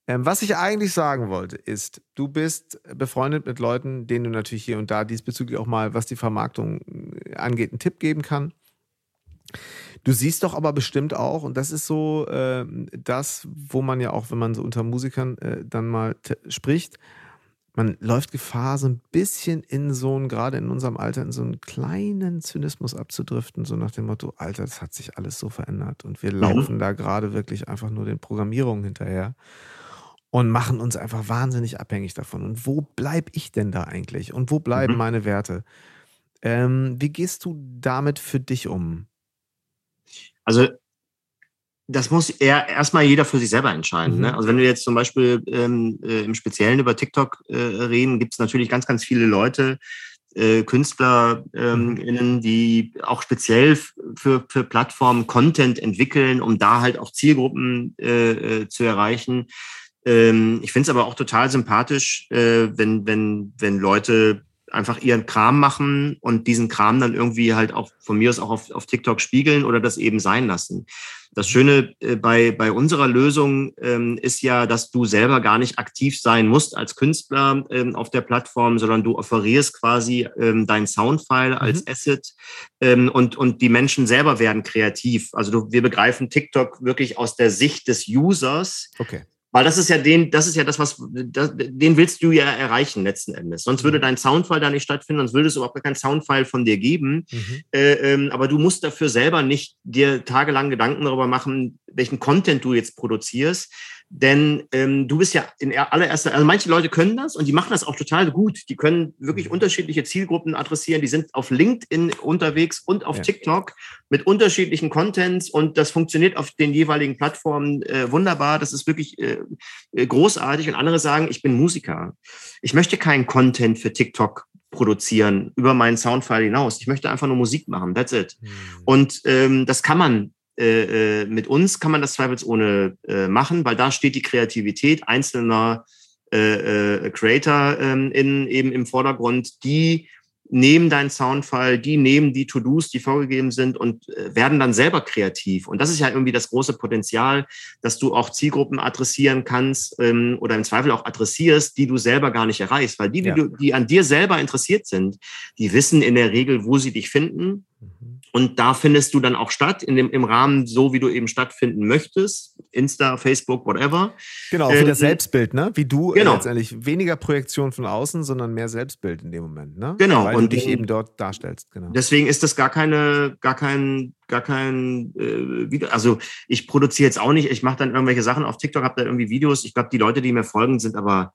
Ähm, was ich eigentlich sagen wollte, ist, du bist befreundet mit Leuten, denen du natürlich hier und da diesbezüglich auch mal, was die Vermarktung angeht, einen Tipp geben kann. Du siehst doch aber bestimmt auch, und das ist so äh, das, wo man ja auch, wenn man so unter Musikern äh, dann mal spricht, man läuft Gefahr, so ein bisschen in so einen, gerade in unserem Alter, in so einen kleinen Zynismus abzudriften, so nach dem Motto, Alter, das hat sich alles so verändert und wir mhm. laufen da gerade wirklich einfach nur den Programmierungen hinterher und machen uns einfach wahnsinnig abhängig davon. Und wo bleibe ich denn da eigentlich? Und wo bleiben mhm. meine Werte? Ähm, wie gehst du damit für dich um? Also das muss eher erstmal jeder für sich selber entscheiden. Ne? Mhm. Ne? Also wenn wir jetzt zum Beispiel ähm, äh, im Speziellen über TikTok äh, reden, gibt es natürlich ganz, ganz viele Leute, äh, KünstlerInnen, ähm, die auch speziell für, für Plattformen Content entwickeln, um da halt auch Zielgruppen äh, äh zu erreichen. Ähm, ich finde es aber auch total sympathisch, äh, wenn, wenn, wenn Leute einfach ihren Kram machen und diesen Kram dann irgendwie halt auch von mir aus auch auf, auf TikTok spiegeln oder das eben sein lassen. Das Schöne äh, bei, bei unserer Lösung ähm, ist ja, dass du selber gar nicht aktiv sein musst als Künstler ähm, auf der Plattform, sondern du offerierst quasi ähm, dein Soundfile als mhm. Asset ähm, und, und die Menschen selber werden kreativ. Also du, wir begreifen TikTok wirklich aus der Sicht des Users. Okay. Weil das ist ja den, das ist ja das, was, das, den willst du ja erreichen letzten Endes. Sonst würde mhm. dein Soundfile da nicht stattfinden, sonst würde es überhaupt keinen Soundfile von dir geben. Mhm. Äh, ähm, aber du musst dafür selber nicht dir tagelang Gedanken darüber machen, welchen Content du jetzt produzierst, denn ähm, du bist ja in allererster, also manche Leute können das und die machen das auch total gut. Die können wirklich mhm. unterschiedliche Zielgruppen adressieren. Die sind auf LinkedIn unterwegs und auf ja. TikTok mit unterschiedlichen Contents und das funktioniert auf den jeweiligen Plattformen äh, wunderbar. Das ist wirklich äh, äh großartig. Und andere sagen, ich bin Musiker. Ich möchte keinen Content für TikTok produzieren über meinen Soundfile hinaus. Ich möchte einfach nur Musik machen. That's it. Mhm. Und ähm, das kann man äh, äh, mit uns kann man das zweifelsohne äh, machen, weil da steht die Kreativität einzelner äh, äh, Creator ähm, in, eben im Vordergrund, die nehmen deinen Soundfile, die nehmen die To-Dos, die vorgegeben sind und äh, werden dann selber kreativ. Und das ist ja irgendwie das große Potenzial, dass du auch Zielgruppen adressieren kannst ähm, oder im Zweifel auch adressierst, die du selber gar nicht erreichst. Weil die, die, ja. du, die an dir selber interessiert sind, die wissen in der Regel, wo sie dich finden. Mhm und da findest du dann auch statt, in dem, im Rahmen so, wie du eben stattfinden möchtest. Insta, Facebook, whatever. Genau, für äh, das Selbstbild, ne? Wie du genau. letztendlich weniger Projektion von außen, sondern mehr Selbstbild in dem Moment, ne? Genau. Weil und du dich eben dort darstellst, genau. Deswegen ist das gar keine, gar kein, gar kein äh, Video. Also ich produziere jetzt auch nicht, ich mache dann irgendwelche Sachen auf TikTok, habe da irgendwie Videos. Ich glaube, die Leute, die mir folgen, sind aber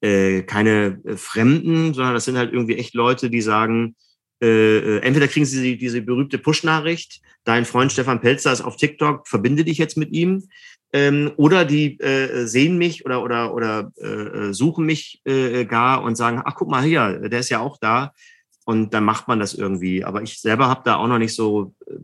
äh, keine äh, Fremden, sondern das sind halt irgendwie echt Leute, die sagen, äh, äh, entweder kriegen sie diese, berühmte Push-Nachricht, dein Freund Stefan Pelzer ist auf TikTok, verbinde dich jetzt mit ihm. Ähm, oder die äh, sehen mich oder, oder, oder äh, suchen mich äh, gar und sagen, ach guck mal hier, der ist ja auch da. Und dann macht man das irgendwie. Aber ich selber habe da auch noch nicht so, äh,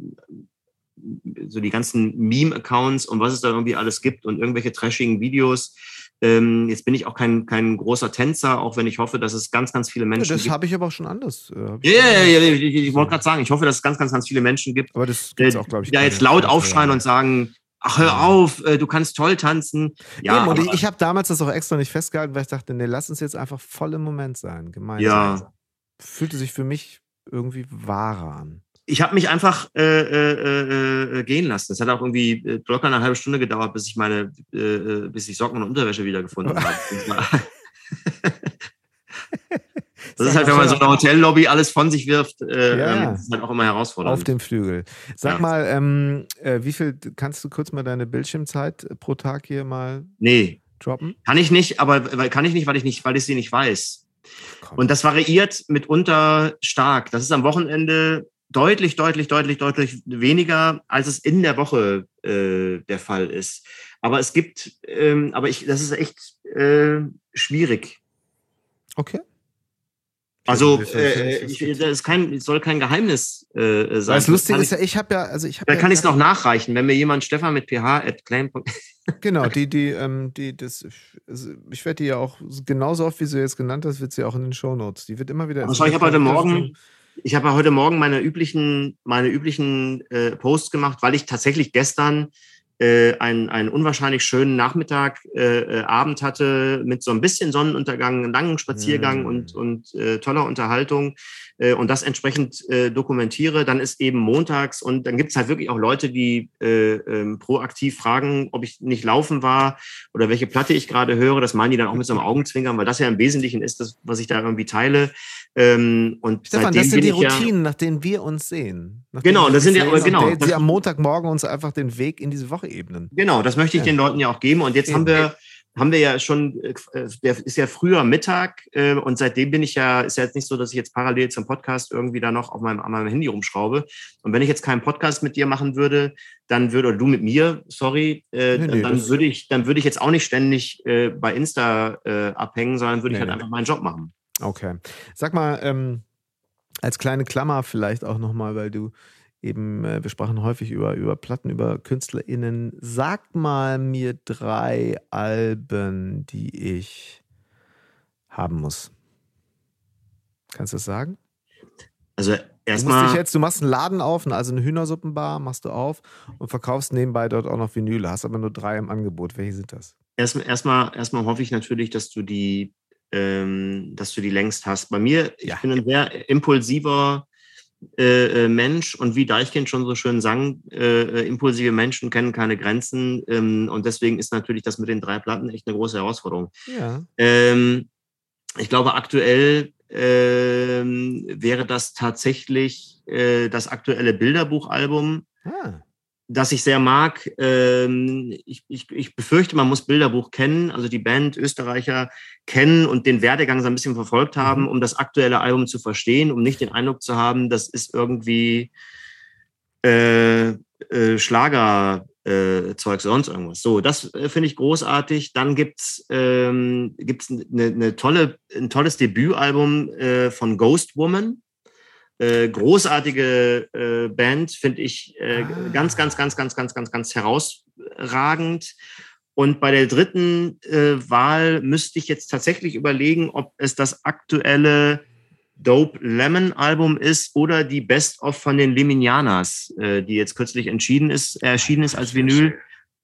so die ganzen Meme-Accounts und was es da irgendwie alles gibt und irgendwelche trashigen Videos. Ähm, jetzt bin ich auch kein, kein großer Tänzer, auch wenn ich hoffe, dass es ganz, ganz viele Menschen ja, das habe ich aber auch schon anders. Äh, ja, ja, ja, ja, ich, ich wollte gerade sagen, ich hoffe, dass es ganz, ganz, ganz viele Menschen gibt, aber das gibt's auch, glaube ich, die ja jetzt laut aufschreien und sagen, ach hör auf, äh, du kannst toll tanzen. Ja, Eben, und ich, ich habe damals das auch extra nicht festgehalten, weil ich dachte, nee, lass uns jetzt einfach voll im Moment sein, gemeinsam. Ja. Fühlte sich für mich irgendwie wahrer an ich habe mich einfach äh, äh, äh, gehen lassen. Es hat auch irgendwie äh, locker eine halbe Stunde gedauert, bis ich meine, äh, äh bis ich Socken und Unterwäsche wiedergefunden habe. das ist halt, wenn man so eine Hotellobby alles von sich wirft, äh, ja. ähm, ist halt auch immer herausfordernd. Auf dem Flügel. Sag ja. mal, ähm, äh, wie viel kannst du kurz mal deine Bildschirmzeit pro Tag hier mal nee. droppen? Kann ich nicht, aber kann ich nicht, weil ich nicht, weil ich sie nicht weiß. Komm. Und das variiert mitunter stark. Das ist am Wochenende deutlich, deutlich, deutlich, deutlich weniger, als es in der Woche äh, der Fall ist. Aber es gibt, ähm, aber ich, das ist echt äh, schwierig. Okay. Also äh, ich, das ist kein, soll kein Geheimnis äh, sein. Das Lustige ist ja, ich habe ja, also ich habe. Da ja, kann ich es noch nachreichen, wenn mir jemand Stefan mit ph at claim. genau, die, die, ähm, die, das, also ich werde die ja auch genauso oft, wie du jetzt genannt hast, wird sie auch in den Show Notes. Die wird immer wieder. Also ich habe heute Morgen ich habe heute Morgen meine üblichen, meine üblichen äh, Posts gemacht, weil ich tatsächlich gestern äh, einen, einen unwahrscheinlich schönen Nachmittag, äh, äh, Abend hatte mit so ein bisschen Sonnenuntergang, langen Spaziergang mm. und, und äh, toller Unterhaltung äh, und das entsprechend äh, dokumentiere, dann ist eben montags und dann gibt es halt wirklich auch Leute, die äh, ähm, proaktiv fragen, ob ich nicht laufen war oder welche Platte ich gerade höre. Das meinen die dann auch mit so einem Augenzwinkern, weil das ja im Wesentlichen ist, das, was ich da irgendwie teile. Ähm, und Stefan, das sind die Routinen, ja, nach denen wir uns sehen. Genau, das sind ja, aber genau. Sie am Montagmorgen uns einfach den Weg in diese Woche ebnen. Genau, das möchte ich ja. den Leuten ja auch geben. Und jetzt haben wir, haben wir ja schon, äh, der ist ja früher Mittag äh, und seitdem bin ich ja, ist ja jetzt nicht so, dass ich jetzt parallel zum Podcast irgendwie da noch auf meinem, an meinem Handy rumschraube. Und wenn ich jetzt keinen Podcast mit dir machen würde, dann würde, oder du mit mir, sorry, äh, nee, nee, dann würde ich, dann würde ich jetzt auch nicht ständig äh, bei Insta äh, abhängen, sondern würde nee, ich halt einfach meinen Job machen. Okay. Sag mal, ähm, als kleine Klammer vielleicht auch nochmal, weil du eben, äh, wir sprachen häufig über, über Platten, über KünstlerInnen. Sag mal mir drei Alben, die ich haben muss. Kannst du das sagen? Also erstmal. Du, jetzt, du machst einen Laden auf, also eine Hühnersuppenbar machst du auf und verkaufst nebenbei dort auch noch Vinyle, hast aber nur drei im Angebot. Welche sind das? Erstmal, erstmal, erstmal hoffe ich natürlich, dass du die, ähm, dass du die längst hast. Bei mir, ja. ich bin ein sehr impulsiver äh, äh, Mensch und wie Deichkind schon so schön sang, äh, äh, impulsive Menschen kennen keine Grenzen. Ähm, und deswegen ist natürlich das mit den drei Platten echt eine große Herausforderung. Ja. Ähm, ich glaube, aktuell ähm, wäre das tatsächlich äh, das aktuelle Bilderbuchalbum. Ah das ich sehr mag. Ähm, ich, ich, ich befürchte, man muss Bilderbuch kennen, also die Band Österreicher kennen und den Werdegang so ein bisschen verfolgt haben, mhm. um das aktuelle Album zu verstehen, um nicht den Eindruck zu haben, das ist irgendwie äh, äh, Schlager. Äh, sonst irgendwas. So, das äh, finde ich großartig. Dann gibt's ähm, gibt's eine, ne tolle, ein tolles Debütalbum äh, von Ghost Woman. Äh, großartige äh, Band, finde ich äh, ah. ganz, ganz, ganz, ganz, ganz, ganz, ganz herausragend. Und bei der dritten äh, Wahl müsste ich jetzt tatsächlich überlegen, ob es das aktuelle Dope Lemon Album ist oder die Best of von den Leminianas, äh, die jetzt kürzlich entschieden ist, erschienen ist als Vinyl.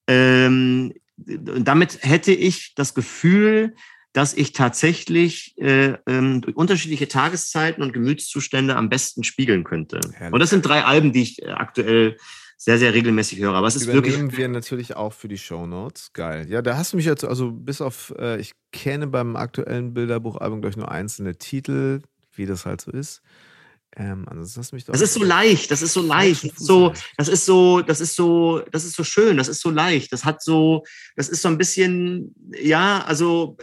Ähm, damit hätte ich das Gefühl, dass ich tatsächlich äh, ähm, durch unterschiedliche Tageszeiten und Gemütszustände am besten spiegeln könnte. Herrlich. Und das sind drei Alben, die ich äh, aktuell sehr, sehr regelmäßig höre. Aber es ist wirklich. wir natürlich auch für die Show Notes. Geil. Ja, da hast du mich jetzt, also bis auf, äh, ich kenne beim aktuellen Bilderbuchalbum, glaube ich, nur einzelne Titel, wie das halt so ist. Ähm, also das, das ist so leicht, das ist so leicht, das ist so, das ist so, das ist so, das ist so schön, das ist so leicht, das hat so, das ist so ein bisschen, ja, also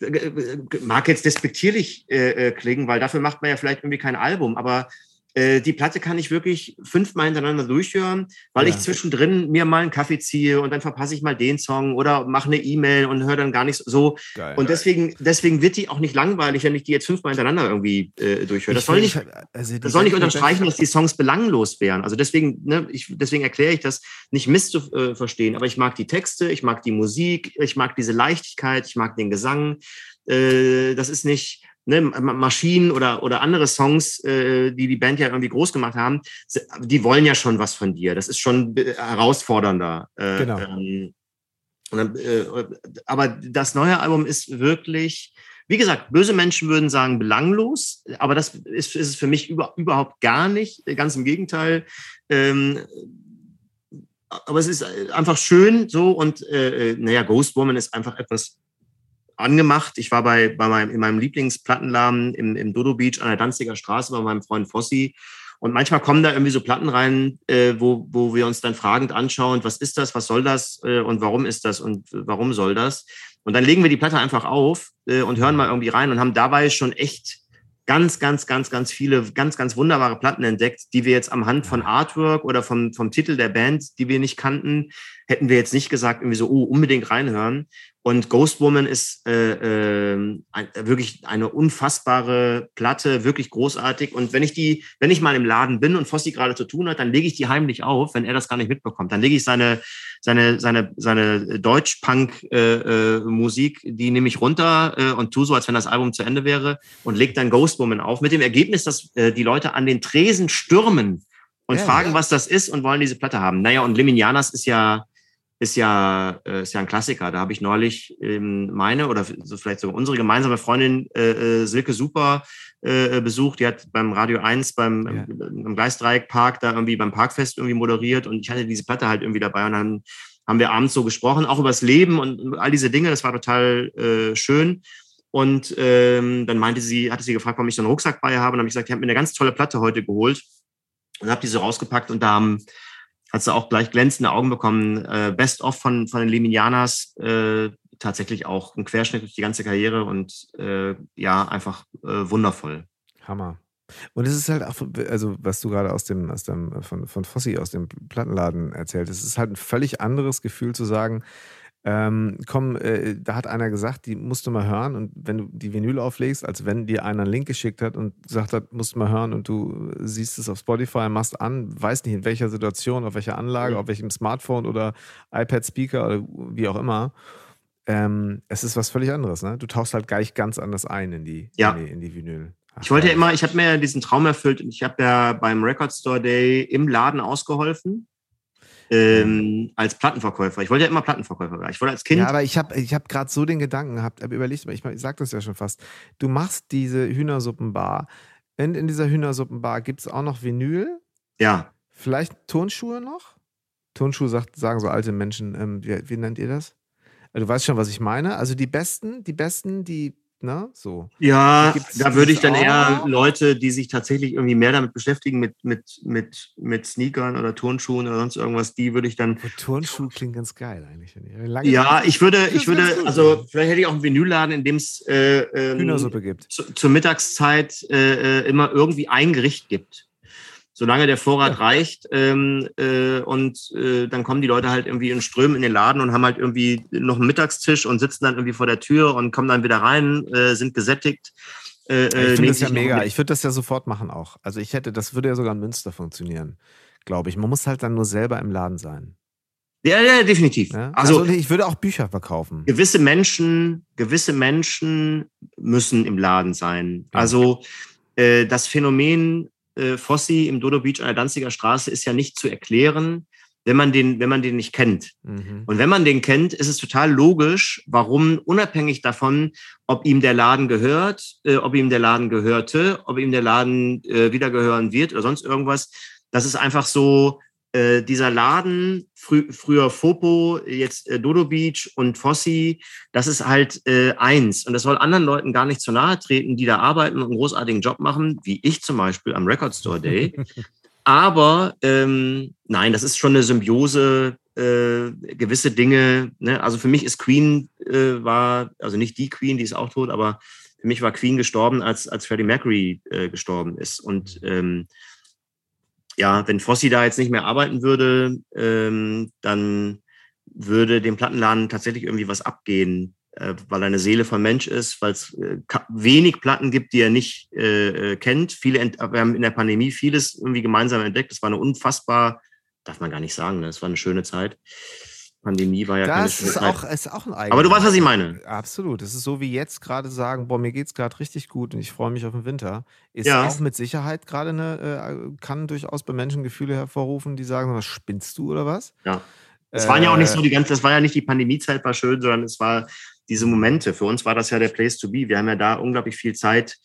äh, äh mag jetzt despektierlich äh, äh, klingen, weil dafür macht man ja vielleicht irgendwie kein Album, aber äh, die Platte kann ich wirklich fünfmal hintereinander durchhören, weil ja. ich zwischendrin mir mal einen Kaffee ziehe und dann verpasse ich mal den Song oder mache eine E-Mail und höre dann gar nicht so. Geil, und deswegen, deswegen wird die auch nicht langweilig, wenn ich die jetzt fünfmal hintereinander irgendwie äh, durchhöre. Das soll nicht, also das soll nicht unterstreichen, dass die Songs belanglos wären. Also deswegen, ne, ich, deswegen erkläre ich das nicht misszuverstehen. Aber ich mag die Texte, ich mag die Musik, ich mag diese Leichtigkeit, ich mag den Gesang. Äh, das ist nicht, ne, Maschinen oder, oder andere Songs, äh, die die Band ja irgendwie groß gemacht haben, die wollen ja schon was von dir. Das ist schon herausfordernder. Äh, genau. Ähm, dann, äh, aber das neue Album ist wirklich, wie gesagt, böse Menschen würden sagen belanglos, aber das ist, ist es für mich über, überhaupt gar nicht. Ganz im Gegenteil. Ähm, aber es ist einfach schön so und äh, äh naja, Ghost Woman ist einfach etwas angemacht. Ich war bei, bei meinem, in meinem Lieblingsplattenladen im, im Dodo Beach an der Danziger Straße bei meinem Freund Fossi. Und manchmal kommen da irgendwie so Platten rein, äh, wo, wo wir uns dann fragend anschauen, was ist das, was soll das äh, und warum ist das und warum soll das? Und dann legen wir die Platte einfach auf äh, und hören mal irgendwie rein und haben dabei schon echt ganz, ganz, ganz, ganz viele, ganz, ganz wunderbare Platten entdeckt, die wir jetzt am Hand von Artwork oder vom, vom Titel der Band, die wir nicht kannten, hätten wir jetzt nicht gesagt, irgendwie so, oh, unbedingt reinhören. Und Ghost Woman ist äh, äh, wirklich eine unfassbare Platte, wirklich großartig. Und wenn ich die, wenn ich mal im Laden bin und Fossi gerade zu tun hat, dann lege ich die heimlich auf, wenn er das gar nicht mitbekommt. Dann lege ich seine, seine, seine, seine Deutsch-Punk-Musik, äh, äh, die nehme ich runter äh, und tu so, als wenn das Album zu Ende wäre und leg dann Ghost Woman auf. Mit dem Ergebnis, dass äh, die Leute an den Tresen stürmen und ja, fragen, ja. was das ist und wollen diese Platte haben. Naja, und Liminianas ist ja ist ja, äh, ist ja ein Klassiker. Da habe ich neulich ähm, meine oder so vielleicht sogar unsere gemeinsame Freundin äh, äh Silke Super äh, besucht. Die hat beim Radio 1 beim ja. im Gleisdreieckpark da irgendwie beim Parkfest irgendwie moderiert und ich hatte diese Platte halt irgendwie dabei und dann haben wir abends so gesprochen, auch über das Leben und all diese Dinge. Das war total äh, schön. Und ähm, dann meinte sie, hatte sie gefragt, warum ich so einen Rucksack bei habe. Und dann habe ich gesagt, ich habe mir eine ganz tolle Platte heute geholt und habe diese rausgepackt und da haben hat sie auch gleich glänzende Augen bekommen. Äh, Best of von, von den Liminianas, äh, tatsächlich auch ein Querschnitt durch die ganze Karriere und äh, ja, einfach äh, wundervoll. Hammer. Und es ist halt auch, also was du gerade aus dem, aus dem, von, von Fossi aus dem Plattenladen erzählt, es ist halt ein völlig anderes Gefühl zu sagen, ähm, komm, äh, da hat einer gesagt, die musst du mal hören und wenn du die Vinyl auflegst, als wenn dir einer einen Link geschickt hat und gesagt hat, musst du mal hören und du siehst es auf Spotify, machst an, weißt nicht in welcher Situation, auf welcher Anlage, mhm. auf welchem Smartphone oder iPad-Speaker oder wie auch immer. Ähm, es ist was völlig anderes, ne? Du tauchst halt gleich ganz anders ein in die, ja. in die, in die Vinyl. Ach, ich wollte ja immer, ich habe mir ja diesen Traum erfüllt und ich habe ja beim Record Store Day im Laden ausgeholfen ähm, als Plattenverkäufer. Ich wollte ja immer Plattenverkäufer werden. Ich wollte als Kind. Ja, aber ich habe ich hab gerade so den Gedanken gehabt, aber überlegt, ich, ich sag das ja schon fast. Du machst diese Hühnersuppenbar. In, in dieser Hühnersuppenbar gibt es auch noch Vinyl. Ja. Vielleicht Turnschuhe noch? Turnschuhe sagt, sagen so alte Menschen. Ähm, wie, wie nennt ihr das? Du weißt schon, was ich meine. Also die besten, die besten, die Ne? So. Ja, da würde ich dann eher Leute, die sich tatsächlich irgendwie mehr damit beschäftigen, mit, mit, mit, mit Sneakern oder Turnschuhen oder sonst irgendwas, die würde ich dann. Oh, Turnschuh klingt ganz geil eigentlich. Lange ja, ich würde, ich würde, also vielleicht hätte ich auch einen Vinylladen, in dem es äh, gibt. Zu, zur Mittagszeit äh, äh, immer irgendwie ein Gericht gibt solange der Vorrat reicht. Ähm, äh, und äh, dann kommen die Leute halt irgendwie in Strömen in den Laden und haben halt irgendwie noch einen Mittagstisch und sitzen dann irgendwie vor der Tür und kommen dann wieder rein, äh, sind gesättigt. Äh, ich äh, finde das ja mega. Ich würde das ja sofort machen auch. Also ich hätte, das würde ja sogar in Münster funktionieren, glaube ich. Man muss halt dann nur selber im Laden sein. Ja, ja, definitiv. Ja? Also, also, ich würde auch Bücher verkaufen. Gewisse Menschen, gewisse Menschen müssen im Laden sein. Also äh, das Phänomen äh, Fossi im Dodo Beach an der Danziger Straße ist ja nicht zu erklären, wenn man den, wenn man den nicht kennt. Mhm. Und wenn man den kennt, ist es total logisch, warum unabhängig davon, ob ihm der Laden gehört, äh, ob ihm der Laden gehörte, ob ihm der Laden äh, wieder gehören wird oder sonst irgendwas, das ist einfach so äh, dieser Laden, frü früher Fopo, jetzt äh, Dodo Beach und Fossi, das ist halt äh, eins. Und das soll anderen Leuten gar nicht zu nahe treten, die da arbeiten und einen großartigen Job machen, wie ich zum Beispiel am Record Store Day. Aber ähm, nein, das ist schon eine Symbiose, äh, gewisse Dinge. Ne? Also für mich ist Queen äh, war, also nicht die Queen, die ist auch tot, aber für mich war Queen gestorben, als, als Freddie Mercury äh, gestorben ist. Und ähm, ja, wenn Fossi da jetzt nicht mehr arbeiten würde, ähm, dann würde dem Plattenladen tatsächlich irgendwie was abgehen, äh, weil er eine Seele von Mensch ist, weil es äh, wenig Platten gibt, die er nicht äh, äh kennt. Viele, wir haben in der Pandemie vieles irgendwie gemeinsam entdeckt. Das war eine unfassbar, darf man gar nicht sagen, ne? das war eine schöne Zeit. Pandemie war ja das keine ist auch, ist auch ein eigenes. Aber du weißt, was ich meine. Absolut. Es ist so wie jetzt gerade sagen, boah, mir geht es gerade richtig gut und ich freue mich auf den Winter. Ist ja. auch mit Sicherheit gerade eine, äh, kann durchaus bei Menschen Gefühle hervorrufen, die sagen, was spinnst du oder was? Ja. Es äh, waren ja auch nicht so die ganze, das war ja nicht die Pandemiezeit war schön, sondern es war diese Momente. Für uns war das ja der Place to be. Wir haben ja da unglaublich viel Zeit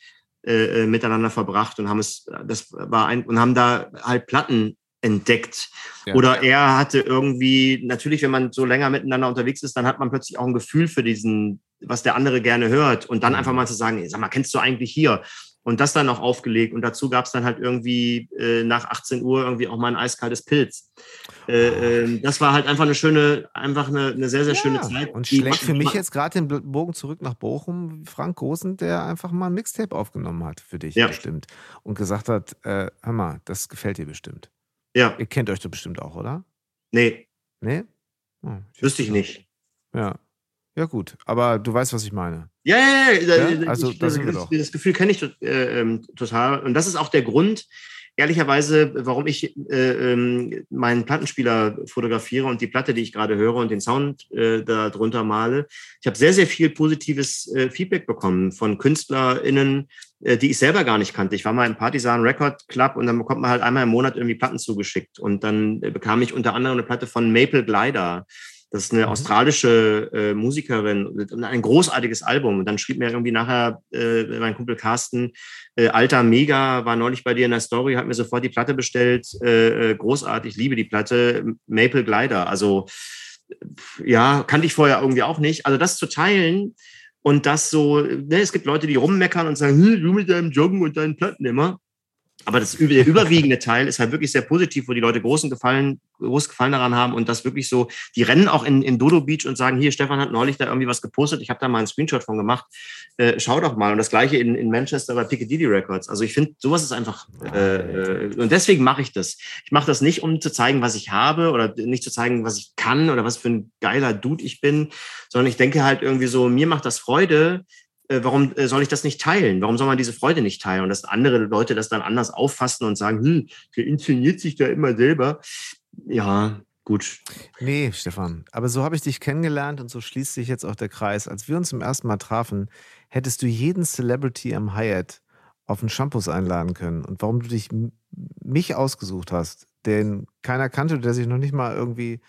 äh, äh miteinander verbracht und haben es, das war ein, und haben da halt Platten entdeckt. Ja. Oder er hatte irgendwie, natürlich, wenn man so länger miteinander unterwegs ist, dann hat man plötzlich auch ein Gefühl für diesen, was der andere gerne hört. Und dann einfach mal zu sagen, sag mal, kennst du eigentlich hier? Und das dann noch aufgelegt. Und dazu gab es dann halt irgendwie äh, nach 18 Uhr irgendwie auch mal ein eiskaltes Pilz. Äh, äh, das war halt einfach eine schöne, einfach eine, eine sehr, sehr ja. schöne Zeit. Und schlägt für mich jetzt gerade den Bogen zurück nach Bochum, Frank Gosen, der einfach mal ein Mixtape aufgenommen hat für dich ja. bestimmt. Und gesagt hat, äh, hör mal, das gefällt dir bestimmt. Ja. Ihr kennt euch doch bestimmt auch, oder? Nee. Nee? Oh, Wüsste ich nicht. Ja. Ja, gut. Aber du weißt, was ich meine. Ja, ja, ja. ja? Also, ich, das, das, das, Gefühl kenne ich äh, ähm, total. Und das ist auch der Grund, ehrlicherweise, warum ich äh, äh, meinen Plattenspieler fotografiere und die Platte, die ich gerade höre und den Sound äh, darunter male. Ich habe sehr, sehr viel positives äh, Feedback bekommen von KünstlerInnen, äh, die ich selber gar nicht kannte. Ich war mal im Partisan Record Club und dann bekommt man halt einmal im Monat irgendwie Platten zugeschickt. Und dann äh, bekam ich unter anderem eine Platte von Maple Glider Das ist eine mhm. australische äh, Musikerin, ein großartiges Album. Und dann schrieb mir irgendwie nachher äh, mein Kumpel Carsten, äh, alter Mega, war neulich bei dir in der Story, hat mir sofort die Platte bestellt. Äh, äh großartig, liebe die Platte. Maple Glider. Also ja, kannte ich vorher irgendwie auch nicht. Also das zu teilen und das so, ne, es gibt Leute, die rummeckern und sagen, hm, du mit deinem Joggen und deinen Platten immer. Aber das, der überwiegende Teil ist halt wirklich sehr positiv, wo die Leute großen Gefallen, groß Gefallen daran haben und das wirklich so, die rennen auch in, in Dodo Beach und sagen, hier, Stefan hat neulich da irgendwie was gepostet, ich habe da mal einen Screenshot von gemacht, äh, schau doch mal. Und das gleiche in, in Manchester bei Piccadilly Records. Also ich finde, sowas ist einfach, äh, äh, und deswegen mache ich das. Ich mache das nicht, um zu zeigen, was ich habe oder nicht zu zeigen, was ich kann oder was für ein geiler Dude ich bin, sondern ich denke halt irgendwie so, mir macht das Freude, warum äh, soll ich das nicht teilen? Warum soll man diese Freude nicht teilen? Und dass andere Leute das dann anders auffassen und sagen, hm, der inszeniert sich da immer selber. Ja, gut. Nee, Stefan, aber so habe ich dich kennengelernt und so schließt sich jetzt auch der Kreis. Als wir uns zum ersten Mal trafen, hättest du jeden Celebrity am Hyatt auf einen Shampoos einladen können. Und warum du dich mich ausgesucht hast, den keiner kannte, der sich noch nicht mal irgendwie,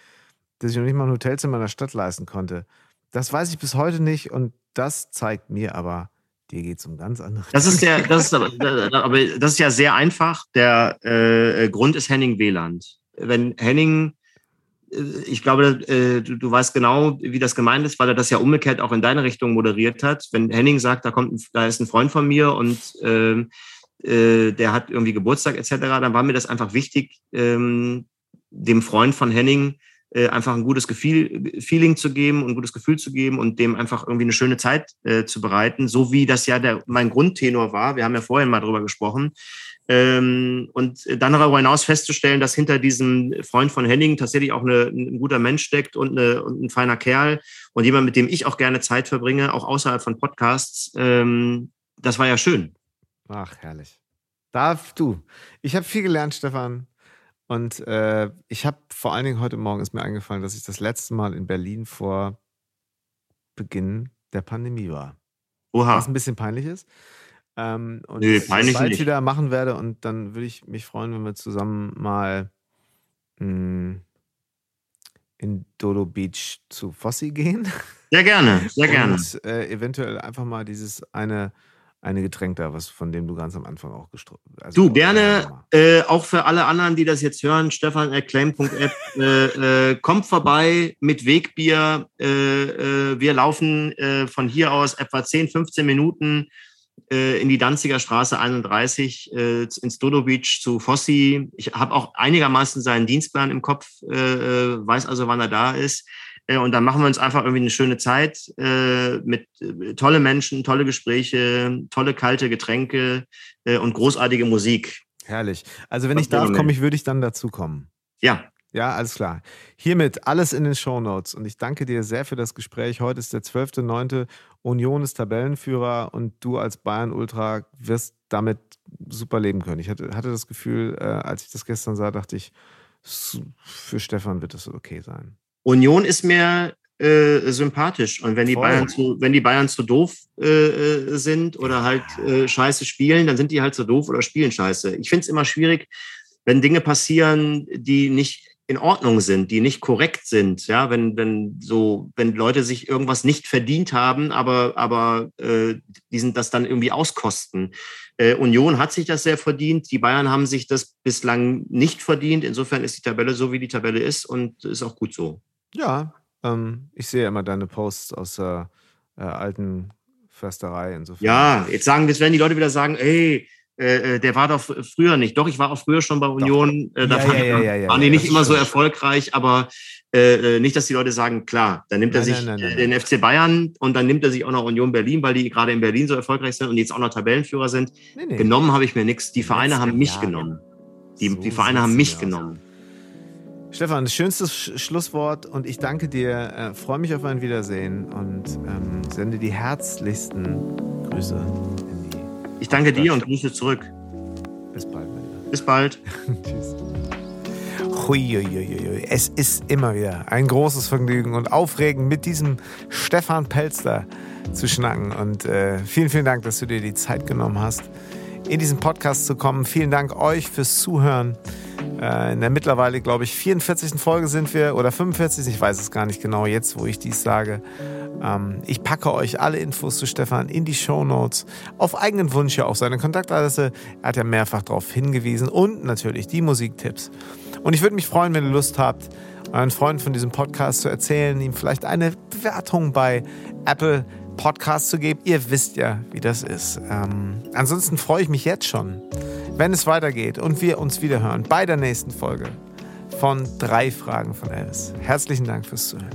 der sich noch nicht mal ein Hotelzimmer in der Stadt leisten konnte. Das weiß ich bis heute nicht und das zeigt mir aber, dir geht es um ganz andere. Das ist ja, das ist aber, aber das ist ja sehr einfach. Der äh, Grund ist Henning Wieland. Wenn Henning, äh, ich glaube, äh, du, du, weißt genau, wie das gemeint ist, weil er das ja umgekehrt auch in deine Richtung moderiert hat. Wenn Henning sagt, da kommt, da ist ein Freund von mir und ähm, äh, der hat irgendwie Geburtstag etc., dann war mir das einfach wichtig, ähm, dem Freund von Henning äh, einfach ein gutes Gefühl, Feeling zu geben und ein gutes Gefühl zu geben und dem einfach irgendwie eine schöne Zeit äh, zu bereiten, so wie das ja der, mein Grundtenor war. Wir haben ja vorhin mal drüber gesprochen. Ähm, und dann darüber hinaus festzustellen, dass hinter diesem Freund von Henning tatsächlich auch eine, ein guter Mensch steckt und, eine, und ein feiner Kerl und jemand, mit dem ich auch gerne Zeit verbringe, auch außerhalb von Podcasts. Ähm, das war ja schön. Ach, herrlich. Darf du. Ich habe viel gelernt, Stefan. Und äh, ich habe vor allen Dingen heute Morgen ist mir eingefallen, dass ich das letzte Mal in Berlin vor Beginn der Pandemie war. Oha. Was ein bisschen peinlich ist. Ähm, und nee, peinlich bald nicht. wieder machen werde und dann würde ich mich freuen, wenn wir zusammen mal mh, hm, in Dodo Beach zu Fossi gehen. Sehr gerne, sehr gerne. Und äh, eventuell einfach mal dieses eine eine Getränk da, was von dem du ganz am Anfang auch gestroffen also Du, gerne, äh, auch für alle anderen, die das jetzt hören, Stefan Acclaim.app, äh, äh, kommt vorbei mit Wegbier. Äh, äh, wir laufen äh, von hier aus etwa 10, 15 Minuten in die Danziger Straße 31 ins Dodo Beach zu Fossi. Ich habe auch einigermaßen seinen Dienstplan im Kopf, weiß also, wann er da ist. Äh, und dann machen wir uns einfach irgendwie eine schöne Zeit äh, mit äh, tolle Menschen, tolle Gespräche, tolle kalte Getränke äh, und großartige Musik. Herrlich. Also wenn Was ich darf, komme ich, würde ich dann dazu kommen. Ja. Ja, alles klar. Hiermit alles in den Show Notes. Und ich danke dir sehr für das Gespräch. Heute ist der 12.9. Union ist Tabellenführer und du als Bayern Ultra wirst damit super leben können. Ich hatte, hatte das Gefühl, äh, als ich das gestern sah, dachte ich, für Stefan wird das okay sein. Union ist mir äh, sympathisch. Und wenn die Bayern zu, wenn die Bayern zu doof äh, äh, sind oder halt äh, scheiße spielen, dann sind die halt zu doof oder spielen scheiße. Ich finde es immer schwierig, wenn Dinge passieren, die nicht in Ordnung sind, die nicht korrekt sind, ja, wenn, wenn so, wenn Leute sich irgendwas nicht verdient haben, aber, aber äh, die sind das dann irgendwie auskosten. Äh, Union hat sich das sehr verdient, die Bayern haben sich das bislang nicht verdient. Insofern ist die Tabelle so, wie die Tabelle ist und ist auch gut so. Ja, ähm, ich sehe immer deine Posts aus der äh, alten Försterei. Insofern. Ja, jetzt sagen, jetzt werden die Leute wieder sagen, ey, äh, äh der war doch früher nicht. Doch, ich war auch früher schon bei Union. Äh, da ja, ja, ja, ja, waren die nicht immer so erfolgreich, aber äh, äh, nicht, dass die Leute sagen, klar, dann nimmt nein, er sich nein, nein, den FC Bayern und dann nimmt er sich auch noch Union Berlin, weil die gerade in Berlin so erfolgreich sind und jetzt auch noch Tabellenführer sind. Nee, nee. Genommen habe ich mir nichts. Die Vereine haben mich genommen. Die, so die Vereine haben mich genommen. Stefan, schönstes Schlusswort und ich danke dir, äh, freue mich auf ein Wiedersehen und ähm, sende die herzlichsten Grüße in die. Ich danke dir und Grüße zurück. Bis bald, Lieber. Bis bald. Tschüss. Huiuiuiui. Es ist immer wieder ein großes Vergnügen und aufregend mit diesem Stefan Pelster zu schnacken. Und äh, vielen, vielen Dank, dass du dir die Zeit genommen hast, in diesen Podcast zu kommen. Vielen Dank euch fürs Zuhören. Äh, in der mittlerweile, glaube ich, 44. Folge sind wir oder 45. Ich weiß es gar nicht genau jetzt, wo ich dies sage. Ähm, ich packe euch alle Infos zu Stefan in die Show Notes. Auf eigenen Wunsch ja auch seine Kontaktadresse. Er hat ja mehrfach darauf hingewiesen und natürlich die Musiktipps. Und ich würde mich freuen, wenn ihr Lust habt, euren Freunden von diesem Podcast zu erzählen, ihm vielleicht eine Bewertung bei Apple Podcast zu geben. Ihr wisst ja, wie das ist. Ähm, ansonsten freue ich mich jetzt schon, wenn es weitergeht und wir uns wieder hören bei der nächsten Folge von drei Fragen von Elvis. Herzlichen Dank fürs Zuhören.